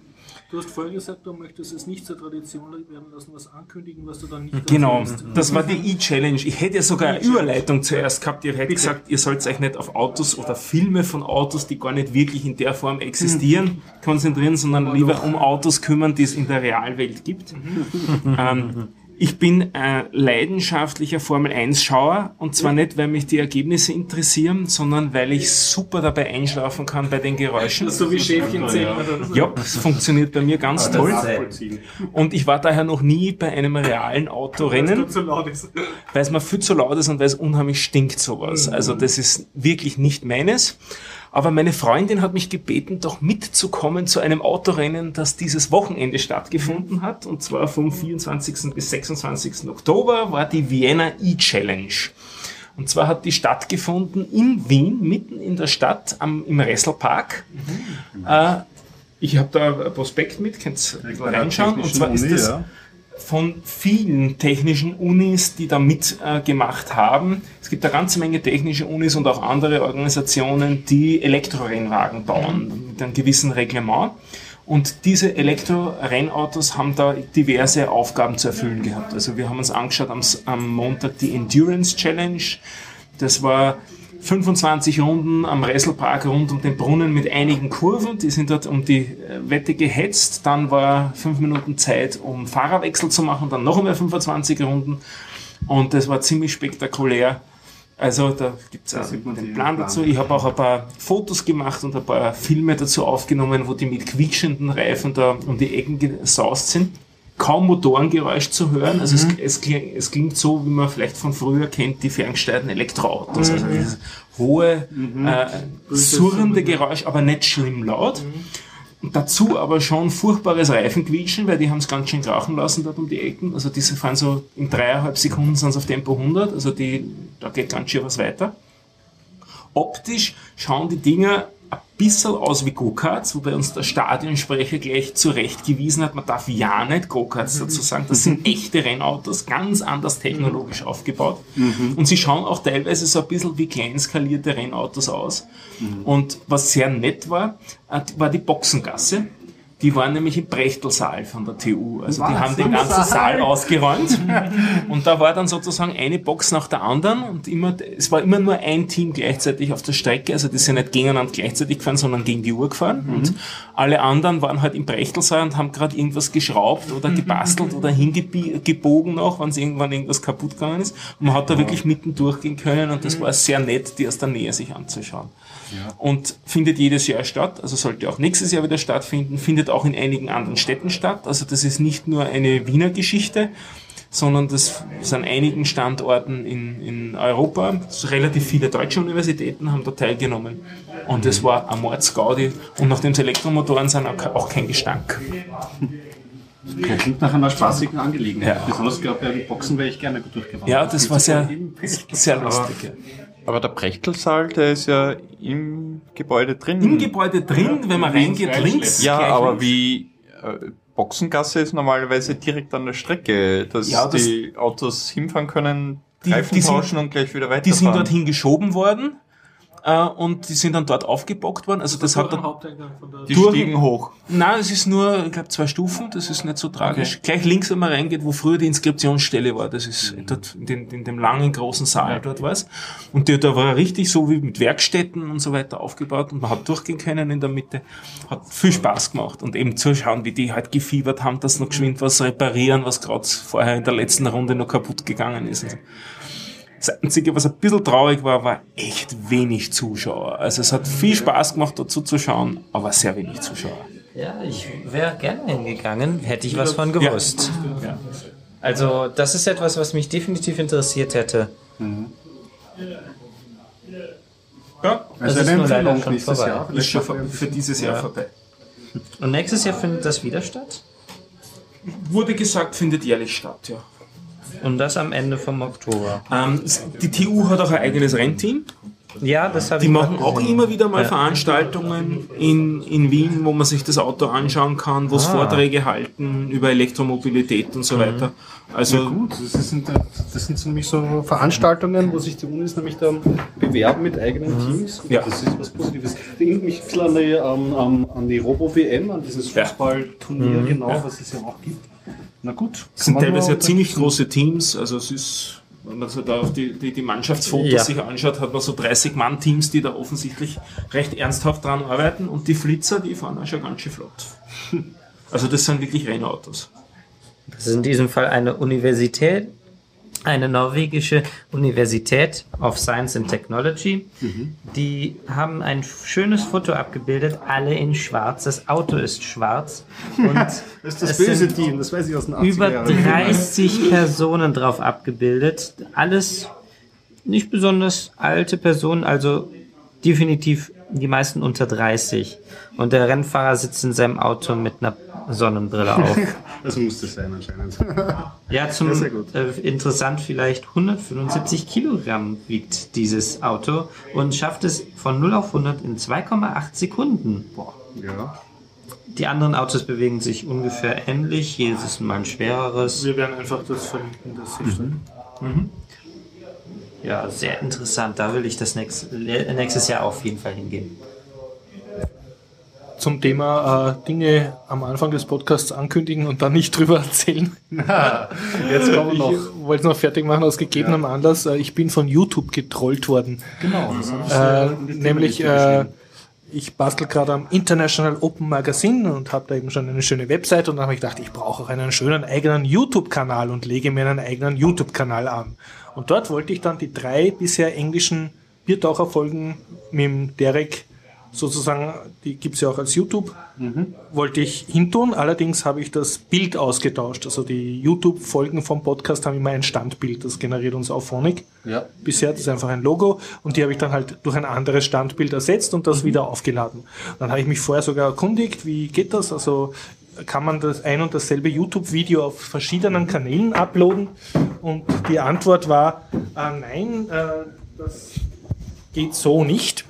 Du hast vorher gesagt, du möchtest es nicht zur Tradition werden lassen, was ankündigen, was du dann nicht Genau, erzählst. das war die E-Challenge. Ich hätte ja sogar eine Überleitung zuerst gehabt. Ihr hättet gesagt, ihr sollt euch nicht auf Autos oder Filme von Autos, die gar nicht wirklich in der Form existieren, konzentrieren, sondern lieber um Autos kümmern, die es in der Realwelt gibt. ähm, ich bin äh, leidenschaftlicher Formel-1-Schauer und zwar nicht, weil mich die Ergebnisse interessieren, sondern weil ich super dabei einschlafen kann bei den Geräuschen. So wie Schäfchen zählen. oder? Ja, das funktioniert bei mir ganz toll. Nachvollziehen. Und ich war daher noch nie bei einem realen Autorennen Weil es zu laut ist. weil es mir viel zu laut ist und weil es unheimlich stinkt sowas. Also das ist wirklich nicht meines. Aber meine Freundin hat mich gebeten, doch mitzukommen zu einem Autorennen, das dieses Wochenende stattgefunden hat. Und zwar vom 24. bis 26. Oktober war die Vienna E-Challenge. Und zwar hat die stattgefunden in Wien, mitten in der Stadt, am, im Resselpark. Äh, ich habe da ein Prospekt mit, könnt reinschauen. Und zwar ist das von vielen technischen Unis, die da mitgemacht äh, haben. Es gibt eine ganze Menge technische Unis und auch andere Organisationen, die Elektrorennwagen bauen mit einem gewissen Reglement. Und diese Elektrorennautos haben da diverse Aufgaben zu erfüllen gehabt. Also wir haben uns angeschaut am, am Montag die Endurance Challenge. Das war 25 Runden am Resselpark rund um den Brunnen mit einigen Kurven. Die sind dort um die äh, Wette gehetzt. Dann war fünf Minuten Zeit, um Fahrerwechsel zu machen. Dann noch einmal 25 Runden. Und das war ziemlich spektakulär. Also da gibt's man den den Plan Plan. dazu. Ich habe auch ein paar Fotos gemacht und ein paar Filme dazu aufgenommen, wo die mit quietschenden Reifen da um die Ecken gesaust sind. Kaum Motorengeräusch zu hören. Also es, es, klingt, es klingt so, wie man vielleicht von früher kennt, die ferngesteuerten Elektroautos. Also dieses hohe, äh, surrende Geräusch, aber nicht schlimm laut. Und dazu aber schon furchtbares Reifenquietschen, weil die haben es ganz schön krachen lassen dort um die Ecken. Also diese fahren so in dreieinhalb Sekunden sind sie auf Tempo 100, also die, da geht ganz schön was weiter. Optisch schauen die Dinger ein bisschen aus wie Go-Karts, wobei uns der Stadionsprecher gleich zurechtgewiesen hat, man darf ja nicht Go-Karts dazu sagen, das sind echte Rennautos, ganz anders technologisch aufgebaut. Und sie schauen auch teilweise so ein bisschen wie kleinskalierte Rennautos aus. Und was sehr nett war, äh, war die Boxengasse. Die waren nämlich im Brechtelsaal von der TU. Also die haben den ganzen Saal ausgeräumt. Und da war dann sozusagen eine Box nach der anderen und immer, es war immer nur ein Team gleichzeitig auf der Strecke. Also die sind nicht gegeneinander gleichzeitig gefahren, sondern gegen die Uhr gefahren. Und Alle anderen waren halt im Brechtelsaal und haben gerade irgendwas geschraubt oder gebastelt oder hingebogen noch, wenn es irgendwann irgendwas kaputt gegangen ist. Und man hat da wirklich mitten durchgehen können und das war sehr nett, die aus der Nähe sich anzuschauen. Und findet jedes Jahr statt, also sollte auch nächstes Jahr wieder stattfinden, findet auch in einigen anderen Städten statt. Also das ist nicht nur eine Wiener Geschichte, sondern das ist an einigen Standorten in, in Europa. Relativ viele deutsche Universitäten haben da teilgenommen. Und es war ein Mordsgaudi. Und nachdem es Elektromotoren sind, auch auch kein Gestank. Klingt nach einer spaßigen Angelegenheit. Ja. Besonders glaube ich, bei Boxen wäre ich gerne durchgefahren. Ja, das war sehr, sehr lustig. Ja. Aber der Prechtl-Saal, der ist ja im Gebäude drin. Im Gebäude drin, wenn man reingeht, links. ja, aber links. wie äh, Boxengasse ist normalerweise direkt an der Strecke, dass Ja, das- die Autos hinfahren können, Die- Reifen die sind- tauschen und gleich wieder weiterfahren. Die sind dorthin geschoben worden äh, und die sind dann dort aufgebockt worden. Also das hat dann die durch- stiegen hoch. Nein, es ist nur, ich glaube, zwei Stufen, das ist nicht so tragisch. Gleich links, wenn man reingeht, wo früher die Inskriptionsstelle war, das ist dort in, den, in dem langen, großen Saal dort war's. Und der, da war richtig so wie mit Werkstätten und so weiter aufgebaut und man hat durchgehen können in der Mitte. Hat viel Spaß gemacht und eben zuschauen, wie die halt gefiebert haben, dass noch geschwind was reparieren, was gerade vorher in der letzten Runde noch kaputt gegangen ist. Und so. Das Einzige, was ein bisschen traurig war, war echt wenig Zuschauer. Also es hat viel Spaß gemacht, dazu zu schauen, aber sehr wenig Zuschauer. Ja, ich wäre gerne hingegangen, hätte ich was von gewusst. Ja. Also, das ist etwas, was mich definitiv interessiert hätte. Ja, Also Das eine Empfehlung schon nächstes vorbei. Jahr. ist schon für, für dieses Jahr Ja. vorbei. Und nächstes Jahr findet das wieder statt? Wurde gesagt, findet jährlich statt, ja. Und das am Ende vom Oktober. Ähm, die TU hat auch ein eigenes Rennteam. Ja, das habe Die ich machen mal auch gesehen. immer wieder mal Ja. Veranstaltungen in, in Wien, wo man sich das Auto anschauen kann, wo es Ah. Vorträge halten über Elektromobilität und so weiter. Also Gut, das sind, das sind nämlich so Veranstaltungen, wo sich die Unis nämlich dann bewerben mit eigenen Teams. Ja. Das ist was Positives. Das erinnert mich ein bisschen an die, ähm, an, an die Robo-WM, an dieses Ja. Fußballturnier, genau, was es ja auch gibt. Na gut. Es sind teilweise ja ziemlich große Teams, also es ist, wenn man so da auf die, die, die Mannschaftsfotos Ja. sich anschaut, hat man so 30-Mann-Teams, die da offensichtlich recht ernsthaft dran arbeiten und die Flitzer, die fahren auch schon ganz schön flott. Also das sind wirklich Rennautos. Das ist in diesem Fall eine Universität, eine norwegische Universität of Science and Technology. Die haben ein schönes Foto abgebildet, alle in schwarz. Das Auto ist schwarz. Und Das ist das böse Team, das weiß ich aus den 80er über Jahren. 30 Personen drauf abgebildet. Alles nicht besonders alte Personen, also definitiv die meisten unter 30. Und der Rennfahrer sitzt in seinem Auto mit einer Sonnenbrille auf. Das muss das sein anscheinend. Ja, zum Sehr gut. äh, interessant vielleicht 175 Kilogramm wiegt dieses Auto und schafft es von 0 auf 100 in 2,8 Sekunden. Boah. ja. Die anderen Autos bewegen sich ungefähr ähnlich, jedes ist mal ein schwereres. Wir werden einfach das verlinken, das hilft. Ja, sehr interessant. Da will ich das nächst, nächstes Jahr auf jeden Fall hingehen. Zum Thema äh, Dinge am Anfang des Podcasts ankündigen und dann nicht drüber erzählen. Jetzt kommen wir Ich noch. wollte es noch fertig machen aus gegebenem Anlass. Äh, Ich bin von YouTube getrollt worden. Genau, ich Äh, die nämlich, äh, ich bastel gerade am International Open Magazine und habe da eben schon eine schöne Website und dann habe ich gedacht, ich brauche auch einen schönen eigenen YouTube-Kanal und lege mir einen eigenen YouTube-Kanal an. Und dort wollte ich dann die drei bisher englischen Biertaucher-Folgen mit dem Derek sozusagen, die gibt's ja auch als YouTube, wollte ich hintun. Allerdings habe ich das Bild ausgetauscht. Also die YouTube-Folgen vom Podcast haben immer ein Standbild, das generiert uns auf Phonic Ja. bisher, das ist einfach ein Logo und die habe ich dann halt durch ein anderes Standbild ersetzt und das wieder aufgeladen. Dann habe ich mich vorher sogar erkundigt, wie geht das? Also kann man das ein und dasselbe YouTube-Video auf verschiedenen Kanälen uploaden? Und die Antwort war, äh, nein, äh, das geht so nicht,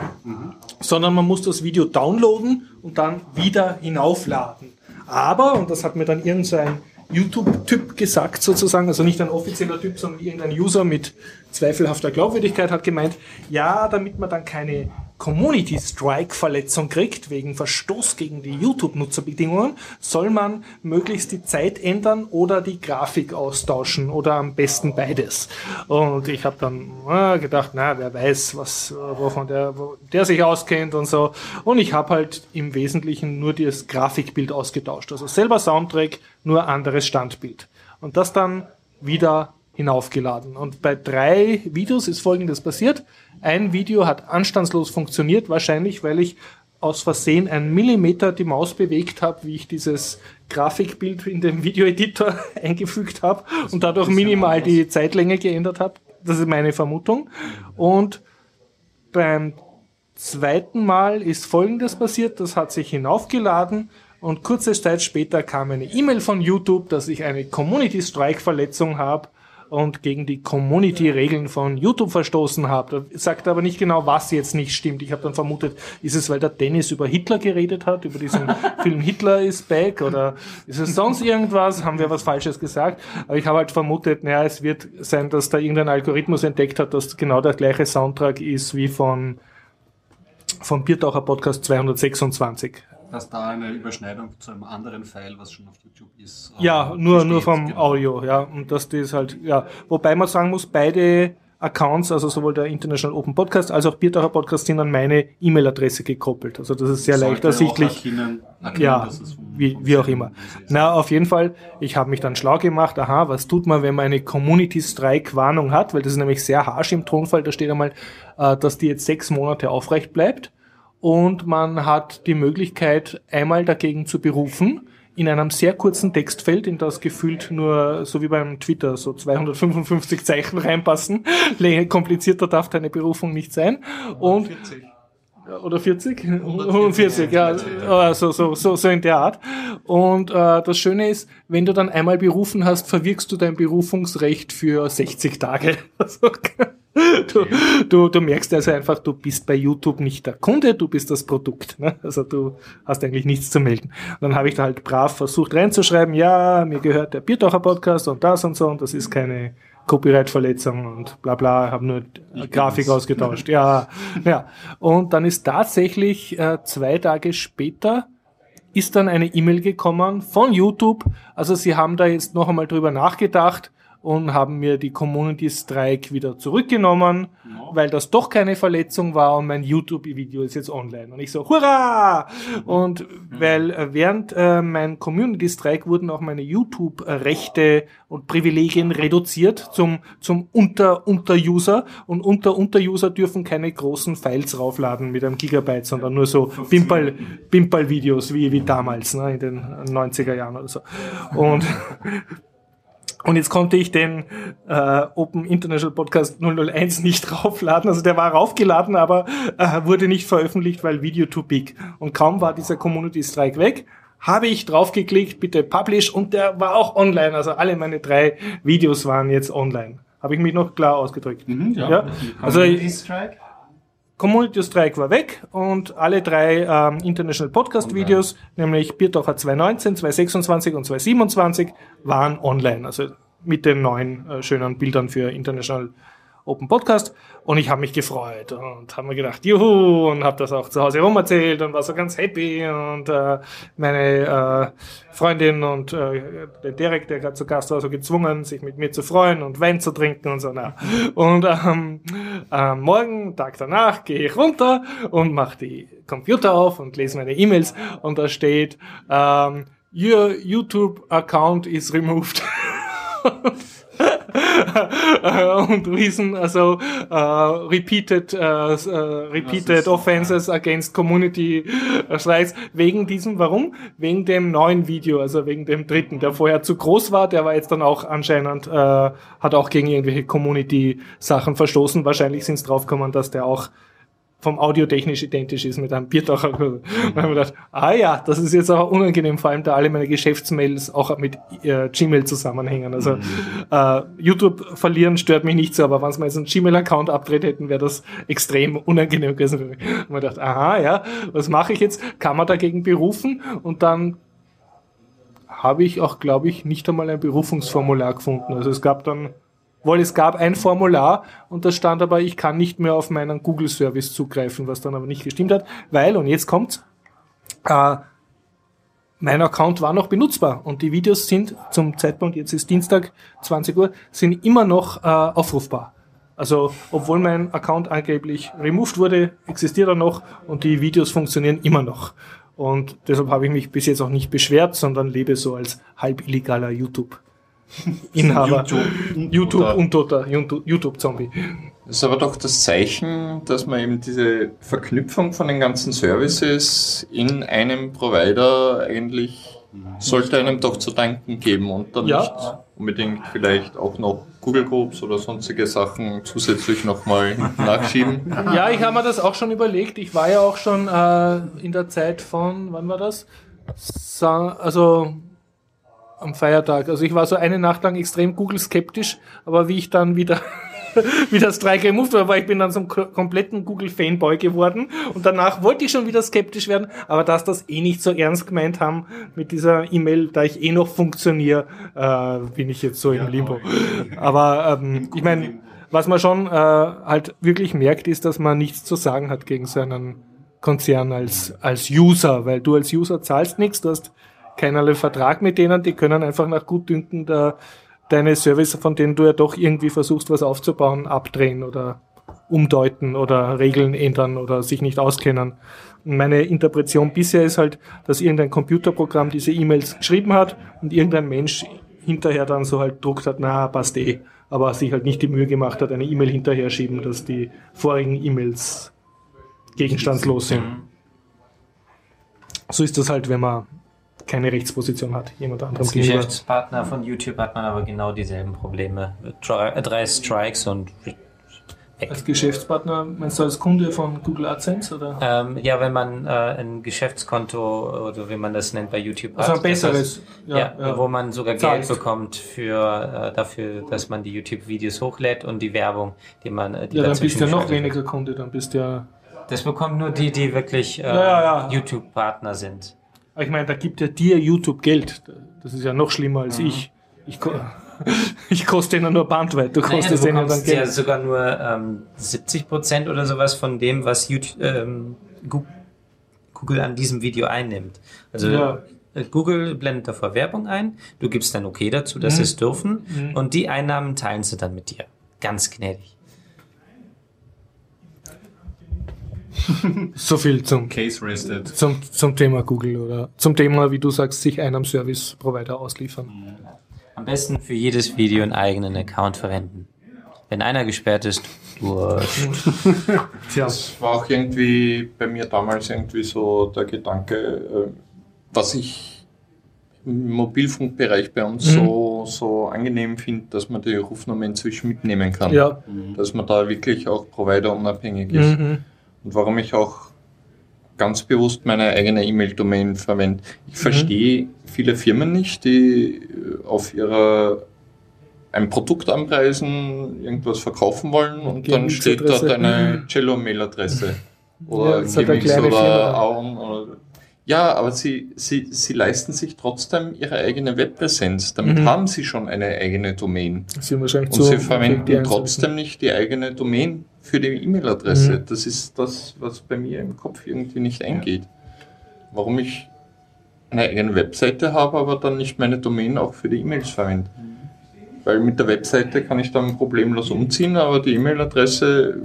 sondern man muss das Video downloaden und dann wieder hinaufladen. Aber, und das hat mir dann irgendein YouTube-Typ gesagt sozusagen, also nicht ein offizieller Typ, sondern irgendein User mit zweifelhafter Glaubwürdigkeit hat gemeint, ja, damit man dann keine Community Strike Verletzung kriegt, wegen Verstoß gegen die YouTube-Nutzerbedingungen, soll man möglichst die Zeit ändern oder die Grafik austauschen oder am besten beides. Und ich habe dann gedacht, na, wer weiß, was, wovon der, wo der sich auskennt und so. Und ich habe halt im Wesentlichen nur das Grafikbild ausgetauscht. Also selber Soundtrack, nur anderes Standbild. Und das dann wieder hinaufgeladen. Und bei drei Videos ist Folgendes passiert. Ein Video hat anstandslos funktioniert, wahrscheinlich weil ich aus Versehen einen Millimeter die Maus bewegt habe, wie ich dieses Grafikbild in den Videoeditor eingefügt habe und dadurch minimal die Zeitlänge geändert habe. Das ist meine Vermutung. Und beim zweiten Mal ist Folgendes passiert. Das hat sich hinaufgeladen und kurze Zeit später kam eine E-Mail von YouTube, dass ich eine Community Strike Verletzung habe und gegen die Community-Regeln von YouTube verstoßen habe. Da sagt aber nicht genau, was jetzt nicht stimmt. Ich habe dann vermutet, ist es, weil der Dennis über Hitler geredet hat, über diesen Film Hitler is back oder ist es sonst irgendwas? Haben wir was Falsches gesagt? Aber ich habe halt vermutet, naja, es wird sein, dass da irgendein Algorithmus entdeckt hat, dass genau der gleiche Soundtrack ist wie von vom Biertaucher Podcast 226 dass da eine Überschneidung zu einem anderen File, was schon auf YouTube ist. Ja, äh, nur, besteht, nur vom genau. Audio, ja. Und dass das halt, ja. Wobei man sagen muss, beide Accounts, also sowohl der International Open Podcast als auch Biertaucher Podcast sind an meine E-Mail-Adresse gekoppelt. Also das ist sehr leicht Sollte ersichtlich. erkennen- erkennen, Ja, vom- wie, vom wie auch immer. Na, auf jeden Fall, ich habe mich dann schlau gemacht, aha, was tut man, wenn man eine Community-Strike-Warnung hat, weil das ist nämlich sehr harsch im Tonfall, da steht einmal, äh, dass die jetzt sechs Monate aufrecht bleibt und man hat die Möglichkeit, einmal dagegen zu berufen, in einem sehr kurzen Textfeld, in das gefühlt nur, so wie beim Twitter, so 255 Zeichen reinpassen. Komplizierter darf deine Berufung nicht sein. Und 40. oder 40? 140, ja, äh, so, so, so, so in der Art. Und äh, das Schöne ist, wenn du dann einmal berufen hast, verwirkst du dein Berufungsrecht für 60 Tage. Du, du, du merkst also einfach, du bist bei YouTube nicht der Kunde, du bist das Produkt. Ne? Also du hast eigentlich nichts zu melden. Und dann habe ich da halt brav versucht reinzuschreiben, ja, mir gehört der Biertaucher Podcast und das und so und das ist keine Copyright-Verletzung und bla bla, habe nur Grafik ausgetauscht. Ja, ja. Und dann ist tatsächlich äh, zwei Tage später ist dann eine E-Mail gekommen von YouTube. Also sie haben da jetzt noch einmal drüber nachgedacht und haben mir die Community Strike wieder zurückgenommen, weil das doch keine Verletzung war und mein YouTube-Video ist jetzt online. Und ich so, hurra! Und weil äh, während äh, mein Community Strike wurden auch meine YouTube-Rechte und Privilegien reduziert zum, zum Unter-Unter-User und Unter-Unter-User dürfen keine großen Files raufladen mit einem Gigabyte, sondern nur so Bimpal, Bimpal-Videos wie, wie damals, ne, in den 90er Jahren oder so. Und und jetzt konnte ich den äh, Open International Podcast 001 nicht raufladen. Also der war raufgeladen, aber äh, wurde nicht veröffentlicht, weil Video too big. Und kaum war dieser Community Strike weg, habe ich draufgeklickt, bitte publish und der war auch online. Also alle meine drei Videos waren jetzt online. Habe ich mich noch klar ausgedrückt. Mhm, ja. Ja. Also Community Strike? Community Strike war weg und alle drei ähm, International Podcast Videos, nämlich Biertaucher 2019, 2026 und 2027, waren online. Also mit den neuen äh, schönen Bildern für International Open Podcast. Und ich habe mich gefreut und habe mir gedacht, juhu, und habe das auch zu Hause rum erzählt und war so ganz happy. Und äh, meine äh, Freundin und äh, der Derek, der gerade zu Gast war, so gezwungen, sich mit mir zu freuen und Wein zu trinken und so. Na. Und ähm, am Morgen, Tag danach, gehe ich runter und mache die Computer auf und lese meine E-Mails und da steht, ähm, Your YouTube-Account is removed. und Reason, also äh, repeated, äh, repeated offenses against community strikes wegen diesem, warum? Wegen dem neuen Video, also wegen dem dritten, der vorher zu groß war, der war jetzt dann auch anscheinend, hat auch gegen irgendwelche Community-Sachen verstoßen. Wahrscheinlich sind es draufgekommen, dass der auch vom audiotechnisch identisch ist mit einem Biertaucher. Und dann haben wir gedacht, ah ja, das ist jetzt aber unangenehm, vor allem da alle meine Geschäftsmails auch mit äh, Gmail zusammenhängen. Also äh, YouTube verlieren stört mich nicht so, aber wenn sie mal jetzt einen Gmail-Account abdreht hätten, wäre das extrem unangenehm gewesen. für mich. Und man gedacht, aha, ja, was mache ich jetzt? Kann man dagegen berufen? Und dann habe ich auch, glaube ich, nicht einmal ein Berufungsformular gefunden. Also es gab dann weil es gab ein Formular und da stand aber, ich kann nicht mehr auf meinen Google-Service zugreifen, was dann aber nicht gestimmt hat, weil, und jetzt kommt's, äh, mein Account war noch benutzbar und die Videos sind zum Zeitpunkt, jetzt ist Dienstag 20 Uhr, sind immer noch äh, aufrufbar. Also, obwohl mein Account angeblich removed wurde, existiert er noch und die Videos funktionieren immer noch. Und deshalb habe ich mich bis jetzt auch nicht beschwert, sondern lebe so als halb illegaler YouTube-Inhaber. YouTube. YouTube und toter YouTube-Zombie. Das ist aber doch das Zeichen, dass man eben diese Verknüpfung von den ganzen Services in einem Provider eigentlich sollte einem doch zu danken geben und dann Ja. nicht unbedingt vielleicht auch noch Google Groups oder sonstige Sachen zusätzlich nochmal nachschieben. Ja, ich habe mir das auch schon überlegt. Ich war ja auch schon äh, in der Zeit von, wann war das? Sa also am Feiertag. Also ich war so eine Nacht lang extrem Google-skeptisch, aber wie ich dann wieder wie das Strike removed war, weil ich bin dann zum ko- kompletten Google-Fanboy geworden und danach wollte ich schon wieder skeptisch werden, aber dass das eh nicht so ernst gemeint haben mit dieser E-Mail, da ich eh noch funktioniere, äh, bin ich jetzt so im Limbo. Aber ähm, ich meine, was man schon äh, halt wirklich merkt, ist, dass man nichts zu sagen hat gegen seinen Konzern als, als User, weil du als User zahlst nichts, du hast keinerlei Vertrag mit denen, die können einfach nach Gutdünken da deine Service, von denen du ja doch irgendwie versuchst, was aufzubauen, abdrehen oder umdeuten oder Regeln ändern oder sich nicht auskennen. Und meine Interpretation bisher ist halt, dass irgendein Computerprogramm diese E-Mails geschrieben hat und irgendein Mensch hinterher dann so halt druckt hat, na, passt eh, aber sich halt nicht die Mühe gemacht hat, eine E-Mail hinterher schieben, dass die vorigen E-Mails gegenstandslos sind. So ist das halt, wenn man keine Rechtsposition hat, jemand anderem Als gegenüber. Geschäftspartner von YouTube hat man aber genau dieselben Probleme. Äh, Drei Strikes und weg. Als Geschäftspartner, meinst du als Kunde von Google AdSense oder? Ähm, ja, wenn man äh, ein Geschäftskonto oder wie man das nennt bei YouTube Also ein hat, das besseres. Ja, wo man sogar Zahlst. Geld bekommt für äh, dafür, dass man die YouTube-Videos hochlädt und die Werbung, die man äh, die ja, dann bist du ja noch weniger Kunde, dann bist du ja. Das bekommen nur die, die wirklich äh, Ja, ja, ja. YouTube-Partner sind. Aber Ich meine, da gibt ja dir YouTube Geld. Das ist ja noch schlimmer als ich. Ich, ko ich koste ihnen nur Bandweite, du Naja, kostest ihnen dann bekommst ja Geld. sogar nur ähm, 70 Prozent oder sowas von dem, was YouTube, ähm, Google an diesem Video einnimmt. Also Ja. äh, Google blendet davor Werbung ein, du gibst dann okay dazu, Mhm. dass sie es dürfen und die Einnahmen teilen sie dann mit dir. Ganz gnädig. So viel zum, Case rested. zum, zum Thema Google oder zum Thema, wie du sagst, sich einem Service-Provider ausliefern. Am besten für jedes Video einen eigenen Account verwenden. Wenn einer gesperrt ist, wurscht. Tja, Das war auch irgendwie bei mir damals irgendwie so der Gedanke, äh, was ich im Mobilfunkbereich bei uns Mhm. so, so angenehm finde, dass man die Rufnummer inzwischen mitnehmen kann. ja. Dass man da wirklich auch providerunabhängig ist. Mhm. Und warum ich auch ganz bewusst meine eigene E-Mail-Domain verwende. Mhm. Ich verstehe viele Firmen nicht, die äh, auf ihrer ein Produkt anpreisen, irgendwas verkaufen wollen und Geben dann steht dort eine Cello-Mail-Adresse. Ja, Oder Gmx kleine oder. Aon oder ja, aber sie, sie, sie leisten sich trotzdem ihre eigene Webpräsenz. Damit Mhm. haben sie schon eine eigene Domain. Wahrscheinlich Und zu sie verwenden trotzdem nicht die eigene Domain für die E-Mail-Adresse. Mhm. Das ist das, was bei mir im Kopf irgendwie nicht eingeht. Warum ich eine eigene Webseite habe, aber dann nicht meine Domain auch für die E-Mails verwende. Weil mit der Webseite kann ich dann problemlos umziehen, aber die E-Mail-Adresse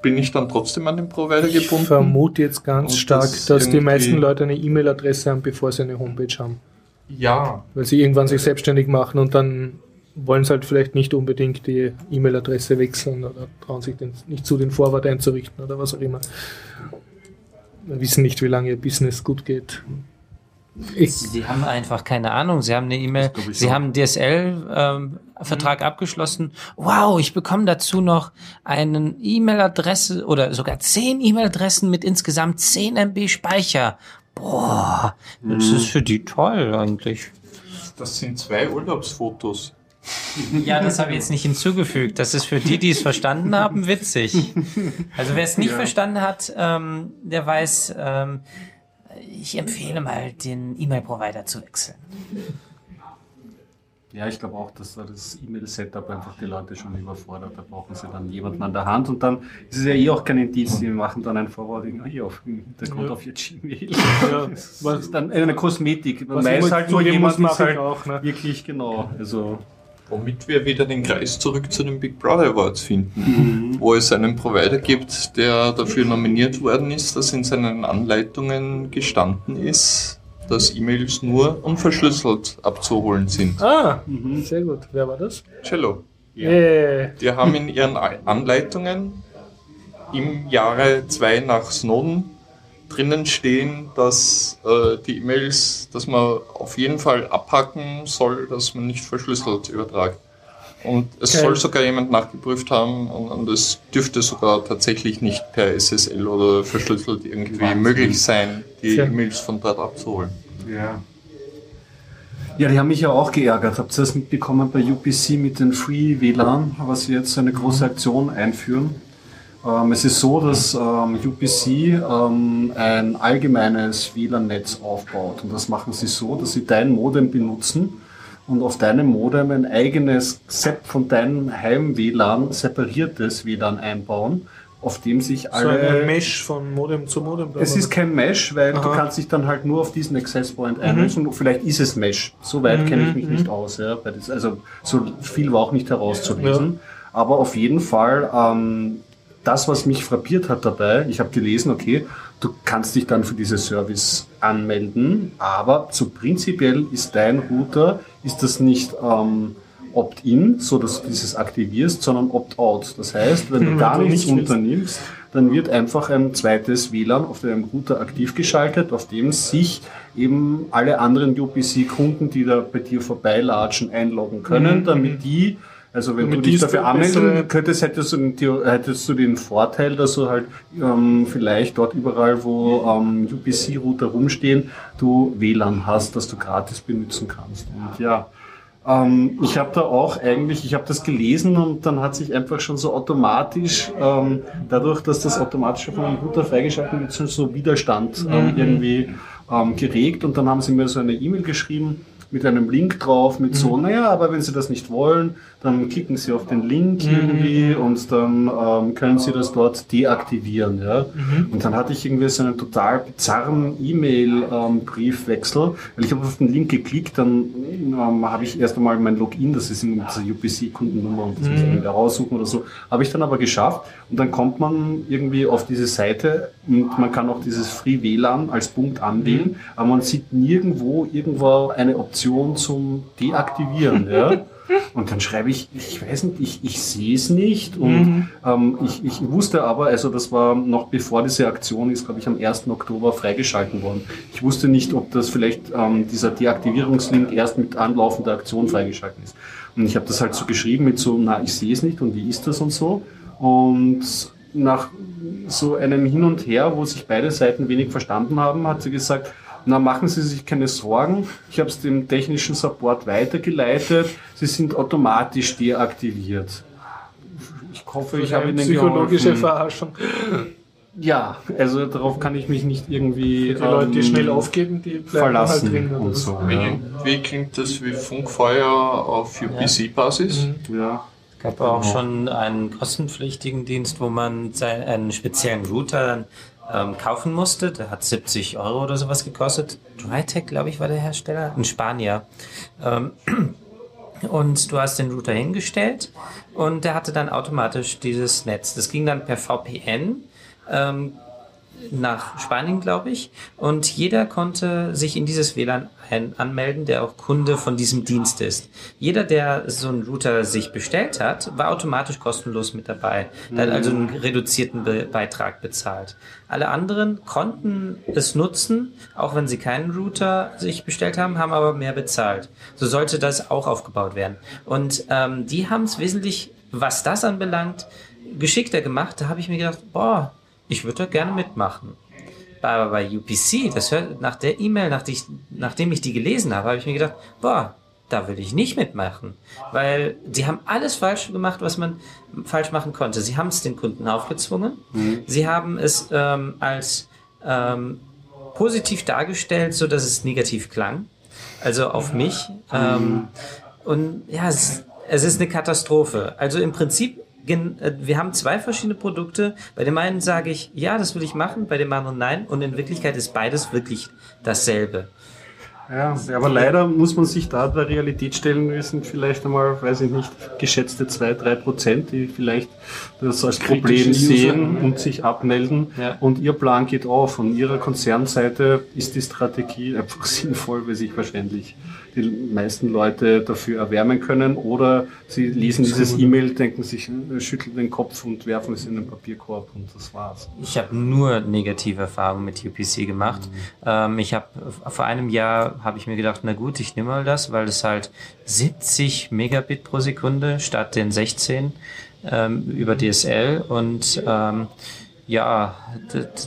bin ich dann trotzdem an den Provider Ich gebunden. vermute jetzt ganz stark, das dass die meisten Leute eine E-Mail-Adresse haben, bevor sie eine Homepage haben. Ja, Weil sie irgendwann sich selbstständig machen und dann wollen sie halt vielleicht nicht unbedingt die E-Mail-Adresse wechseln oder trauen sich den, nicht zu, den Vorwort einzurichten oder was auch immer. Wir wissen nicht, wie lange ihr Business gut geht. Ich, Sie haben einfach keine Ahnung. Sie haben eine E-Mail, Sie so. haben einen DSL-Vertrag Mhm. abgeschlossen. Wow, ich bekomme dazu noch eine E-Mail-Adresse oder sogar zehn E-Mail-Adressen mit insgesamt 10 MB Speicher. Boah, das Mhm. ist für die toll eigentlich. das sind zwei Urlaubsfotos. Ja, das habe ich jetzt nicht hinzugefügt. Das ist für die, die es verstanden haben, witzig. Also wer es nicht verstanden hat, ähm, der weiß, ähm, ich empfehle mal, den E-Mail-Provider zu wechseln. Ja, ich glaube auch, dass da das E-Mail-Setup einfach die Leute schon überfordert. Da brauchen sie dann jemanden an der Hand und dann ist es ja eh auch kein Indiz. Sie machen dann ein Forwarding hier auf im Hintergrund Ja. auf ihr Gmail. Ja, Das was- ist dann eine Kosmetik. Man was weiß halt nur zugeben muss, jemand ist halt auch, ne? wirklich genau. Also Womit wir wieder den Kreis zurück zu den Big Brother Awards finden, wo es einen Provider gibt, der dafür nominiert worden ist, dass in seinen Anleitungen gestanden ist, dass E-Mails nur unverschlüsselt abzuholen sind. Ah, sehr gut. Wer war das? Cello. Äh, Die haben in ihren Anleitungen im Jahre 2 nach Snowden drinnen stehen, dass äh, die E-Mails, dass man auf jeden Fall abhacken soll, dass man nicht verschlüsselt übertragt. Und es Geil. soll sogar jemand nachgeprüft haben und, und es dürfte sogar tatsächlich nicht per SSL oder verschlüsselt irgendwie Wahnsinn. möglich sein, die. E-Mails von dort abzuholen. Ja. Ja, die haben mich ja auch geärgert. Habt ihr das mitbekommen bei UPC mit den Free WLAN, was sie jetzt eine große Aktion einführen? Ähm, es ist so, dass ähm, UPC ähm, ein allgemeines WLAN-Netz aufbaut. Und das machen sie so, dass sie dein Modem benutzen und auf deinem Modem ein eigenes SEP von deinem Heim-WLAN, separiertes WLAN einbauen, auf dem sich so alle... ein Mesh von Modem zu Modem. Es ist kein Mesh, weil du Aha. kannst dich dann halt nur auf diesen Access Point einlösen. Und Vielleicht ist es Mesh. So weit kenne ich mich nicht aus. Ja. Also so viel war auch nicht herauszulesen. Aber auf jeden Fall, ähm, das, was mich frappiert hat dabei, ich habe gelesen, okay, du kannst dich dann für diese Service anmelden, aber so prinzipiell ist dein Router, ist das nicht ähm, Opt-in, so dass du dieses aktivierst, sondern Opt-out. Das heißt, wenn du gar nichts unternimmst, dann wird einfach ein zweites WLAN auf deinem Router aktiv geschaltet, auf dem sich eben alle anderen UPC-Kunden, die da bei dir vorbeilatschen, einloggen können, damit die, also wenn du dich dafür anmelden könntest, hättest du, den, hättest du den Vorteil, dass du halt ähm, vielleicht dort überall, wo ähm, UPC-Router rumstehen, du WLAN hast, das du gratis benutzen kannst. Und ja, ähm, ich habe da auch eigentlich, ich habe das gelesen und dann hat sich einfach schon so automatisch, ähm, dadurch, dass das automatisch von einem Router freigeschaltet wird, so Widerstand ähm, irgendwie ähm, geregt. Und dann haben sie mir so eine E-Mail geschrieben mit einem Link drauf, mit so, naja, aber wenn Sie das nicht wollen, dann klicken Sie auf den Link irgendwie und dann ähm, können Sie das dort deaktivieren. Ja? Und dann hatte ich irgendwie so einen total bizarren E-Mail-Briefwechsel, weil ich habe auf den Link geklickt, dann ähm, habe ich erst einmal mein Login, das ist in dieser UPC-Kundennummer und das muss ich wieder raussuchen oder so, habe ich dann aber geschafft und dann kommt man irgendwie auf diese Seite und man kann auch dieses Free WLAN als Punkt anwählen, aber man sieht nirgendwo irgendwo eine Option zum Deaktivieren. Ja? Und dann schreibe ich, ich weiß nicht, ich, ich sehe es nicht. Und ähm, ich, ich wusste aber, also das war noch bevor diese Aktion ist, glaube ich, am 1. Oktober freigeschalten worden. Ich wusste nicht, ob das vielleicht ähm, dieser Deaktivierungslink erst mit anlaufender Aktion freigeschalten ist. Und ich habe das halt so geschrieben mit so, na, ich sehe es nicht und wie ist das und so. Und nach so einem Hin und Her, wo sich beide Seiten wenig verstanden haben, hat sie gesagt, na, machen Sie sich keine Sorgen. Ich habe es dem technischen Support weitergeleitet. Sie sind automatisch deaktiviert. Ich hoffe, ich habe Ihnen psychologische geholfen. Verarschung. Ja, also darauf kann ich mich nicht irgendwie Die Leute, die ähm, schnell aufgeben, die bleiben verlassen halt drin. oder und so. so. Ja. Wie klingt das wie Funkfeuer auf UPC-Basis? Ja. Es gab auch schon einen kostenpflichtigen Dienst, wo man einen speziellen Router dann ähm, kaufen musste. Der hat 70 Euro oder sowas gekostet. Drytech, glaube ich, war der Hersteller. Ein Spanier. Ähm, und du hast den Router hingestellt und der hatte dann automatisch dieses Netz. Das ging dann per VPN ähm, nach Spanien, glaube ich. Und jeder konnte sich in dieses WLAN anmelden, der auch Kunde von diesem Dienst ist. Jeder, der so einen Router sich bestellt hat, war automatisch kostenlos mit dabei. Der hat also einen reduzierten Be Beitrag bezahlt. Alle anderen konnten es nutzen, auch wenn sie keinen Router sich bestellt haben, haben aber mehr bezahlt. So sollte das auch aufgebaut werden. Und ähm, die haben es wesentlich, was das anbelangt, geschickter gemacht. Da habe ich mir gedacht, boah, ich würde da gerne mitmachen. Aber bei UPC, das hört, nach der E-Mail, nach die nachdem ich die gelesen habe, habe ich mir gedacht, boah, da will ich nicht mitmachen. Weil sie haben alles falsch gemacht, was man falsch machen konnte. Sie haben es den Kunden aufgezwungen. Sie haben es ähm, als ähm, positiv dargestellt, so dass es negativ klang. Also auf mich. Ähm, Und ja, es, es ist eine Katastrophe. Also im Prinzip, wir haben zwei verschiedene Produkte. Bei dem einen sage ich, ja, das will ich machen, bei dem anderen nein. Und in Wirklichkeit ist beides wirklich dasselbe. Ja, aber leider muss man sich da der Realität stellen, wir sind vielleicht einmal, weiß ich nicht, geschätzte 2, 3 Prozent, die vielleicht das als Problem sehen und sich abmelden. Ja. Und ihr Plan geht auf. Von ihrer Konzernseite ist die Strategie einfach sinnvoll, weil sich wahrscheinlich die meisten Leute dafür erwärmen können. Oder sie lesen dieses E-Mail, denken sich, äh, schütteln den Kopf und werfen es in den Papierkorb und das war's. Ich habe nur negative Erfahrungen mit UPC gemacht. Ähm, ich habe vor einem Jahr habe ich mir gedacht, na gut, ich nehme mal das, weil es halt 70 Megabit pro Sekunde statt den 16 ähm, über DSL und ähm, ja,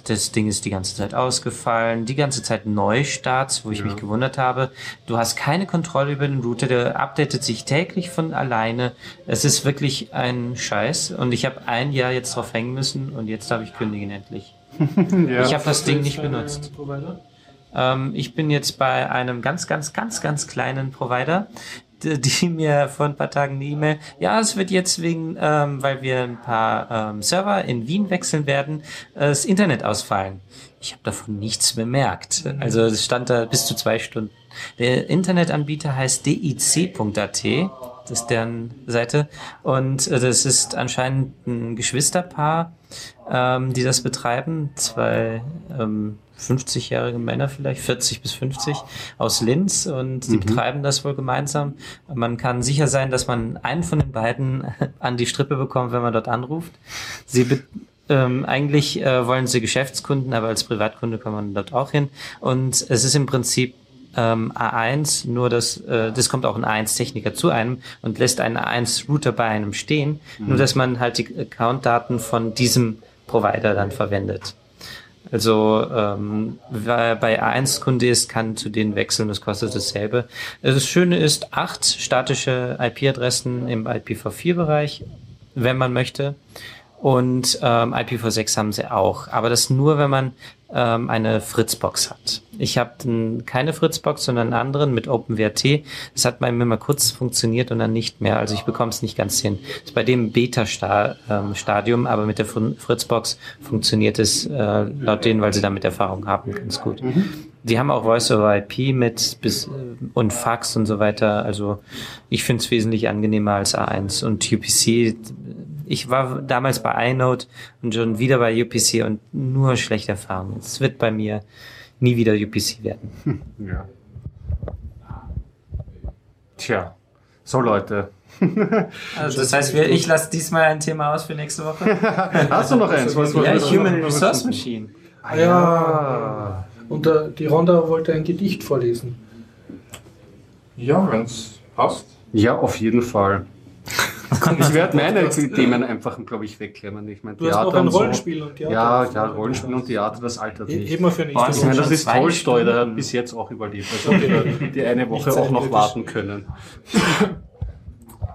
das, Ding ist die ganze Zeit ausgefallen, die ganze Zeit Neustarts, wo ich mich gewundert habe. Du hast keine Kontrolle über den Router, der updatet sich täglich von alleine. Es ist wirklich ein Scheiß und ich habe ein Jahr jetzt drauf hängen müssen und jetzt darf ich kündigen endlich. Ich habe das Ding nicht benutzt. Ähm, ich bin jetzt bei einem ganz, ganz, ganz, ganz kleinen Provider, die, mir vor ein paar Tagen eine E-Mail, ja, es wird jetzt wegen, ähm, weil wir ein paar ähm, Server in Wien wechseln werden, äh, das Internet ausfallen. Ich habe davon nichts bemerkt. Also es stand da bis zu zwei Stunden. Der Internetanbieter heißt dic.at. Das ist deren Seite. Und äh, das ist anscheinend ein Geschwisterpaar, ähm, die das betreiben. Zwei ähm, 50-jährige Männer vielleicht, 40 bis 50 aus Linz und die betreiben das wohl gemeinsam. Man kann sicher sein, dass man einen von den beiden an die Strippe bekommt, wenn man dort anruft. Sie ähm, eigentlich äh, wollen sie Geschäftskunden, aber als Privatkunde kann man dort auch hin. Und es ist im Prinzip ähm, A1, nur dass äh, das kommt auch ein A1-Techniker zu einem und lässt einen A1-Router bei einem stehen, nur dass man halt die Account-Daten von diesem Provider dann verwendet. Also ähm, wer bei A1-Kunde ist, kann zu denen wechseln, das kostet dasselbe. Das Schöne ist, acht statische IP-Adressen im IPv4-Bereich, wenn man möchte. Und ähm, IPv6 haben sie auch. Aber das nur, wenn man ähm, eine Fritzbox hat. Ich habe keine Fritzbox, sondern einen anderen mit OpenWrt. Das hat bei mir mal kurz funktioniert und dann nicht mehr. Also ich bekomme es nicht ganz hin. Das ist bei dem Beta-Stadium, aber mit der Fr- Fritzbox funktioniert es äh, laut denen, weil sie damit Erfahrung haben, ganz gut. Die haben auch Voice over IP mit bis äh, und Fax und so weiter. Also ich finde es wesentlich angenehmer als A1 und UPC. Ich war damals bei iNote und schon wieder bei UPC und nur schlechte Erfahrungen. Es wird bei mir nie wieder UPC werden. Ja. Tja, so Leute. Also das heißt, wir, ich lasse diesmal ein Thema aus für nächste Woche. Hast du noch eins? Was, was, ja, was- Human Resource Machine. Ah, ja. Und äh, die Ronda wollte ein Gedicht vorlesen. Ja, wenn es passt. Ja, auf jeden Fall. Ich werde meine Themen einfach, glaube ich, wegklemmen. Ich meine, Du hast noch Theater ein und so. Rollenspiel und Theater. Ja, ja, Rollenspiel und Theater, das altert nicht. Heben wir für nächste Ich meine, Woche. das ist Tolstoi, der hat bis jetzt auch überlebt. Also die, die eine Woche auch noch warten können.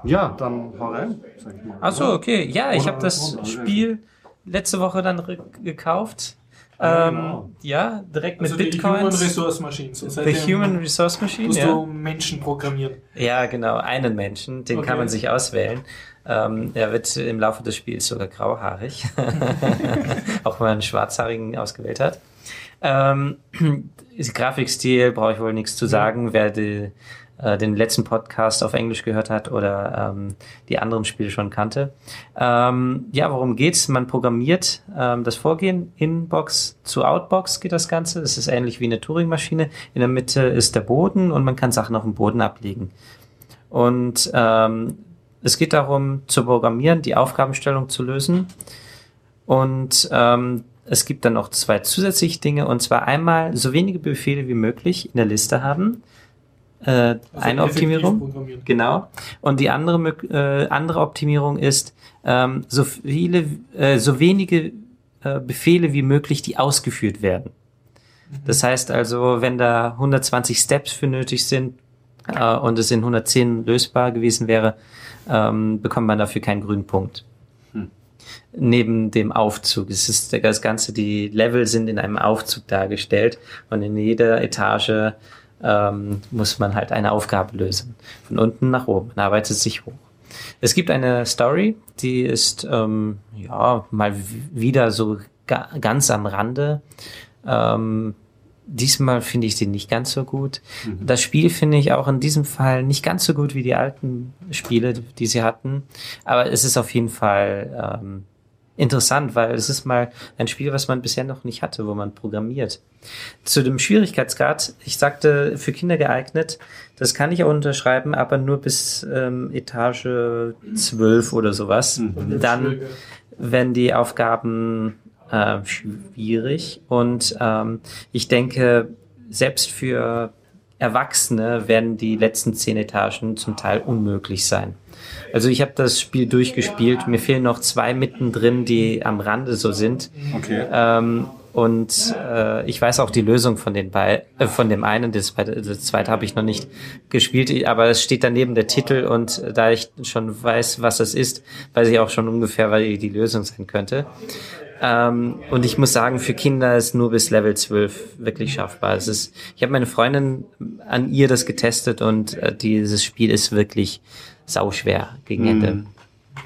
Ja, dann hau rein. Sag ich mal. Ach so, okay. Ja, ich habe das Spiel letzte Woche dann gekauft. Ähm, genau. ja, direkt mit Also die Human. Resource Machines. The Seitdem Human Resource Machine, Musst ja. du Menschen programmieren. Ja, genau, einen Menschen, den Okay. kann man sich auswählen. Ähm, er wird im Laufe des Spiels sogar grauhaarig, auch wenn man einen schwarzhaarigen ausgewählt hat. Ähm, Grafikstil brauche ich wohl nichts zu sagen. Wer die, äh, den letzten Podcast auf Englisch gehört hat oder ähm, die anderen Spiele schon kannte. Ähm, ja, worum geht's? Man programmiert ähm, das Vorgehen Inbox zu Outbox geht das Ganze. Es ist ähnlich wie eine Turing-Maschine. In der Mitte ist der Boden und man kann Sachen auf dem Boden ablegen. Und ähm, es geht darum, zu programmieren, die Aufgabenstellung zu lösen. Und ähm, es gibt dann noch zwei zusätzliche Dinge, und zwar einmal so wenige Befehle wie möglich in der Liste haben. Äh, Also eine Optimierung. Genau. Und die andere, äh, andere Optimierung ist, ähm, so viele, äh, so wenige äh, Befehle wie möglich, die ausgeführt werden. Das heißt also, wenn da 120 Steps für nötig sind äh, und es in 110 lösbar gewesen wäre, ähm, bekommt man dafür keinen grünen Punkt. Neben dem Aufzug. Es ist das Ganze, die Level sind in einem Aufzug dargestellt und in jeder Etage ähm, muss man halt eine Aufgabe lösen. Von unten nach oben. Man arbeitet sich hoch. Es gibt eine Story, die ist ähm, ja mal wieder so ga ganz am Rande. Ähm, diesmal finde ich sie nicht ganz so gut. Mhm. Das Spiel finde ich auch in diesem Fall nicht ganz so gut wie die alten Spiele, die sie hatten. Aber es ist auf jeden Fall ähm, interessant, weil es ist mal ein Spiel, was man bisher noch nicht hatte, wo man programmiert. Zu dem Schwierigkeitsgrad, ich sagte für Kinder geeignet, das kann ich auch unterschreiben, aber nur bis ähm, Etage 12 oder sowas. Mhm. Dann, wenn die Aufgaben äh, schwierig und ähm, ich denke, selbst für Erwachsene werden die letzten zehn Etagen zum Teil unmöglich sein. Also ich habe das Spiel durchgespielt. Mir fehlen noch zwei mittendrin, die am Rande so sind. Okay. Ähm, und äh, ich weiß auch die Lösung von den bei äh, von dem einen, das, das zweite habe ich noch nicht gespielt, aber es steht daneben der Titel und da ich schon weiß, was das ist, weiß ich auch schon ungefähr, weil die Lösung sein könnte. Ähm, und ich muss sagen, für Kinder ist nur bis Level 12 wirklich schaffbar. Es ist, ich habe meine Freundin an ihr das getestet und äh, dieses Spiel ist wirklich sauschwer gegen Ende. Mhm.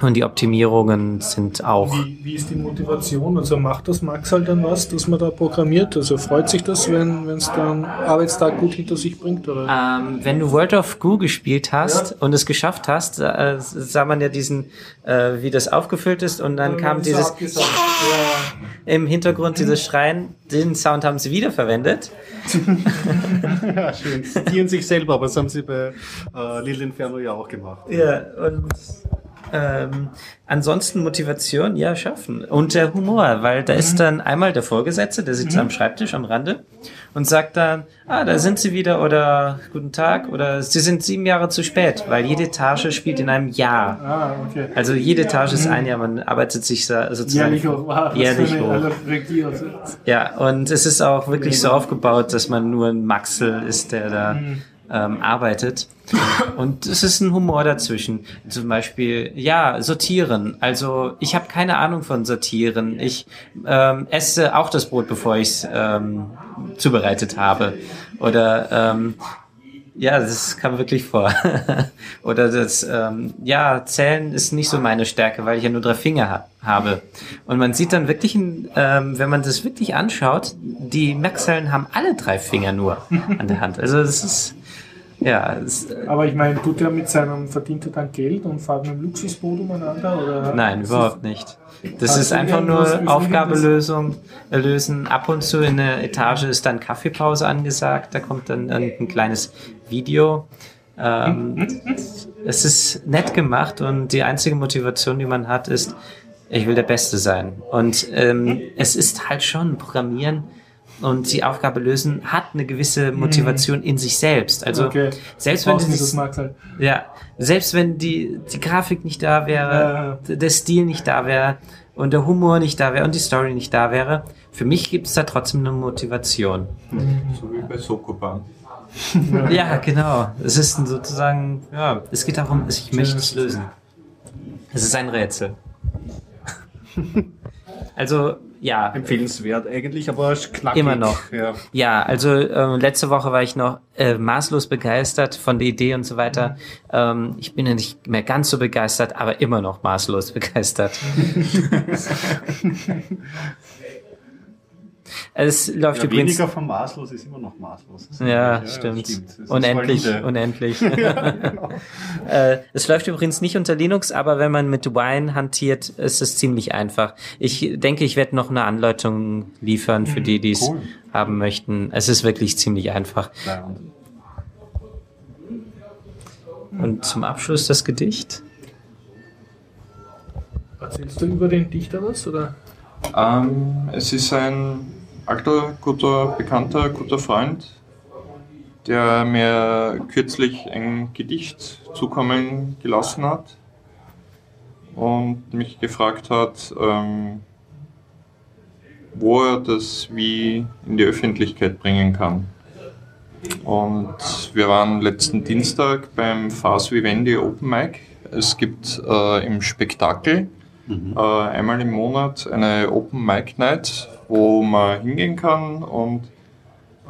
Und die Optimierungen sind auch. Wie, wie, ist die Motivation? Also macht das Max halt dann was, dass man da programmiert? Also freut sich das, wenn es dann Arbeitstag gut hinter sich bringt? Oder? Ähm, wenn du World of Goo gespielt hast ja. und es geschafft hast, äh, sah man ja diesen, äh, wie das aufgefüllt ist und dann ja, kam dieses ja. im Hintergrund dieses Schreien. Den Sound haben sie wiederverwendet. ja, schön. Die und sich selber, aber das haben sie bei äh, Lil Inferno ja auch gemacht. Ja, und ähm, ansonsten Motivation, ja, schaffen. Und der Humor, weil da ist mhm. dann einmal der Vorgesetzte, der sitzt mhm. am Schreibtisch am Rande und sagt dann, ah, da sind Sie wieder oder guten Tag oder Sie sind sieben Jahre zu spät, weil jede Etage spielt in einem Jahr. Ah, okay. Also jede Etage ist ein Jahr, man arbeitet sich sozusagen jährlich hoch. Wow, jährlich hoch. Ja, und es ist auch wirklich so aufgebaut, dass man nur ein Maxel ist, der da mhm ähm, arbeitet. Und es ist ein Humor dazwischen. Zum Beispiel, ja, sortieren. Also ich habe keine Ahnung von sortieren. Ich ähm, esse auch das Brot, bevor ich es ähm, zubereitet habe. Oder ähm, ja, das kam wirklich vor. Oder das, ähm, ja, Zählen ist nicht so meine Stärke, weil ich ja nur drei Finger ha habe. Und man sieht dann wirklich, ähm, wenn man das wirklich anschaut, die Maxellen haben alle drei Finger nur an der Hand. Also das ist ja, äh, Aber ich meine, tut er mit seinem verdient er dann Geld und fahrt mit dem Luxusboot umeinander? Oder Nein, überhaupt nicht. Das also ist einfach nur Aufgabelösung äh, lösen. Ab und zu in der Etage ist dann Kaffeepause angesagt. Da kommt dann irgendein kleines Video. Ähm, es ist nett gemacht und die einzige Motivation, die man hat, ist, ich will der Beste sein. Und ähm, es ist halt schon Programmieren und die Aufgabe lösen hat eine gewisse mhm. Motivation in sich selbst. Also okay. selbst wenn dieses, halt. ja, selbst wenn die die Grafik nicht da wäre, ja. der Stil nicht da wäre und der Humor nicht da wäre und die Story nicht da wäre, für mich gibt es da trotzdem eine Motivation. Mhm. So wie bei Sokoban. ja, genau. Es ist sozusagen, ja, es geht darum, ich möchte es lösen. Es ist ein Rätsel. also ja. Empfehlenswert eigentlich, aber knackig. Immer noch. Ja, ja also äh, letzte Woche war ich noch äh, maßlos begeistert von der Idee und so weiter. Mhm. Ähm, ich bin ja nicht mehr ganz so begeistert, aber immer noch maßlos begeistert. Es läuft ja, übrigens. Weniger von maßlos ist immer noch maßlos. Ja, ja, stimmt. stimmt. Unendlich, unendlich. ja, genau. äh, es läuft übrigens nicht unter Linux, aber wenn man mit Wine hantiert, ist es ziemlich einfach. Ich denke, ich werde noch eine Anleitung liefern für die, die es cool. haben möchten. Es ist wirklich ziemlich einfach. Und zum Abschluss das Gedicht. Erzählst du über den Dichter was? Oder? Ähm, es ist ein alter, guter Bekannter, guter Freund, der mir kürzlich ein Gedicht zukommen gelassen hat und mich gefragt hat, ähm, wo er das wie in die Öffentlichkeit bringen kann. Und wir waren letzten Dienstag beim Fast Vivendi Open Mic. Es gibt äh, im Spektakel mhm. äh, einmal im Monat eine Open Mic Night wo man hingehen kann und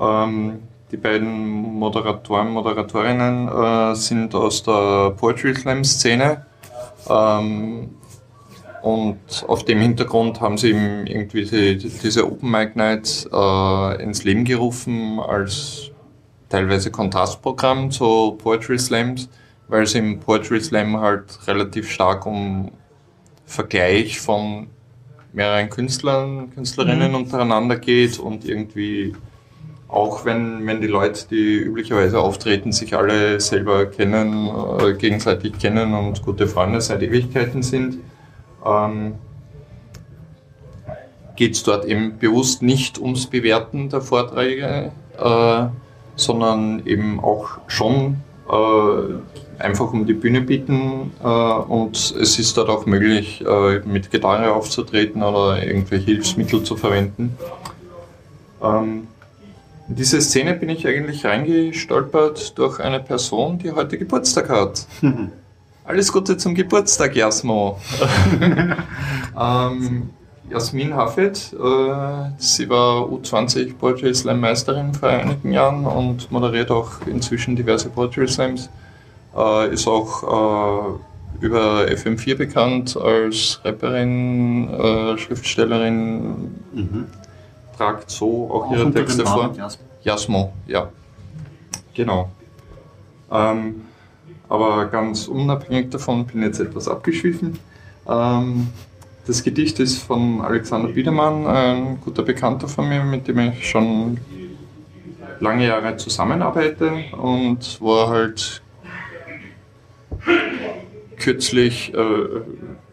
ähm, die beiden Moderatoren, Moderatorinnen äh, sind aus der Poetry Slam Szene. Ähm, und auf dem Hintergrund haben sie eben irgendwie die, diese Open Mic Night äh, ins Leben gerufen als teilweise Kontrastprogramm zu Poetry Slams, weil es im Poetry Slam halt relativ stark um Vergleich von mehreren Künstlern, Künstlerinnen mhm. untereinander geht und irgendwie auch wenn, wenn die Leute, die üblicherweise auftreten, sich alle selber kennen, äh, gegenseitig kennen und gute Freunde seit Ewigkeiten sind, ähm, geht es dort eben bewusst nicht ums Bewerten der Vorträge, äh, sondern eben auch schon äh, einfach um die Bühne bieten äh, und es ist dort auch möglich, äh, mit Gitarre aufzutreten oder irgendwelche Hilfsmittel zu verwenden. Ähm, in diese Szene bin ich eigentlich reingestolpert durch eine Person, die heute Geburtstag hat. Alles Gute zum Geburtstag, Jasmo. ähm, Jasmin Hafid, äh, sie war U20 Poetry Slam Meisterin vor einigen Jahren und moderiert auch inzwischen diverse Poetry Slams. Äh, ist auch äh, über FM4 bekannt als Rapperin, äh, Schriftstellerin, mhm. tragt so auch, auch ihre Texte vor. Jasmo. Jasmo, ja. Genau. Ähm, aber ganz unabhängig davon bin ich jetzt etwas abgeschwiffen. Ähm, das Gedicht ist von Alexander Biedermann, ein guter Bekannter von mir, mit dem ich schon lange Jahre zusammenarbeite und wo er halt kürzlich äh,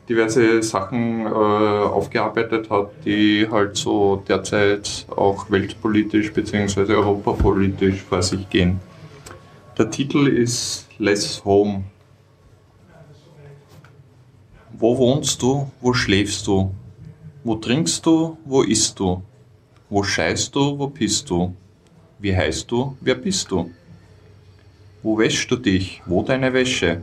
diverse Sachen äh, aufgearbeitet hat, die halt so derzeit auch weltpolitisch bzw. europapolitisch vor sich gehen. Der Titel ist Less Home. Wo wohnst du? Wo schläfst du? Wo trinkst du? Wo isst du? Wo scheißt du? Wo pisst du? Wie heißt du? Wer bist du? Wo wäschst du dich? Wo deine Wäsche?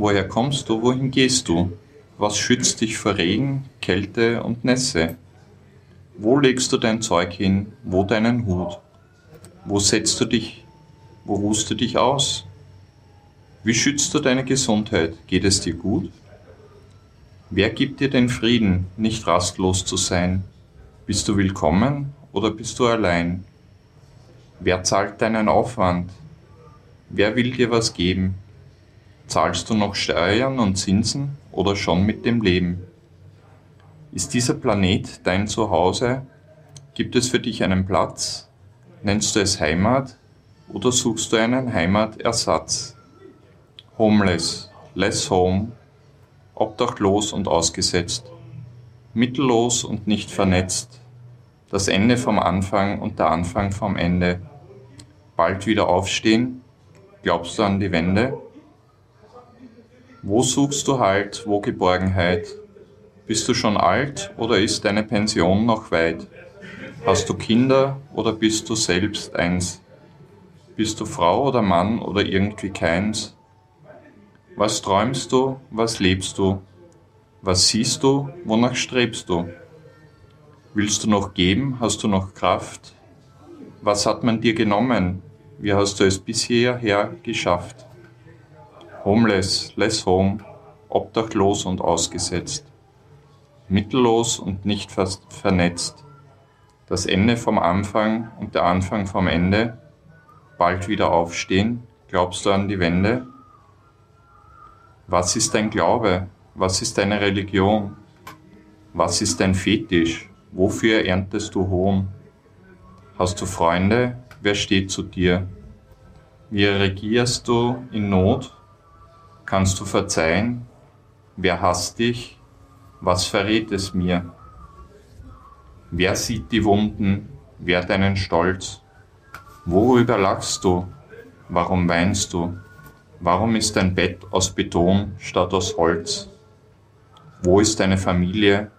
Woher kommst du? Wohin gehst du? Was schützt dich vor Regen, Kälte und Nässe? Wo legst du dein Zeug hin? Wo deinen Hut? Wo setzt du dich? Wo ruhst du dich aus? Wie schützt du deine Gesundheit? Geht es dir gut? Wer gibt dir den Frieden, nicht rastlos zu sein? Bist du willkommen oder bist du allein? Wer zahlt deinen Aufwand? Wer will dir was geben? Zahlst du noch Steuern und Zinsen oder schon mit dem Leben? Ist dieser Planet dein Zuhause? Gibt es für dich einen Platz? Nennst du es Heimat oder suchst du einen Heimatersatz? Homeless, less home, obdachlos und ausgesetzt, mittellos und nicht vernetzt, das Ende vom Anfang und der Anfang vom Ende. Bald wieder aufstehen, glaubst du an die Wende? Wo suchst du Halt, wo Geborgenheit? Bist du schon alt oder ist deine Pension noch weit? Hast du Kinder oder bist du selbst eins? Bist du Frau oder Mann oder irgendwie keins? Was träumst du? Was lebst du? Was siehst du? Wonach strebst du? Willst du noch geben? Hast du noch Kraft? Was hat man dir genommen? Wie hast du es bisher her geschafft? Homeless, less home, obdachlos und ausgesetzt, mittellos und nicht vernetzt. Das Ende vom Anfang und der Anfang vom Ende, bald wieder aufstehen, glaubst du an die Wende? Was ist dein Glaube? Was ist deine Religion? Was ist dein Fetisch? Wofür erntest du Hohn? Hast du Freunde? Wer steht zu dir? Wie regierst du in Not? Kannst du verzeihen? Wer hasst dich? Was verrät es mir? Wer sieht die Wunden? Wer deinen Stolz? Worüber lachst du? Warum weinst du? Warum ist dein Bett aus Beton statt aus Holz? Wo ist deine Familie?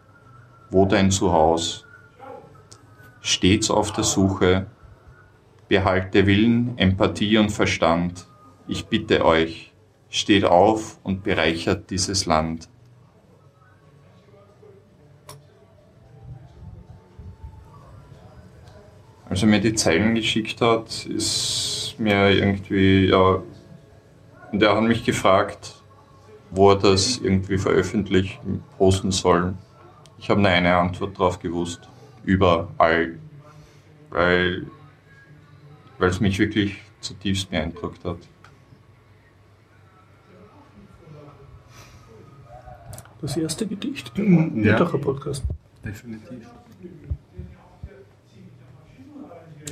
Wo dein Zuhause? Stets auf der Suche. Behalte Willen, Empathie und Verstand. Ich bitte euch, steht auf und bereichert dieses Land. Als er mir die Zeilen geschickt hat, ist mir irgendwie, ja, und er hat mich gefragt, wo er das irgendwie veröffentlichen, posten soll. Ich habe nur eine Antwort drauf gewusst. Überall. Weil es mich wirklich zutiefst beeindruckt hat. Das erste Gedicht im Ja. Wirtacher Podcast. Definitiv.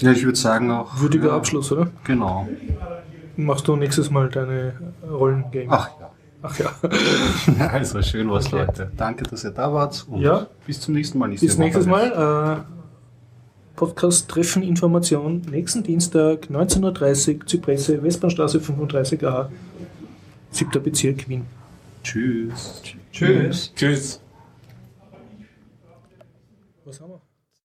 Ja, ich würde sagen auch. Würdiger ja, Abschluss, oder? Genau. Machst du nächstes Mal deine Rollengame? Ach ja. Ach ja. Also schön was, Okay. Leute. Danke, dass ihr da wart. Und Ja. Bis zum nächsten Mal. nächste Bis Woche. nächstes Mal. Äh, Podcast Treffen Information nächsten Dienstag 19.30 Uhr Zypresse, Westbahnstraße 35a, 7. Bezirk Wien. Tschüss. Tschüss. Tschüss.